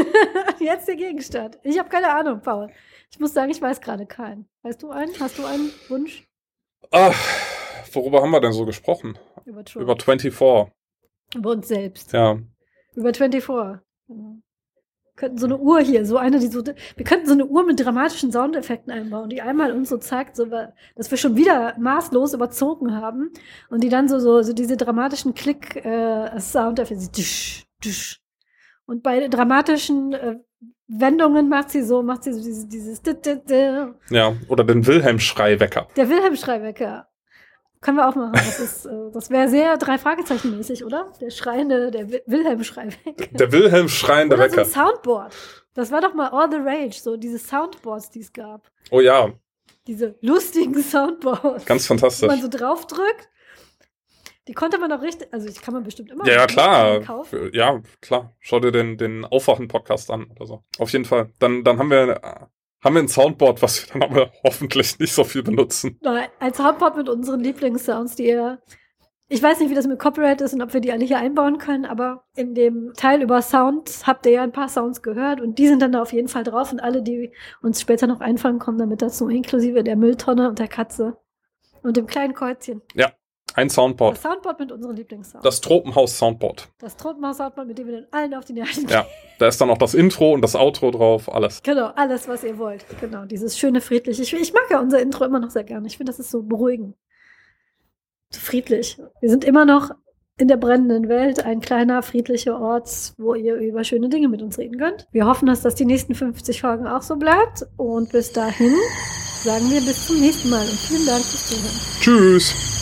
jetzt der Gegenstand. Ich habe keine Ahnung, Paul. Ich muss sagen, ich weiß gerade keinen. Weißt du einen? Hast du einen Wunsch? Ah, worüber haben wir denn so gesprochen? Über Trump. Über 24. Über uns selbst. Ja. Über 24. Genau. Wir könnten so eine Uhr hier, so eine, die so, wir könnten so eine Uhr mit dramatischen Soundeffekten einbauen, die einmal uns so zeigt, so, dass wir schon wieder maßlos überzogen haben und die dann so, so, so diese dramatischen Klick-Soundeffekte, dusch, dusch. Und bei dramatischen äh, Wendungen macht sie so, macht sie so dieses, dieses. Ja, oder den Wilhelm-Schreiwecker. der Wilhelm Schreibecker. Können wir auch machen. Das, ist, äh, das wäre sehr drei Fragezeichen mäßig, oder? Der schreiende, der Wi- Wilhelm-Schrei weg. Der Wilhelm schreiende so Wecker. ein Soundboard. Das war doch mal all the rage, so diese Soundboards, die es gab. Oh ja, Diese lustigen Soundboards. ganz fantastisch. man so draufdrückt. Die konnte man auch richtig, also die kann man bestimmt immer Ja, ja, klar. kaufen. Ja, klar. Schau dir den, den Aufwachen-Podcast an oder so. Auf jeden Fall. Dann, dann haben wir, haben wir ein Soundboard, was wir dann aber hoffentlich nicht so viel benutzen. Nein, ein Soundboard mit unseren Lieblingssounds, die ihr. Ich weiß nicht, wie das mit Copyright ist und ob wir die alle hier einbauen können, aber in dem Teil über Sound habt ihr ja ein paar Sounds gehört und die sind dann da auf jeden Fall drauf und alle, die uns später noch einfallen, kommen damit dazu, inklusive der Mülltonne und der Katze und dem kleinen Käuzchen. Ein Soundboard. Das Soundboard mit unseren Lieblingssounds. Das Tropenhaus-Soundboard. Das Tropenhaus-Soundboard, mit dem wir den allen auf die Nerven Ja. Da ist dann auch das Intro und das Outro drauf, alles. Genau, alles, was ihr wollt. Genau, dieses schöne, friedliche. Ich, ich mag ja unser Intro immer noch sehr gerne. Ich finde, das ist so beruhigend. So friedlich. Wir sind immer noch in der brennenden Welt, ein kleiner, friedlicher Ort, wo ihr über schöne Dinge mit uns reden könnt. Wir hoffen, dass das die nächsten 50 Folgen auch so bleibt. Und bis dahin sagen wir bis zum nächsten Mal und vielen Dank fürs Zuhören. Tschüss.